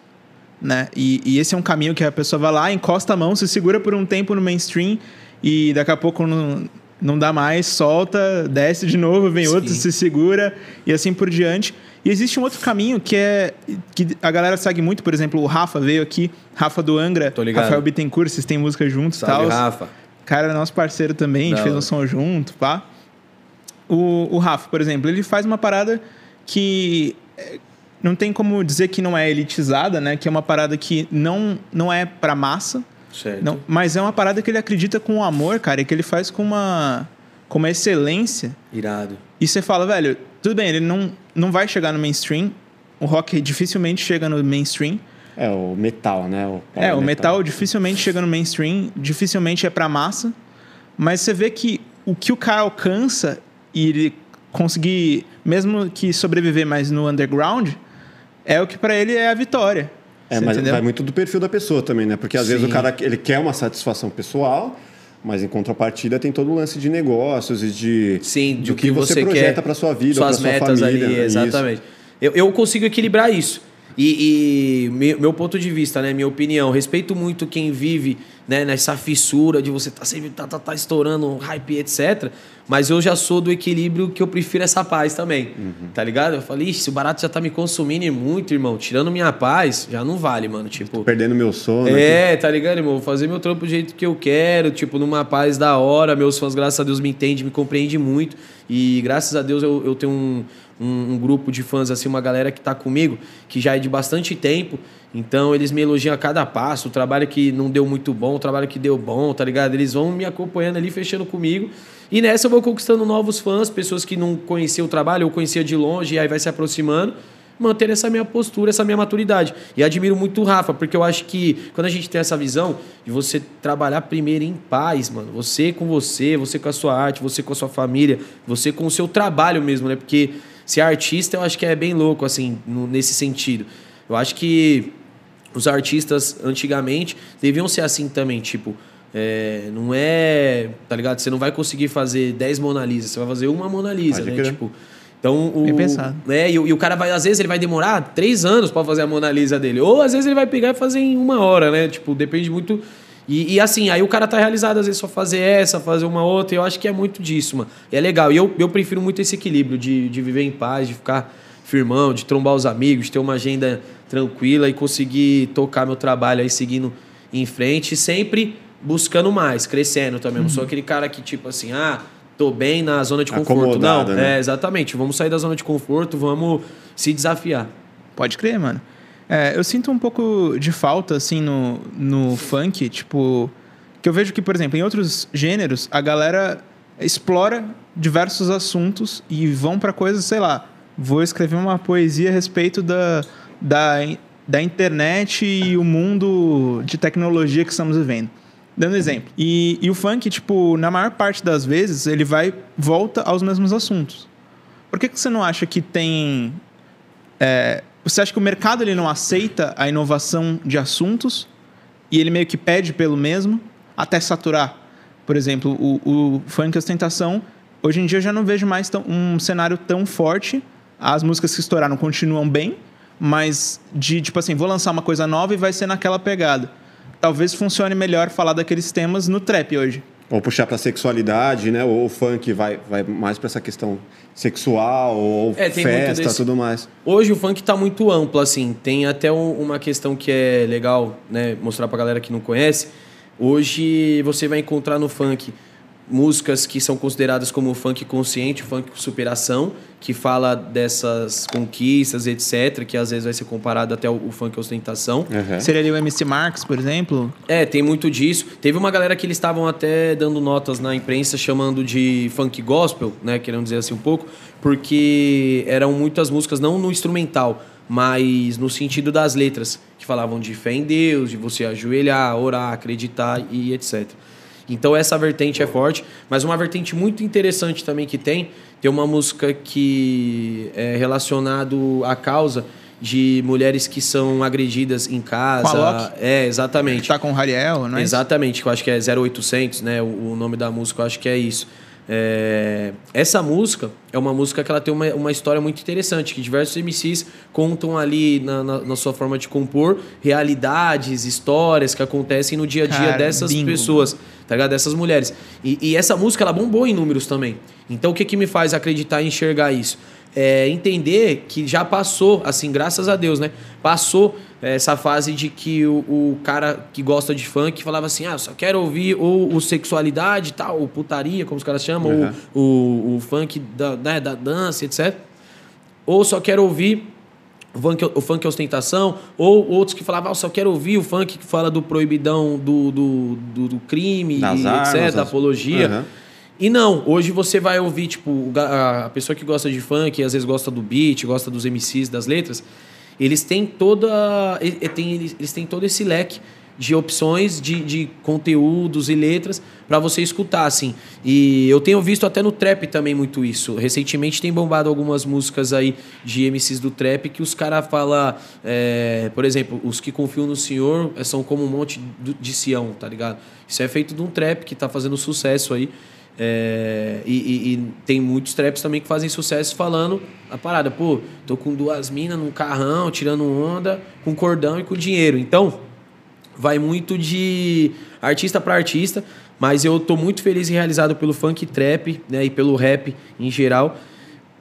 né? E, e esse é um caminho que a pessoa vai lá, encosta a mão, se segura por um tempo no mainstream e daqui a pouco não, não dá mais, solta, desce de novo, vem Sim. outro, se segura e assim por diante. E existe um outro caminho que é que a galera segue muito, por exemplo, o Rafa veio aqui, Rafa do Angra, Rafael Bittencourt, vocês têm música juntos e tal. Rafa. Cara, é nosso parceiro também, a gente Não. fez um som junto, pá. O, o Rafa, por exemplo, ele faz uma parada que não tem como dizer que não é elitizada, né? Que é uma parada que não, não é pra massa, Certo. Não, mas é uma parada que ele acredita com amor, cara, e que ele faz com uma, com uma excelência. Irado. E você fala, velho, tudo bem, ele não, não vai chegar no mainstream. O rock dificilmente chega no mainstream. É, o metal, né? O é, o metal. metal dificilmente chega no mainstream, dificilmente é pra massa, mas você vê que o que o cara alcança e ele conseguir, mesmo que sobreviver mais no underground, é o que para ele é a vitória. É, mas entendeu? vai muito do perfil da pessoa também, né? Porque às Sim. vezes o cara ele quer uma satisfação pessoal, mas em contrapartida tem todo o lance de negócios e de Sim, do que, que você, você projeta para sua vida, para sua família. Ali, exatamente. Eu, eu consigo equilibrar isso. E, e, meu ponto de vista, né, minha opinião, respeito muito quem vive né, nessa fissura de você tá sempre tá, tá, tá estourando hype, etc. Mas eu já sou do equilíbrio que eu prefiro essa paz também. Uhum. Tá ligado? Eu falei, se o barato já tá me consumindo muito, irmão, tirando minha paz, já não vale, mano. Tipo. Tô perdendo meu sono. É, tá ligado, irmão? Vou fazer meu trampo do jeito que eu quero, tipo, numa paz da hora. Meus fãs, graças a Deus, me entendem, me compreendem muito. E graças a Deus eu, eu tenho um um, um, grupo de fãs, assim, uma galera que está comigo, que já é de bastante tempo. Então eles me elogiam a cada passo, o trabalho que não deu muito bom, o trabalho que deu bom, tá ligado? Eles vão me acompanhando ali, fechando comigo. E nessa eu vou conquistando novos fãs, pessoas que não conheciam o trabalho, ou conhecia de longe, e aí vai se aproximando manter essa minha postura, essa minha maturidade. E admiro muito o Rafa, porque eu acho que quando a gente tem essa visão de você trabalhar primeiro em paz, mano, você com você, você com a sua arte, você com a sua família, você com o seu trabalho mesmo, né? Porque ser artista eu acho que é bem louco, assim, no, nesse sentido. Eu acho que os artistas antigamente deviam ser assim também, tipo. É, não é. Tá ligado? Você não vai conseguir fazer 10 Mona Lisa, você vai fazer uma Mona Lisa, Pode né? Tipo. Então, o, Bem pensado. É, e, e, o cara vai, às vezes, ele vai demorar três anos para fazer a Mona Lisa dele. Ou às vezes ele vai pegar e fazer em uma hora, né? Tipo, depende muito e, e, assim, aí o cara tá realizado, às vezes, só fazer essa, fazer uma outra. E eu acho que é muito disso, mano. E é legal. E eu, eu prefiro muito esse equilíbrio de, de viver em paz, de ficar firmão, de trombar os amigos, de ter uma agenda tranquila e conseguir tocar meu trabalho aí seguindo em frente, sempre buscando mais, crescendo também. Não sou uhum. aquele cara que, tipo assim, ah, tô bem na zona de conforto. Acomodado, Não, né? é, exatamente. Vamos sair da zona de conforto, vamos se desafiar. Pode crer, mano. É, eu sinto um pouco de falta, assim, no, no funk, tipo... Que eu vejo que, por exemplo, em outros gêneros, a galera explora diversos assuntos e vão para coisas, sei lá, vou escrever uma poesia a respeito da, da, da internet e o mundo de tecnologia que estamos vivendo. Dando exemplo. E, e o funk, tipo, na maior parte das vezes, ele vai volta aos mesmos assuntos. Por que, que você não acha que tem é, você acha que o mercado ele não aceita a inovação de assuntos e ele meio que pede pelo mesmo até saturar? Por exemplo, o, o funk ostentação, hoje em dia eu já não vejo mais tão, um cenário tão forte. As músicas que estouraram continuam bem, mas de tipo assim, vou lançar uma coisa nova e vai ser naquela pegada. Talvez funcione melhor falar daqueles temas no trap hoje. Ou puxar para sexualidade, né? Ou o funk vai, vai mais para essa questão sexual, ou é, festa, desse... tudo mais. Hoje o funk está muito amplo, assim. Tem até um, uma questão que é legal, né? Mostrar para galera que não conhece. Hoje você vai encontrar no funk músicas que são consideradas como funk consciente, funk superação, que fala dessas conquistas, etc., que às vezes vai ser comparado até o, funk ostentação. Uhum. Seria ali o MC Marx, por exemplo? É, tem muito disso. Teve uma galera que eles estavam até dando notas na imprensa chamando de funk gospel, né, querendo dizer assim um pouco, porque eram muitas músicas não no instrumental, mas no sentido das letras, que falavam de fé em Deus, de você ajoelhar, orar, acreditar e etc. Então essa vertente é forte, mas uma vertente muito interessante também que tem, tem uma música que é relacionado à causa de mulheres que são agredidas em casa. A É, exatamente. Tá com o Hariel, não é? Exatamente, que eu acho que é 0800, né? O, o nome da música, eu acho que é isso. É, essa música é uma música que ela tem uma, uma história muito interessante, que diversos MCs contam ali na, na, na sua forma de compor realidades, histórias que acontecem no dia a dia Cara, dessas bingo. pessoas, tá ligado? Dessas mulheres. E, e, essa música ela bombou em números também. Então o que, que me faz acreditar e enxergar isso? É entender que já passou, assim, graças a Deus, né? Passou essa fase de que o, o, cara que gosta de funk falava assim, ah, só quero ouvir ou o sexualidade tal, ou putaria, como os caras chamam, uhum. ou o, o funk da, né, da dança, etc. Ou só quero ouvir o funk, o funk ostentação, ou outros que falavam, ah, só quero ouvir o funk que fala do proibidão do, do, do, do crime, etc., armas, da apologia. Uhum. E não, hoje você vai ouvir, tipo, a pessoa que gosta de funk, às vezes gosta do beat, gosta dos MCs, das letras, eles têm toda. Eles têm todo esse leque de opções de, de conteúdos e letras para você escutar, assim. E eu tenho visto até no trap também muito isso. Recentemente tem bombado algumas músicas aí de MCs do trap que os caras falam, é, por exemplo, os que confiam no Senhor é, são como um monte de Sião, tá ligado? Isso é feito de um trap que tá fazendo sucesso aí. É, e, e, e, tem muitos traps também que fazem sucesso falando a parada, pô, tô com duas minas num carrão, tirando onda, com cordão e com dinheiro. Então, vai muito de artista para artista, mas eu tô muito feliz e realizado pelo funk trap, né, e pelo rap em geral,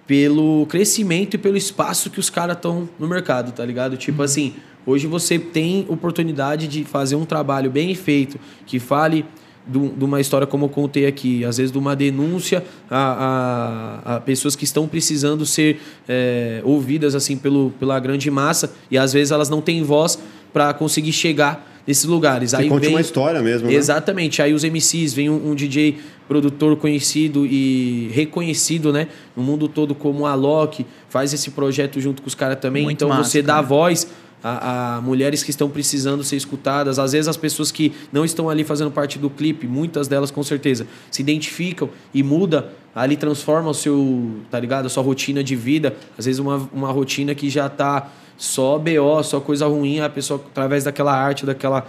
pelo crescimento e pelo espaço que os caras estão no mercado, tá ligado? Tipo assim, hoje você tem oportunidade de fazer um trabalho bem feito, que fale de uma história como eu contei aqui, às vezes de uma denúncia a, a, a pessoas que estão precisando ser é, ouvidas assim pelo, pela grande massa e às vezes elas não têm voz para conseguir chegar nesses lugares. Você aí conte vem... uma história mesmo. Né? Exatamente. Aí os MCs, vem um, um, DJ produtor conhecido e reconhecido, né, no mundo todo como a Alok, faz esse projeto junto com os caras também. Muito então massa, você cara. dá voz a, a, mulheres que estão precisando ser escutadas. Às vezes as pessoas que não estão ali fazendo parte do clipe, muitas delas com certeza, se identificam e muda, ali transforma o seu, tá ligado? A sua rotina de vida. Às vezes uma, uma rotina que já está só BO, só coisa ruim, a pessoa, através daquela arte, daquela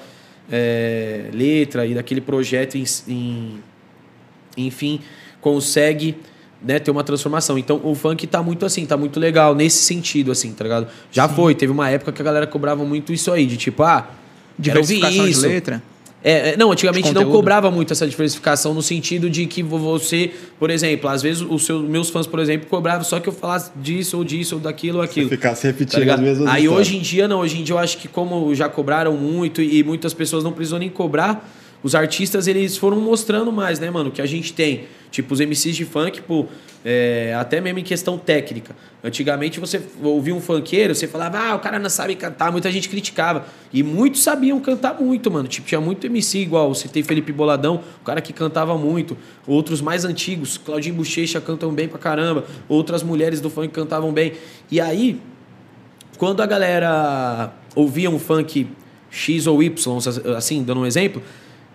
é, letra e daquele projeto, em, em, enfim, consegue né, ter uma transformação. Então o funk tá muito assim, tá muito legal nesse sentido, assim, tá ligado? Já Sim. foi, teve uma época que a galera cobrava muito isso aí, de tipo, ah, diversificação de letra. É, é, não, antigamente não cobrava muito essa diversificação no sentido de que você, por exemplo, às vezes os seus meus fãs, por exemplo, cobravam só que eu falasse disso ou disso ou daquilo ou aquilo. Você ficasse repetindo tá as mesmas Aí histórias. hoje em dia não, hoje em dia eu acho que como já cobraram muito e muitas pessoas não precisam nem cobrar, os artistas eles foram mostrando mais, né, mano, que a gente tem. Tipo, os MCs de funk, pô, é, até mesmo em questão técnica. Antigamente você ouvia um funkeiro, você falava, ah, o cara não sabe cantar, muita gente criticava. E muitos sabiam cantar muito, mano. Tipo, tinha muito MC igual, você tem Felipe Boladão, o cara que cantava muito. Outros mais antigos, Claudinho Bochecha cantam bem pra caramba. Outras mulheres do funk cantavam bem. E aí, quando a galera ouvia um funk X ou Y, assim, dando um exemplo,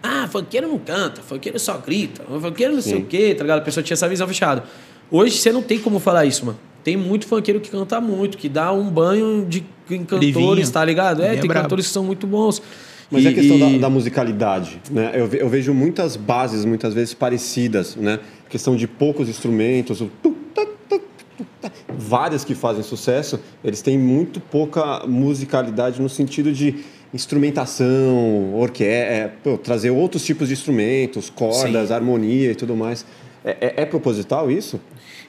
ah, funkeiro não canta, funkeiro só grita, funkeiro não Sim. sei o quê, tá ligado? A pessoa tinha essa visão fechada. Hoje você não tem como falar isso, mano. Tem muito funkeiro que canta muito, que dá um banho de cantores, Livinho. tá ligado? É, tem bravo. cantores que são muito bons. Mas e, é a questão e... da, da, musicalidade, né? Eu, eu, vejo muitas bases, muitas vezes parecidas, né? A questão de poucos instrumentos, o várias que fazem sucesso, eles têm muito pouca musicalidade no sentido de instrumentação, orquestra, é, pô, trazer outros tipos de instrumentos, cordas, Sim. harmonia e tudo mais. É, é, é, proposital isso?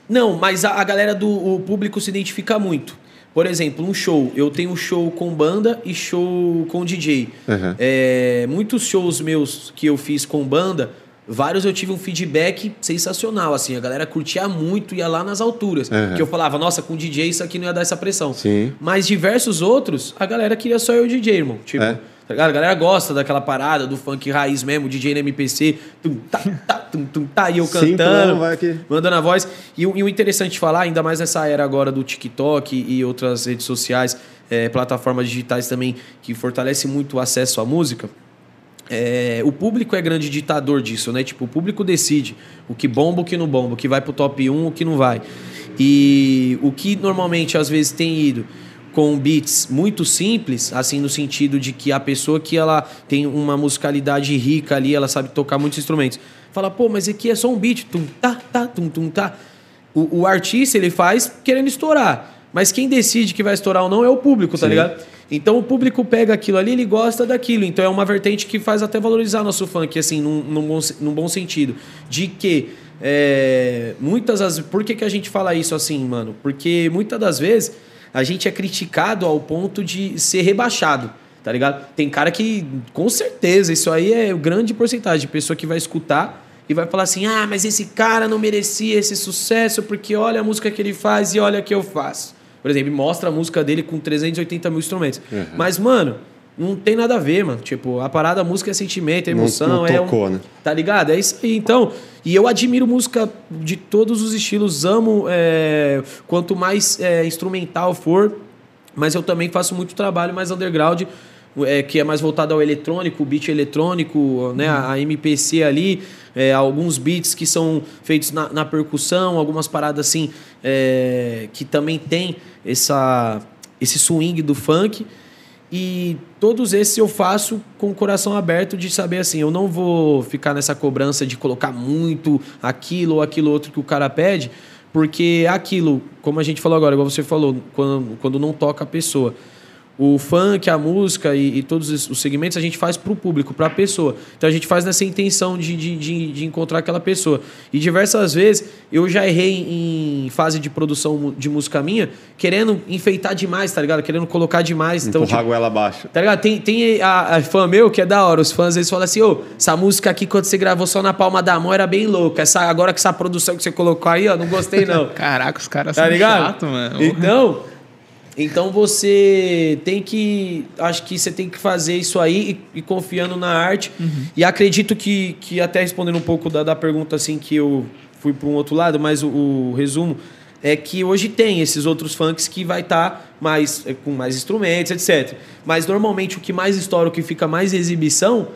Não, mas a, a galera do público se identifica muito. Por exemplo, um show. Eu tenho show com banda e show com DJ. Uhum. É, muitos shows meus que eu fiz com banda Vários eu tive um feedback sensacional, assim, a galera curtia muito, ia lá nas alturas. Uhum. Que eu falava, nossa, com DJ isso aqui não ia dar essa pressão. Sim. Mas diversos outros, a galera queria só eu DJ, irmão. Tipo, é. Tá a galera gosta daquela parada do funk raiz mesmo, DJ no MPC, tum, tá, tá, tum, tum, tá, e eu cantando, Sim, mandando a voz. E, e, o interessante de falar, ainda mais nessa era agora do TikTok e outras redes sociais, é, plataformas digitais também, que fortalece muito o acesso à música é, o público é grande ditador disso, né? Tipo, o público decide o que bomba, o que não bomba, o que vai pro top 1, o que não vai. E o que normalmente às vezes tem ido com beats muito simples, assim no sentido de que a pessoa que ela tem uma musicalidade rica ali, ela sabe tocar muitos instrumentos. Fala, pô, mas aqui é só um beat, tum tá, tá, tum tum tá. O, o artista ele faz querendo estourar, mas quem decide que vai estourar ou não é o público, tá Sim. ligado? Então o público pega aquilo ali, ele gosta daquilo. Então é uma vertente que faz até valorizar nosso funk, assim, num, num, bom, num bom sentido. De que é, muitas das. Por que, que a gente fala isso assim, mano? Porque muitas das vezes a gente é criticado ao ponto de ser rebaixado. Tá ligado? Tem cara que, com certeza, isso aí é grande porcentagem de pessoa que vai escutar e vai falar assim: ah, mas esse cara não merecia esse sucesso porque olha a música que ele faz e olha o que eu faço. Por exemplo, mostra a música dele com 380 mil instrumentos. Uhum. Mas, mano, não tem nada a ver, mano. Tipo, a parada, a música é sentimento, é emoção. Não, não tocou, é um, né? Tá ligado? É isso aí. Então, e eu admiro música de todos os estilos, amo. É, quanto mais é, instrumental for, Mas eu também faço muito trabalho mais underground, é, que é mais voltado ao eletrônico, beat eletrônico, né, a MPC ali, é, alguns beats que são feitos na, na percussão, algumas paradas assim é, que também tem essa, esse swing do funk. E todos esses eu faço com o coração aberto de saber assim, eu não vou ficar nessa cobrança de colocar muito aquilo ou aquilo outro que o cara pede, porque aquilo, como a gente falou agora, igual você falou, quando, quando não toca a pessoa o funk, a música e, e, todos os segmentos a gente faz para o público, para a pessoa. Então a gente faz nessa intenção de, de, de, de, encontrar aquela pessoa. E diversas vezes eu já errei em fase de produção de música minha, querendo enfeitar demais, tá ligado? Querendo colocar demais. Então, Empurrar tipo, ela abaixo. Tá ligado? Tem, tem a, a, fã meu que é da hora. Os fãs às vezes falam assim: ô, oh, essa música aqui quando você gravou só na palma da mão era bem louca. Essa, agora que essa produção que você colocou aí, ó, não gostei não. *laughs* Caraca, os caras tá são ligado? chato, mano. Então. Então você tem que. Acho que você tem que fazer isso aí e, e confiando na arte. Uhum. E acredito que, que, até respondendo um pouco da, da pergunta assim que eu fui para um outro lado, mas o, o, resumo é que hoje tem esses outros funks que vai estar tá mais é, com mais instrumentos, etc. Mas normalmente o que mais estoura, o que fica mais exibição,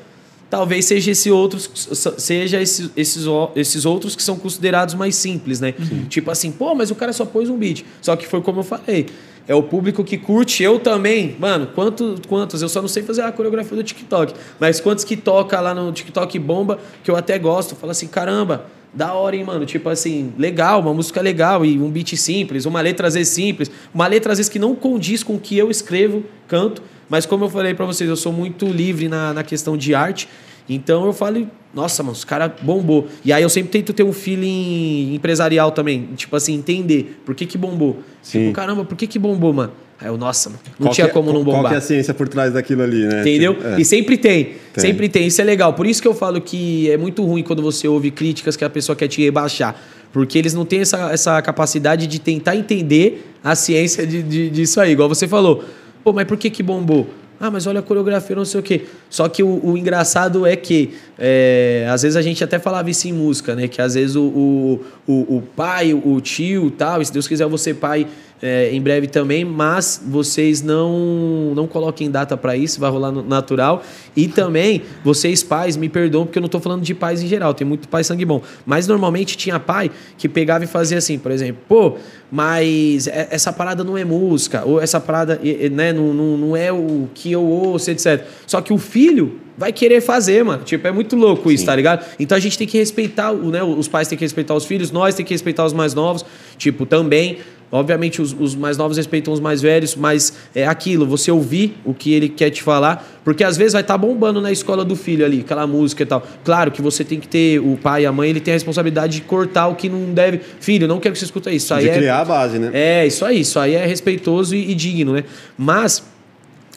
talvez seja esse outros seja esses, esses, esses outros que são considerados mais simples, né? Uhum. Tipo assim, pô, mas o cara só pôs um beat. Só que foi como eu falei é o público que curte. Eu também, mano, quantos, quantos? Eu só não sei fazer a coreografia do TikTok, mas quantos que toca lá no TikTok bomba que eu até gosto. Fala assim, caramba, da hora, hein, mano? Tipo assim, legal, uma música legal e um beat simples, uma letra às vezes simples, uma letra às vezes que não condiz com o que eu escrevo, canto, mas como eu falei para vocês, eu sou muito livre na, na questão de arte. Então eu falo, nossa, mano, os caras bombou. E aí eu sempre tento ter um feeling empresarial também. Tipo assim, entender por que que bombou. Sim. Tipo, caramba, por que que bombou, mano? Aí eu, nossa, mano, não qual tinha é, como não bombar. Qual que é a ciência por trás daquilo ali, né? Entendeu? Tipo, é. E sempre tem, tem, sempre tem. Isso é legal. Por isso que eu falo que é muito ruim quando você ouve críticas que a pessoa quer te rebaixar. Porque eles não têm essa, essa capacidade de tentar entender a ciência de, de, disso aí. Igual você falou. Pô, mas por que que bombou? Ah, mas olha a coreografia, não sei o quê. Só que o, o engraçado é que, é, às vezes a gente até falava isso em música, né? Que às vezes o, o, o, o pai, o tio tal, e se Deus quiser ser pai é, em breve também, mas vocês não não coloquem data para isso, vai rolar natural. E também, vocês pais, me perdoam, porque eu não estou falando de pais em geral, tem muito pai sangue bom. Mas normalmente tinha pai que pegava e fazia assim, por exemplo, pô, mas essa parada não é música, ou essa parada né, não, não, não é o que eu ouço, etc. Só que o filho vai querer fazer, mano. Tipo, é muito louco isso, Sim. tá ligado? Então a gente tem que respeitar, né? Os pais têm que respeitar os filhos, nós temos que respeitar os mais novos. Tipo, também Obviamente, os, os, mais novos respeitam os mais velhos, mas é aquilo, você ouvir o que ele quer te falar, porque às vezes vai estar tá bombando na escola do filho ali, aquela música e tal. Claro que você tem que ter, o pai e a mãe, ele tem a responsabilidade de cortar o que não deve. Filho, não quero que você escuta isso. isso de aí é criar a base, né? É, isso aí, isso aí é respeitoso e, e digno, né? Mas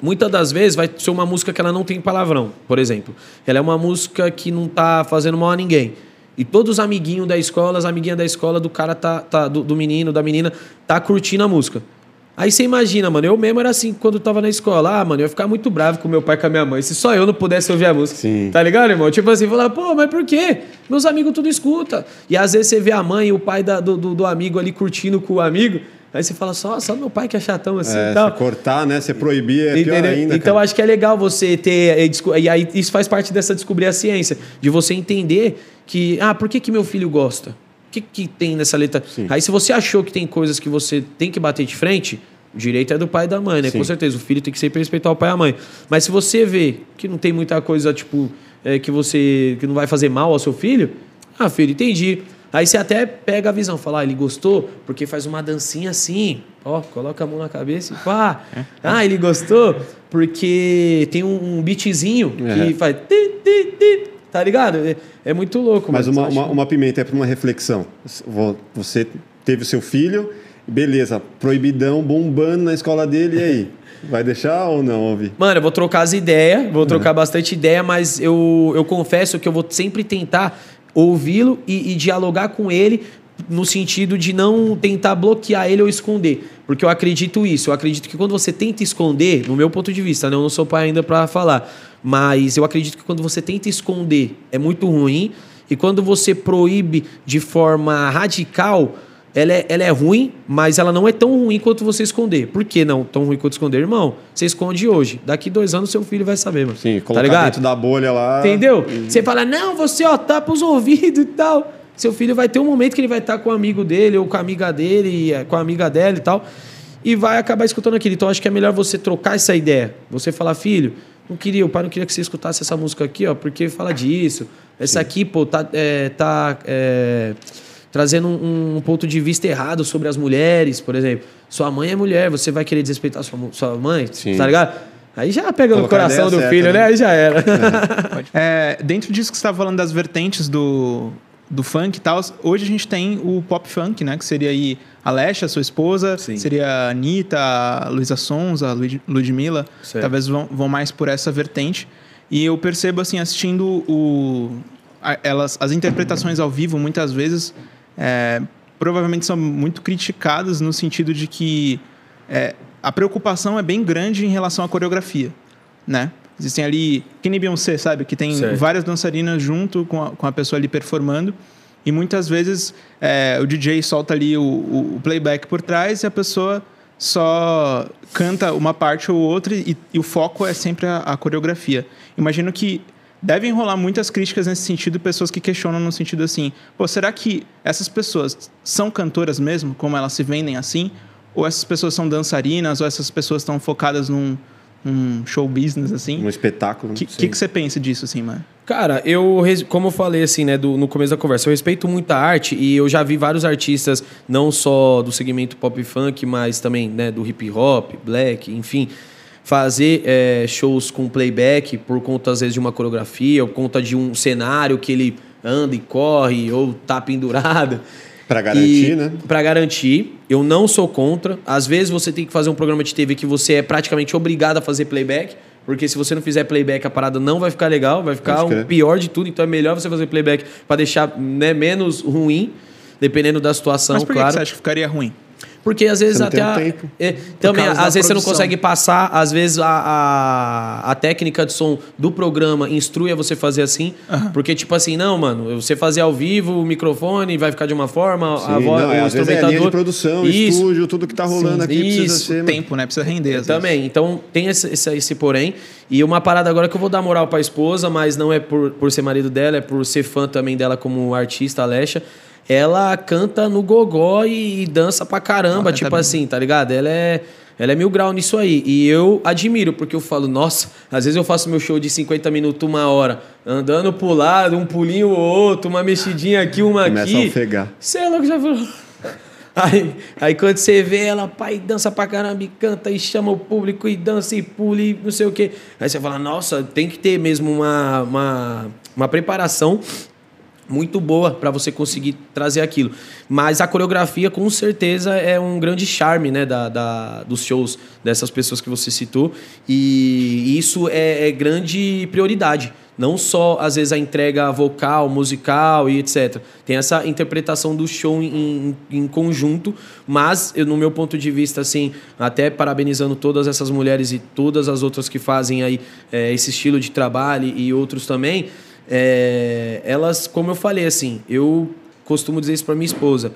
muitas das vezes vai ser uma música que ela não tem palavrão, por exemplo. Ela é uma música que não está fazendo mal a ninguém. E todos os amiguinhos da escola, as amiguinhas da escola do cara tá, tá do, do, menino, da menina, tá curtindo a música. Aí você imagina, mano, eu mesmo era assim quando eu tava na escola. Ah, mano, eu ia ficar muito bravo com meu pai e com a minha mãe. Se só eu não pudesse ouvir a música. Sim. Tá ligado, irmão? Tipo assim, falar, pô, mas por quê? Meus amigos tudo escuta. E às vezes você vê a mãe e o pai da, do, do, do amigo ali curtindo com o amigo. Aí você fala só, só meu pai que é chatão assim é, tal. cortar, né? Você proibir é pior ainda. Então cara. acho que é legal você ter. Eh, e aí isso faz parte dessa descobrir a ciência. De você entender que. Ah, por que, que meu filho gosta? O que, que tem nessa letra? Sim. Aí se você achou que tem coisas que você tem que bater de frente. O direito é do pai e da mãe, né? Sim. Com certeza. O filho tem que sempre respeitar o pai e a mãe. Mas se você vê que não tem muita coisa, tipo, é, que você. que não vai fazer mal ao seu filho. Ah, filho, entendi. Aí você até pega a visão, fala, ah, ele gostou porque faz uma dancinha assim, ó, coloca a mão na cabeça e pá. É. Ah, ele gostou porque tem um, um beatzinho é. que faz. tá ligado? É, é muito louco. Mas uma, uma, uma, pimenta é para uma reflexão. Você teve o seu filho, beleza, proibidão bombando na escola dele, e aí? *laughs* Vai deixar ou não, ouvir? Mano, eu vou trocar as ideias, vou trocar é. bastante ideia, mas eu, eu confesso que eu vou sempre tentar ouvi-lo e, e dialogar com ele no sentido de não tentar bloquear ele ou esconder. Porque eu acredito isso. Eu acredito que quando você tenta esconder, no meu ponto de vista, né? eu não sou pai ainda para falar, mas eu acredito que quando você tenta esconder é muito ruim. E quando você proíbe de forma radical, ela é, ela é ruim, mas ela não é tão ruim quanto você esconder. Por que não tão ruim quanto esconder? Irmão, você esconde hoje. Daqui dois anos seu filho vai saber, mano. Sim, colocar tá ligado? dentro da bolha lá. Entendeu? E... Você fala, não, você ó, tapa os ouvidos e tal. Seu filho vai ter um momento que ele vai estar com o amigo dele ou com a amiga dele, com a amiga dela e tal. E vai acabar escutando aquilo. Então acho que é melhor você trocar essa ideia. Você falar, filho, não queria, o pai não queria que você escutasse essa música aqui, ó, porque fala disso. Essa Sim. aqui, pô, tá. É, tá é, trazendo um, um, ponto de vista errado sobre as mulheres, por exemplo. Sua mãe é mulher, você vai querer desrespeitar sua, sua mãe, Sim. tá ligado? Aí já pega Colocar no coração do certa, filho, né? né? Aí já era. É. *laughs* é, dentro disso que você estava falando das vertentes do, do funk e tal, hoje a gente tem o pop funk, né? Que seria aí a Lesha, sua esposa, Sim. seria a Anitta, a Luísa Sonza, a Ludmilla. Certo. Talvez vão, vão mais por essa vertente. E eu percebo, assim, assistindo o, a, elas, as interpretações ao vivo, muitas vezes é, provavelmente são muito criticadas no sentido de que é, a preocupação é bem grande em relação à coreografia, né? Existem ali, que nem Beyoncé, sabe? Que tem certo. várias dançarinas junto com a, com a pessoa ali performando. E muitas vezes é, o DJ solta ali o, o, playback por trás e a pessoa só canta uma parte ou outra e, e o foco é sempre a, a coreografia. Imagino que devem rolar muitas críticas nesse sentido, pessoas que questionam no sentido assim: pô, será que essas pessoas são cantoras mesmo, como elas se vendem assim? Ou essas pessoas são dançarinas, ou essas pessoas estão focadas num, num show business, assim? Um espetáculo. O que, que, que, você pensa disso, assim, mano? Cara, eu, como eu falei, assim, né, do, no começo da conversa, eu respeito muito a arte e eu já vi vários artistas, não só do segmento pop funk, mas também, né, do hip hop, black, enfim fazer é, shows com playback por conta, às vezes, de uma coreografia, ou por conta de um cenário que ele anda e corre, ou tá pendurado. Para garantir, e, né? Para garantir. Eu não sou contra. Às vezes você tem que fazer um programa de TV que você é praticamente obrigado a fazer playback. Porque se você não fizer playback, a parada não vai ficar legal, vai ficar o pior de tudo. Então é melhor você fazer playback para deixar né, menos ruim, dependendo da situação, Mas por claro. que você acha que ficaria ruim? Porque às vezes até. A, é, também, às vezes você não consegue passar, às vezes a, a, a, técnica de som do programa instrui a você fazer assim. Uhum. Porque, tipo assim, não, mano, você fazer ao vivo, o microfone vai ficar de uma forma, Sim, a voz, não, é, o instrumentador. É linha de produção, isso, estúdio, tudo que tá rolando Sim, aqui isso, precisa ser. Tempo, né? Precisa render. Às também. Vezes. Então tem esse, esse, esse porém. E uma parada agora que eu vou dar moral pra esposa, mas não é por, por ser marido dela, é por ser fã também dela como artista, Alexa ela canta no gogó e, dança pra caramba, tipo bem. assim, tá ligado? Ela é, ela é mil grau nisso aí. E eu admiro, porque eu falo, nossa, às vezes eu faço meu show de 50 minutos, uma hora, andando pro lado, um pulinho ou outro, uma mexidinha aqui, uma Começa aqui. Começa a ofegar. Você é louco, já falou. *laughs* Aí, aí quando você vê ela, pai, dança pra caramba e canta e chama o público e dança e pula e não sei o quê. Aí você fala, nossa, tem que ter mesmo uma, uma, uma preparação muito boa para você conseguir trazer aquilo. Mas a coreografia, com certeza, é um grande charme né, da, da dos shows dessas pessoas que você citou. E isso é, é, grande prioridade. Não só, às vezes, a entrega vocal, musical e etc. Tem essa interpretação do show em, em, conjunto, mas, eu, no meu ponto de vista, assim, até parabenizando todas essas mulheres e todas as outras que fazem aí é, esse estilo de trabalho e outros também, é, elas, como eu falei, assim, eu costumo dizer isso pra minha esposa.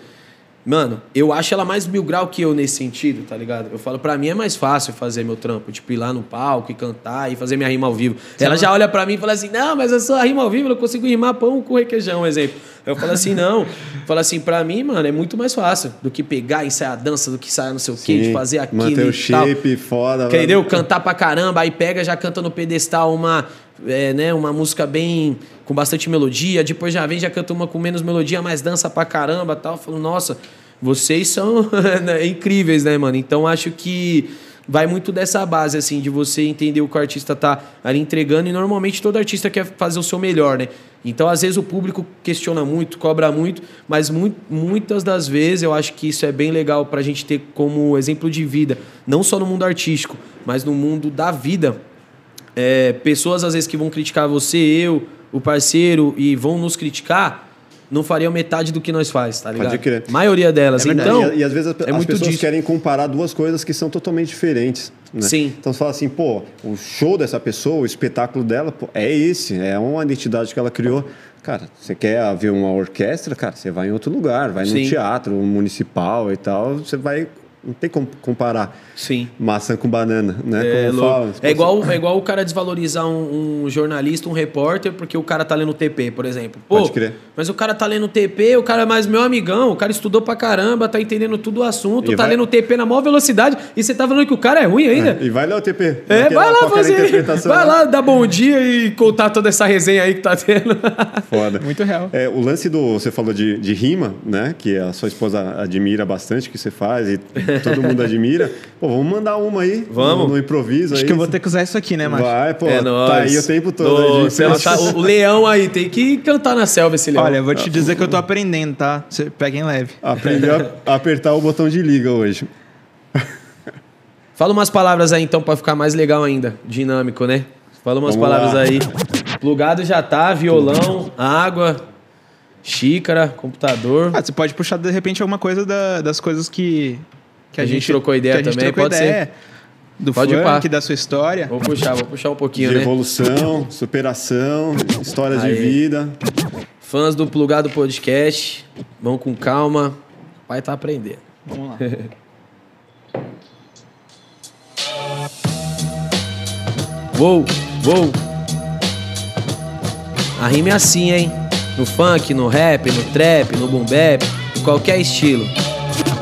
Mano, eu acho ela mais mil grau que eu nesse sentido, tá ligado? Eu falo, pra mim é mais fácil fazer meu trampo, tipo, ir lá no palco e cantar e fazer minha rima ao vivo. Sim, ela já olha pra mim e fala assim: não, mas eu sou a rima ao vivo, eu consigo rimar pão com requeijão, um exemplo. Eu falo assim, não. *laughs* Falo assim, pra mim, mano, é muito mais fácil do que pegar e ensaiar a dança, do que ensaiar não sei o quê, de fazer aquilo. Manter o shape tal. foda. Entendeu? Mano. Cantar pra caramba, aí pega, já canta no pedestal uma é, né, uma música bem com bastante melodia, depois já vem já canta uma com menos melodia, mas dança pra caramba, tal. Falo, nossa, vocês são *laughs* né, incríveis, né, mano? Então acho que vai muito dessa base, assim, de você entender o que o artista tá ali entregando, e normalmente todo artista quer fazer o seu melhor, né? Então, às vezes, o público questiona muito, cobra muito, mas muito, muitas das vezes eu acho que isso é bem legal para a gente ter como exemplo de vida, não só no mundo artístico, mas no mundo da vida é, pessoas às vezes que vão criticar você, eu, o parceiro, e vão nos criticar, não fariam metade do que nós faz, tá ligado? Pode crer. maioria delas. É então, e, e, às vezes é as pessoas disso. querem comparar duas coisas que são totalmente diferentes. Né? Sim. Então você fala assim, pô, o show dessa pessoa, o espetáculo dela, pô, é esse, é uma identidade que ela criou. Cara, você quer ver uma orquestra, cara, você vai em outro lugar, vai Sim. no teatro municipal e tal, você vai. Não tem como comparar Sim. maçã com banana, né? É, como fala. é, igual, é igual o cara desvalorizar um, um jornalista, um repórter, porque o cara tá lendo TP, por exemplo. Pô, Pode crer. mas o cara tá lendo TP, o cara é mais meu amigão, o cara estudou pra caramba, tá entendendo tudo o assunto, E tá vai- lendo TP na maior velocidade e você tá falando que o cara é ruim ainda. E vai ler o TP. É, vai lá fazer. Vai né? lá dar bom dia e contar toda essa resenha aí que tá tendo. *laughs* Foda. Muito real. É, o lance do. Você falou de, de rima, né? Que a sua esposa admira bastante o que você faz e *laughs* todo mundo admira. Pô, vamos mandar uma aí. Vamos. No, no improviso Acho aí. que eu vou ter que usar isso aqui, né, macho? Vai, pô. é tá nóis. aí o tempo todo. Nossa, ela tá- o, leão aí, tem que cantar na selva esse leão. Olha, eu vou te dizer que eu tô aprendendo, tá? Você pega em leve. Aprendeu a *laughs* apertar o botão de liga hoje. Fala umas palavras aí então pra ficar mais legal ainda, dinâmico, né? Fala umas Vamos palavras lá. aí. Plugado já tá, violão, água, xícara, computador. Ah, você pode puxar de repente alguma coisa da- das coisas que, que A gente trocou ideia que a gente também, trocou pode ideia. Do Pode funk, da sua história. Vou puxar, vou puxar um pouquinho, De né? evolução, superação, histórias de Aí. vida. Fãs do Plugado Podcast, vão com calma. Vai tá aprendendo. Vamos lá. *laughs* Vou, vou. A rima é assim, hein? No funk, no rap, no trap, no boom bap, em qualquer estilo.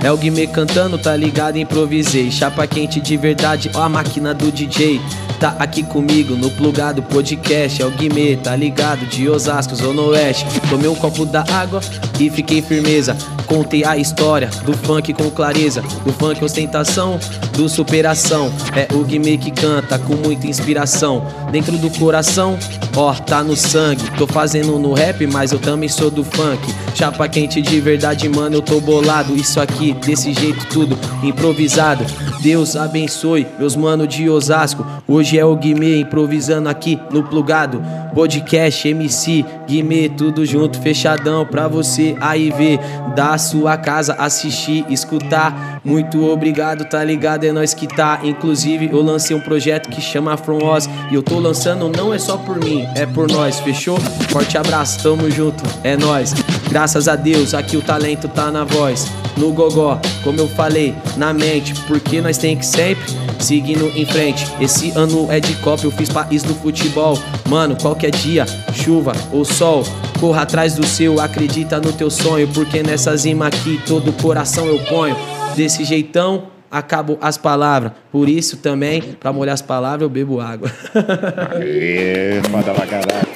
É o Guimê cantando, tá ligado? Improvisei. Chapa quente de verdade, ó a máquina do DJ. Tá aqui comigo no plugado podcast. É o Guimê, tá ligado? De Osasco, Zona Oeste. Tomei um copo da água e fiquei firmeza. Contei a história do funk com clareza. Do funk ostentação, do superação. É o Guimê que canta com muita inspiração. Dentro do coração, ó, tá no sangue. Tô fazendo no rap, mas eu também sou do funk. Chapa quente de verdade, mano, eu tô bolado. Isso aqui, desse jeito tudo, improvisado. Deus abençoe meus mano de Osasco. Hoje é o Guimê improvisando aqui no plugado. Podcast, MC, Guimê, tudo junto, fechadão pra você aí ver. Da sua casa assistir, escutar. Muito obrigado, tá ligado? É nós que tá. Inclusive, eu lancei um projeto que chama From Oz. E eu tô lançando não é só por mim, é por nós, fechou? Forte abraço, tamo junto, é nós. Graças a Deus, aqui o talento tá na voz. No gogó, como eu falei, na mente, porque nós tem que sempre seguindo em frente. Esse ano é de Copa, eu fiz país do futebol. Mano, qualquer dia, chuva ou sol, corra atrás do seu, acredita no teu sonho, porque nessa zima aqui todo coração eu ponho. Desse jeitão, acabo as palavras. Por isso também, pra molhar as palavras, eu bebo água. *laughs* É, foda pra caralho.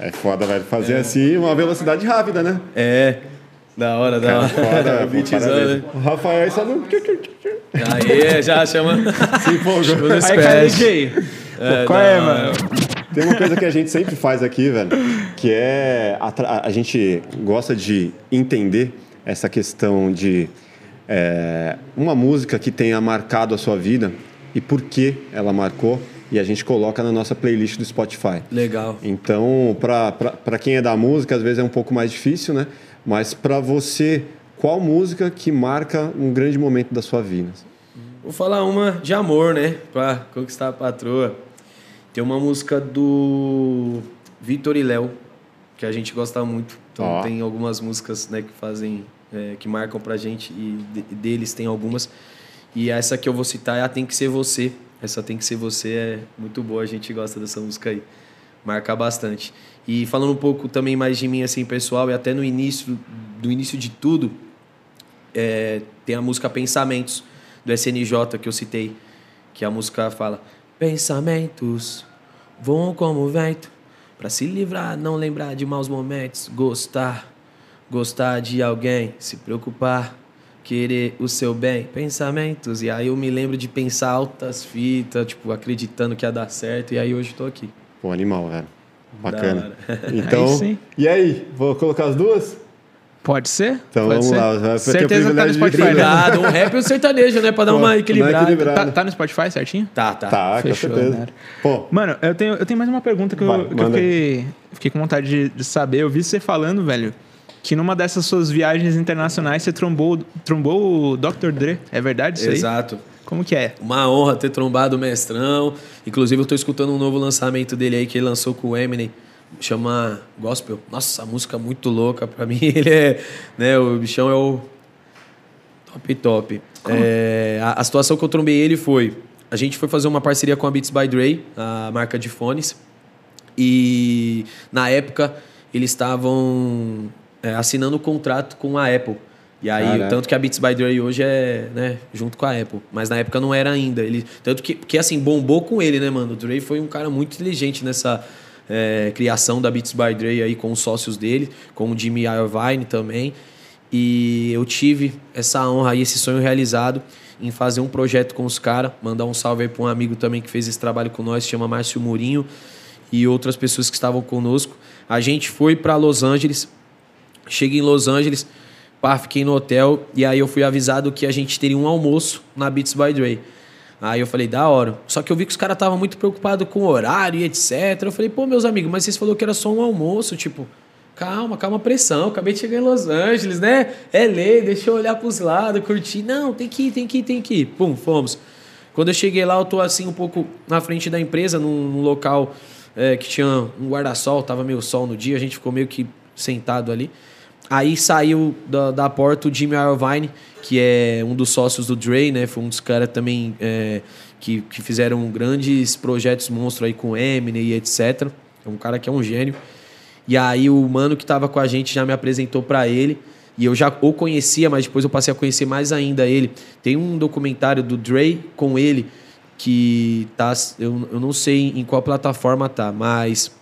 É foda, velho. Fazer assim uma velocidade rápida, né? É, da hora, da hora. Foda, *laughs* Beatzão, né? O Rafael só não. Aí, já chama. *laughs* Se empolgou. Aí, cara, DJ. É, Qual é, não, mano? Tem uma coisa que a gente sempre faz aqui, velho, que é a, a gente gosta de entender essa questão de é, uma música que tenha marcado a sua vida e por que ela marcou e a gente coloca na nossa playlist do Spotify. Legal. Então, para quem é da música, às vezes é um pouco mais difícil, né? Mas para você, qual música que marca um grande momento da sua vida? Vou falar uma de amor, né? Pra conquistar a patroa. Tem uma música do Vitor e Léo, que a gente gosta muito. Então Ó. tem algumas músicas né, que fazem, é, que marcam pra gente e de- deles tem algumas. E essa que eu vou citar é a Tem Que Ser Você. Essa Tem Que Ser Você é muito boa, a gente gosta dessa música aí. Marca bastante. E falando um pouco também mais de mim, assim, pessoal, e até no início, do início de tudo, é, tem a música Pensamentos, do SNJ, que eu citei, que a música fala: Pensamentos voam como vento, para se livrar, não lembrar de maus momentos, gostar, gostar de alguém, se preocupar, querer o seu bem, pensamentos. E aí eu me lembro de pensar altas fitas, tipo, acreditando que ia dar certo, e aí hoje tô aqui. Pô, animal, velho. Bacana. *laughs* Então, Aí sim. e aí? Vou colocar as duas? Pode ser? Então Pode vamos ser? lá, vai Certeza que tá no Spotify. né? Obrigado, um rap e um sertanejo, né? Pra dar Pô, uma dá equilibrada. equilibrada. Tá, tá no Spotify certinho? Tá, tá. Tá, Fechou, com certeza. né? Pô, Mano, eu tenho, eu tenho mais uma pergunta que eu, Vai, que eu manda aí. fiquei, fiquei com vontade de, de saber. Eu vi você falando, velho, que numa dessas suas viagens internacionais você trombou, trombou o Dr. Dre. É verdade isso aí? Exato. Como que é? Uma honra ter trombado o mestrão. Inclusive, eu tô escutando um novo lançamento dele aí que ele lançou com o Eminem chama Gospel. Nossa, a música muito louca. Pra *laughs* mim, ele é. Né, o bichão é o. Top, top. É, a, a, situação que eu trombei ele foi. A gente foi fazer uma parceria com a Beats by Dre, a marca de fones. E na época eles estavam é, assinando o um contrato com a Apple. E aí, Caraca. tanto que a Beats by Dre hoje é, né, junto com a Apple. Mas na época não era ainda. Ele, tanto que, que assim, bombou com ele, né, mano? O Dre foi um cara muito inteligente nessa é, criação da Beats by Dre aí com os sócios dele, com o Jimmy Iovine também. E eu tive essa honra e esse sonho realizado em fazer um projeto com os caras. Mandar um salve aí para um amigo também que fez esse trabalho com nós, se chama Márcio Murinho, e outras pessoas que estavam conosco. A gente foi para Los Angeles. Cheguei em Los Angeles Pá, fiquei no hotel e aí eu fui avisado que a gente teria um almoço na Beats by Dre. Aí eu falei, da hora. Só que eu vi que os caras estavam muito preocupados com o horário e etc. Eu falei, pô, meus amigos, mas vocês falaram que era só um almoço, tipo, calma, calma pressão. Acabei de chegar em Los Angeles, né? É lei, deixa eu olhar pros lados, curtir. Não, tem que ir, tem que ir, tem que ir. Pum, fomos. Quando eu cheguei lá, eu tô assim um pouco na frente da empresa, num, num local é, que tinha um guarda-sol, tava meio sol no dia, a gente ficou meio que sentado ali. Aí saiu da, da porta o Jimmy Iovine, que é um dos sócios do Dre, né? Foi um dos caras também é, que, que fizeram grandes projetos monstro aí com Eminem e etc. É um cara que é um gênio. E aí o mano que tava com a gente já me apresentou para ele. E eu já o conhecia, mas depois eu passei a conhecer mais ainda ele. Tem um documentário do Dre com ele que tá. Eu, eu não sei em qual plataforma tá, mas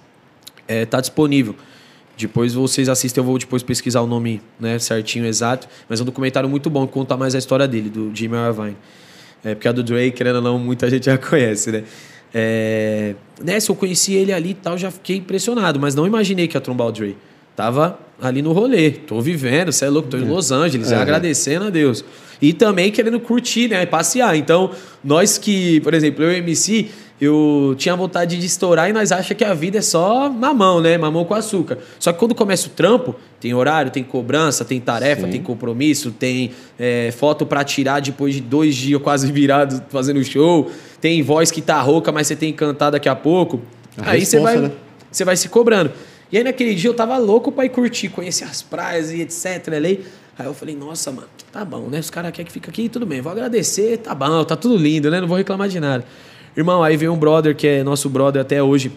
é, tá disponível. Depois vocês assistem, eu vou depois pesquisar o nome né, certinho, exato. Mas é um documentário muito bom que conta mais a história dele, do Jimmy Irvine. É, porque a do Drake, querendo ou não, muita gente já *laughs* conhece, né? É, se eu conheci ele ali e tal, já fiquei impressionado, mas não imaginei que ia trombar o Dre. Tava ali no rolê, tô vivendo, você é louco, tô em é. Los Angeles, é. agradecendo a Deus. E também querendo curtir, né, passear. Então, nós que, por exemplo, eu e o MC, eu tinha vontade de estourar e nós achamos que a vida é só mamão, né? Mamão com açúcar. Só que quando começa o trampo, tem horário, tem cobrança, tem tarefa, Sim. tem compromisso, tem é, foto para tirar depois de dois dias quase *laughs* virados fazendo show, tem voz que tá rouca, mas você tem que cantar daqui a pouco. A aí você vai, né? você vai se cobrando. E aí naquele dia eu tava louco pra ir curtir, conhecer as praias e etc. Aí eu falei, nossa, mano, tá bom, né? Os caras querem que fique aqui, tudo bem, vou agradecer, tá bom, tá tudo lindo, né? Não vou reclamar de nada. Irmão, aí veio um brother que é nosso brother até hoje,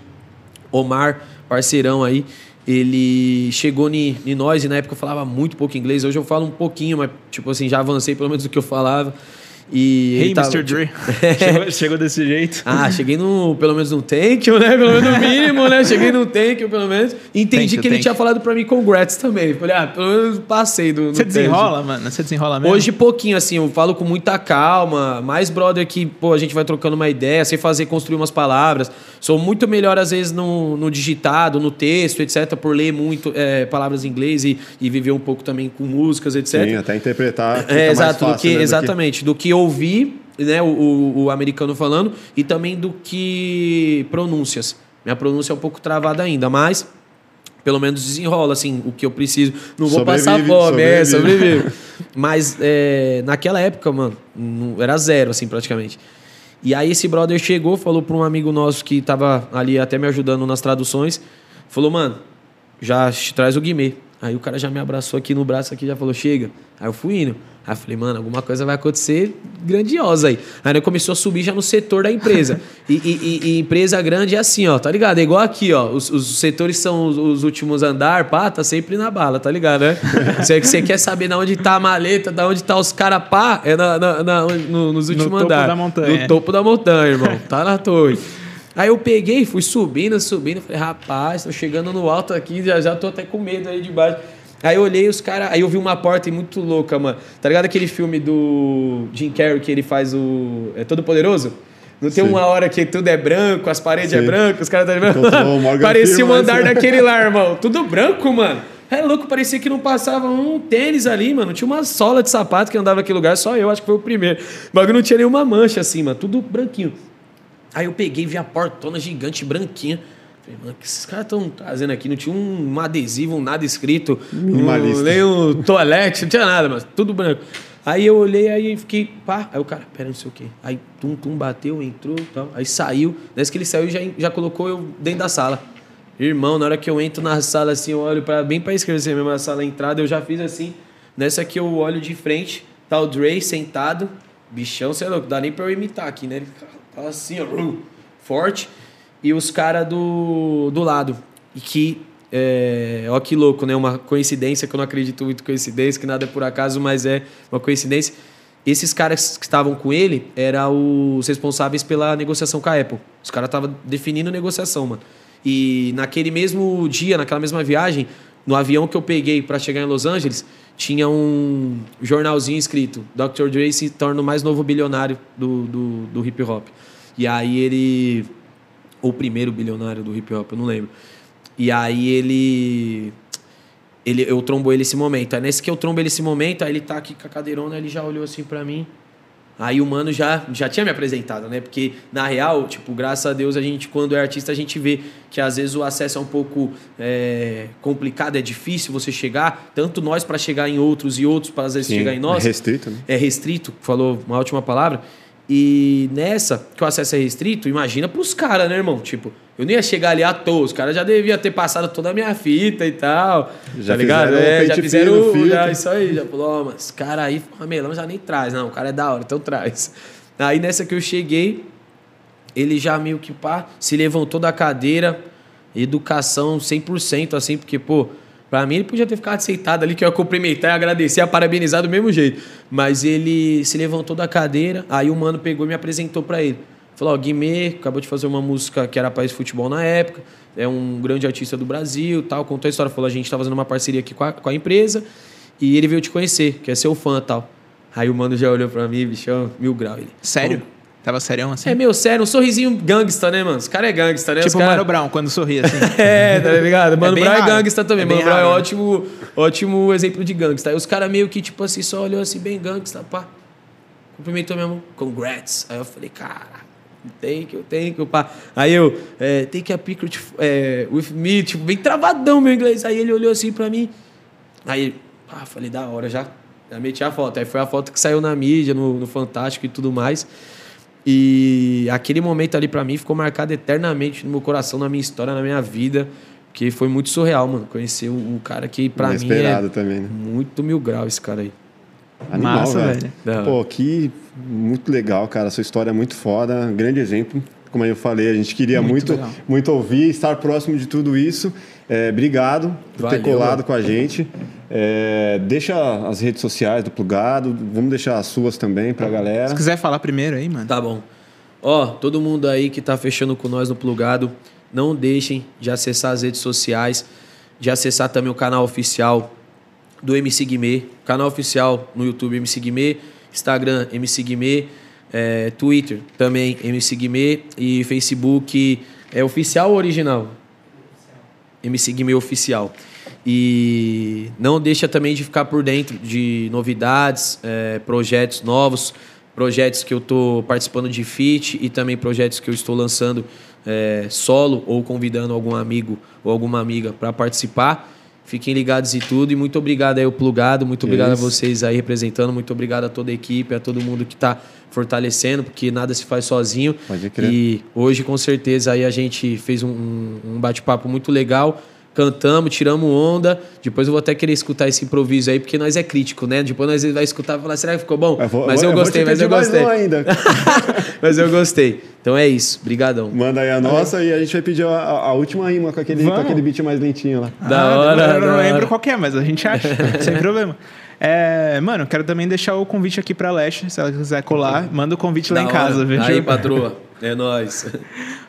Omar, parceirão aí. Ele chegou em nós e na época eu falava muito pouco inglês. Hoje eu falo um pouquinho, mas tipo assim, já avancei pelo menos do que eu falava. E hey, tava, Mr. Dre. *laughs* chegou, chegou, desse jeito. Ah, cheguei no, pelo menos no thank you, né? Pelo menos no mínimo, né? Cheguei no thank you, pelo menos. Entendi you, que ele tinha falado pra mim congrats também. Falei, ah, pelo menos passei do. Você desenrola, mano? Você desenrola mesmo? Hoje pouquinho, assim, eu falo com muita calma. Mais brother que, pô, a gente vai trocando uma ideia, sei fazer, construir umas palavras. Sou muito melhor, às vezes, no, no digitado, no texto, etc., por ler muito é, palavras em inglês e, e viver um pouco também com músicas, etc. Sim, até interpretar. É, exato, fácil, do que, né, exatamente. Do que ouvir né, o, o, americano falando e também do que pronúncias. Minha pronúncia é um pouco travada ainda, mas pelo menos desenrola, assim, o que eu preciso. Não vou sobrevive, passar fome, é, sobrevive. *laughs* mas é, naquela época, mano, era zero, assim, praticamente. E aí esse brother chegou, falou para um amigo nosso que tava ali até me ajudando nas traduções, falou, mano, já traz o Guimê. Aí o cara já me abraçou aqui no braço, aqui já falou, chega. Aí eu fui indo. Aí eu falei, mano, alguma coisa vai acontecer grandiosa aí. Aí ele começou a subir já no setor da empresa. e, e, e, empresa grande é assim, ó, tá ligado? É igual aqui, ó. Os, os setores são os, os, últimos andar, pá, tá sempre na bala, tá ligado, né? *laughs* Você, você quer saber de onde tá a maleta, de onde tá os caras, pá, é na, na, na no, nos últimos andares. No topo da montanha. No topo da montanha, irmão. Tá na torre. Aí eu peguei, fui subindo, subindo. Falei, rapaz, tô chegando no alto aqui, já, já tô até com medo aí de baixo. Aí eu olhei os caras. Aí eu vi uma porta muito louca, mano. Tá ligado aquele filme do Jim Carrey que ele faz o. É Todo Poderoso? Não tem Sim. uma hora que tudo é branco, as paredes é Sim. é branco, os caras tá branco. *laughs* Parecia um andar daquele lá, *laughs* irmão. Tudo branco, mano. É louco, parecia que não passava um tênis ali, mano. Tinha uma sola de sapato que andava naquele lugar, só eu, acho que foi o primeiro. O bagulho não tinha nenhuma mancha assim, mano. Tudo branquinho. Aí eu peguei, vi a portona gigante, branquinha. Falei, mano, o que esses caras estão trazendo aqui? Não tinha um, adesivo, um nada escrito. Um, nem um toalete, não tinha nada, mas tudo branco. Aí eu olhei, aí fiquei, pá. Aí o cara, pera, não sei o quê. Aí tum, tum, bateu, entrou tal. Aí saiu. Desde que ele saiu, já, já colocou eu dentro da sala. Irmão, na hora que eu entro na sala assim, eu olho para bem pra esquerda, assim, mesmo na sala entrada, eu já fiz assim. Nessa aqui eu olho de frente, tá o Dre sentado. Bichão, sei lá, louco, dá nem pra eu imitar aqui, né? Ele tá assim, ó, forte. E os caras do, do lado. E que é, ó que louco, né? Uma coincidência que eu não acredito muito coincidência, que nada é por acaso, mas é uma coincidência. Esses caras que estavam com ele eram os responsáveis pela negociação com a Apple. Os caras estavam definindo negociação, mano. E naquele mesmo dia, naquela mesma viagem, no avião que eu peguei para chegar em Los Angeles, tinha um jornalzinho escrito: Dr. Dre se torna o mais novo bilionário do, do, do hip hop. E aí ele. Ou o primeiro bilionário do hip hop, eu não lembro. E aí ele. ele eu trombo ele esse momento. Aí nesse que eu trombo ele esse momento, aí ele tá aqui com a cadeirona, ele já olhou assim para mim. Aí o mano já, já tinha me apresentado, né? Porque, na real, tipo, graças a Deus, a gente, quando é artista, a gente vê que às vezes o acesso é um pouco é, complicado, é difícil você chegar, tanto nós para chegar em outros e outros para às vezes Sim, chegar em nós. É restrito, né? É restrito, falou uma última palavra. E nessa, que o acesso é restrito, imagina pros caras, né, irmão? Tipo, eu não ia chegar ali à toa, os caras já deviam ter passado toda a minha fita e tal. Já tá ligado? É, já fizeram o, já, isso aí, já falou, oh, mas cara aí, ramelão já nem traz. Não, o cara é da hora, então traz. Aí nessa que eu cheguei, ele já meio que pá, se levantou da cadeira, educação 100%, assim, porque, pô, Pra mim, ele podia ter ficado sentado ali, que eu ia cumprimentar, agradecer, a parabenizar do mesmo jeito. Mas ele se levantou da cadeira, aí o mano pegou e me apresentou para ele. Falou: Ó, Guimê acabou de fazer uma música que era País Futebol na época, é um grande artista do Brasil tal. Contou a história, falou: a gente tá fazendo uma parceria aqui com a, com a empresa e ele veio te conhecer, quer ser o fã tal. Aí o mano já olhou pra mim, bichão, mil grau. Ele, Sério? Tava serião assim? É meu sério, um sorrisinho gangsta, né, mano? Os caras é gangsta, né? Tipo o cara... Mano Brown, quando sorria assim. *laughs* é, tá ligado? Mano é Brown raro. é gangsta também. É Mano Brown é raro, é ótimo, ótimo exemplo de gangsta. Aí os caras meio que, tipo assim, só olhou assim, bem gangsta, pá. Cumprimentou mesmo, congrats. Aí eu falei, cara, thank you, thank you, pá. Aí eu, é, take a picture é, with me, tipo, bem travadão meu inglês. Aí ele olhou assim pra mim. Aí, pá, falei, da hora, já, já meti a foto. Aí foi a foto que saiu na mídia, no, no Fantástico e tudo mais. E aquele momento ali para mim ficou marcado eternamente no meu coração, na minha história, na minha vida. Que foi muito surreal, mano. Conhecer um cara que pra mim é também, né? muito mil graus esse cara aí. Animal, Massa, velho. velho. Pô, que muito legal, cara. Sua história é muito foda. Grande exemplo. Como eu falei, a gente queria muito, muito, muito ouvir, estar próximo de tudo isso. É, obrigado por Valeu, ter colado mano. com a gente. É, deixa as redes sociais do Plugado, vamos deixar as suas também pra galera. Se quiser falar primeiro aí, mano. Tá bom. Ó, todo mundo aí que tá fechando com nós no Plugado, não deixem de acessar as redes sociais, de acessar também o canal oficial do MC Guimê, canal oficial no YouTube MC Guimê, Instagram MC Guimê, é, Twitter também MC Guimê e Facebook é oficial ou original? MC Guimê Oficial. E não deixa também de ficar por dentro de novidades, é, projetos novos, projetos que eu estou participando de feat e também projetos que eu estou lançando é, solo ou convidando algum amigo ou alguma amiga para participar. Fiquem ligados e tudo. E muito obrigado aí, o Plugado. Muito obrigado Isso. a vocês aí representando. Muito obrigado a toda a equipe, a todo mundo que está fortalecendo, porque nada se faz sozinho. Pode crer. E hoje, com certeza, aí a gente fez um, um bate-papo muito legal cantamos, tiramos onda. Depois eu vou até querer escutar esse improviso aí, porque nós é crítico, né? Depois nós vai escutar e falar, será que ficou bom? Eu vou, mas eu, eu gostei, mas eu gostei. ainda. *laughs* mas eu gostei. Então é isso. Brigadão. Manda aí a nossa e a gente vai pedir a, a última rima com aquele, com aquele beat mais lentinho lá. Da ah, hora. Eu não lembro qual é, mas a gente acha, *laughs* sem problema. É, mano, quero também deixar o convite aqui pra Leste, se ela quiser colar, manda o convite da lá em casa, viu? Aí, patroa. É nóis.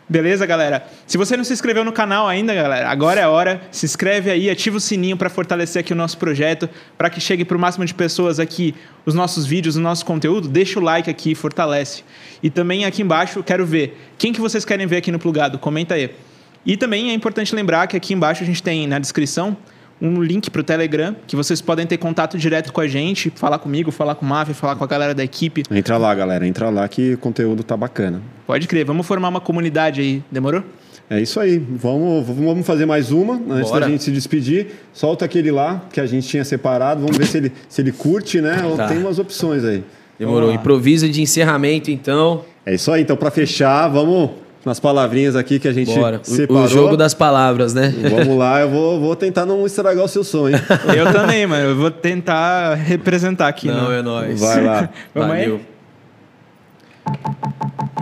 Beleza, galera? Se você não se inscreveu no canal ainda, galera, agora é a hora. Se inscreve aí, ativa o sininho para fortalecer aqui o nosso projeto, para que chegue para o máximo de pessoas aqui os nossos vídeos, o nosso conteúdo. Deixa o like aqui, fortalece. E também aqui embaixo, quero ver quem que vocês querem ver aqui no Plugado. Comenta aí. E também é importante lembrar que aqui embaixo a gente tem na descrição um link para o Telegram, que vocês podem ter contato direto com a gente, falar comigo, falar com o Mafia, falar com a galera da equipe. Entra lá, galera, entra lá que o conteúdo tá bacana. Pode crer, vamos formar uma comunidade aí, demorou? É isso aí, vamos, vamos fazer mais uma antes Bora. da gente se despedir. Solta aquele lá que a gente tinha separado, vamos ver se ele, se ele curte, né? Tá. Tem umas opções aí. Demorou, improviso de encerramento então. É isso aí, então para fechar, vamos nas palavrinhas aqui que a gente Bora. O- separou. O jogo das palavras, né? Vamos lá, eu vou, vou tentar não estragar o seu som, hein? Eu também, mano. Eu vou tentar representar aqui. Não, no- é nóis. Vai lá. *laughs* Vamos aí?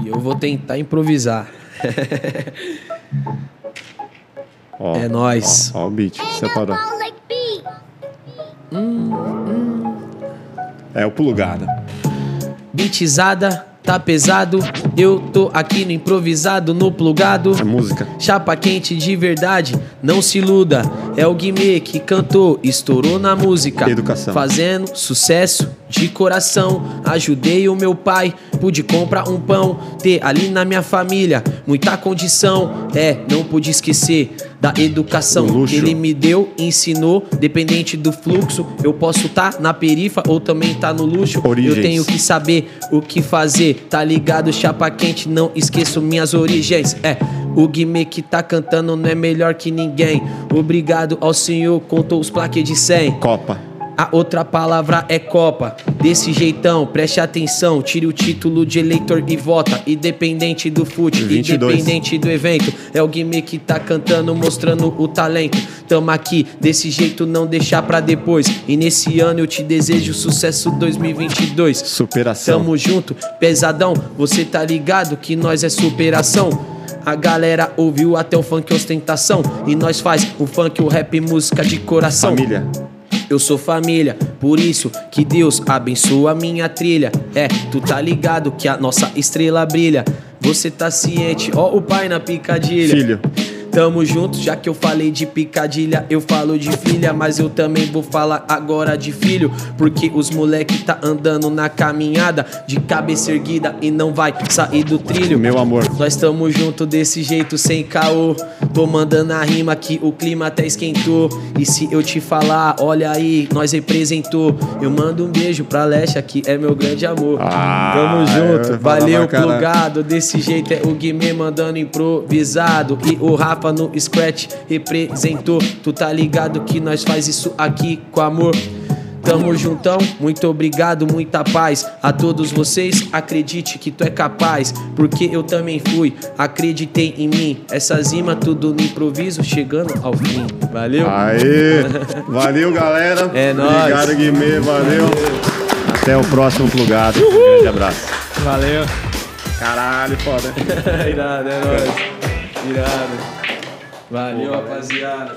E eu vou tentar improvisar. *laughs* Ó, É nóis. Ó, ó o beat, separou. É o plugado. Beatizada, tá pesado. Eu tô aqui no improvisado, no plugado. É música. Chapa quente de verdade, não se iluda. É o Guimê que cantou, estourou na música. Educação. Fazendo sucesso de coração. Ajudei o meu pai, pude comprar um pão. Ter ali na minha família muita condição. É, não pude esquecer da educação. Luxo. Ele me deu, ensinou, dependente do fluxo. Eu posso tá na perifa ou também tá no luxo. Origens. Eu tenho que saber o que fazer. Tá ligado, chapa quente, não esqueço minhas origens. É, o Guimê que tá cantando não é melhor que ninguém. Obrigado ao senhor, contou os plaques de 100. Copa. A outra palavra é Copa. Desse jeitão, preste atenção. Tire o título de eleitor e vota. Independente do fute, 22. independente do evento. É o Guimê que tá cantando, mostrando o talento. Tamo aqui, desse jeito não deixar pra depois. E nesse ano eu te desejo sucesso 2022. Superação. Tamo junto, pesadão. Você tá ligado que nós é superação. A galera ouviu até o funk ostentação. E nós faz o funk, o rap, música de coração. Família. Eu sou família, por isso que Deus abençoa a minha trilha. É, tu tá ligado que a nossa estrela brilha. Você tá ciente, ó o pai na picadilha. Filho. Tamo junto, já que eu falei de picadilha, eu falo de filha, mas eu também vou falar agora de filho, porque os moleque tá andando na caminhada de cabeça erguida e não vai sair do trilho. Meu amor. Nós tamo junto desse jeito sem caô. Tô mandando a rima que o clima até esquentou. E se eu te falar, olha aí, nós representou. Eu mando um beijo pra Lesha, que é meu grande amor. Ah, Tamo eu junto, valeu, plugado. Desse jeito é o Guimê mandando improvisado. E o Rafa no scratch representou. Tu tá ligado que nós faz isso aqui com amor. Tamo juntão, muito obrigado, muita paz a todos vocês. Acredite que tu é capaz, porque eu também fui. Acreditei em mim. Essas rimas tudo no improviso, chegando ao fim. Valeu? Aê! Valeu, galera. É nóis. Obrigado, Guimê. Valeu. Até o próximo plugado. Um grande abraço. Valeu. Caralho, foda. *laughs* Irado, é nóis. Irado. Valeu, rapaziada.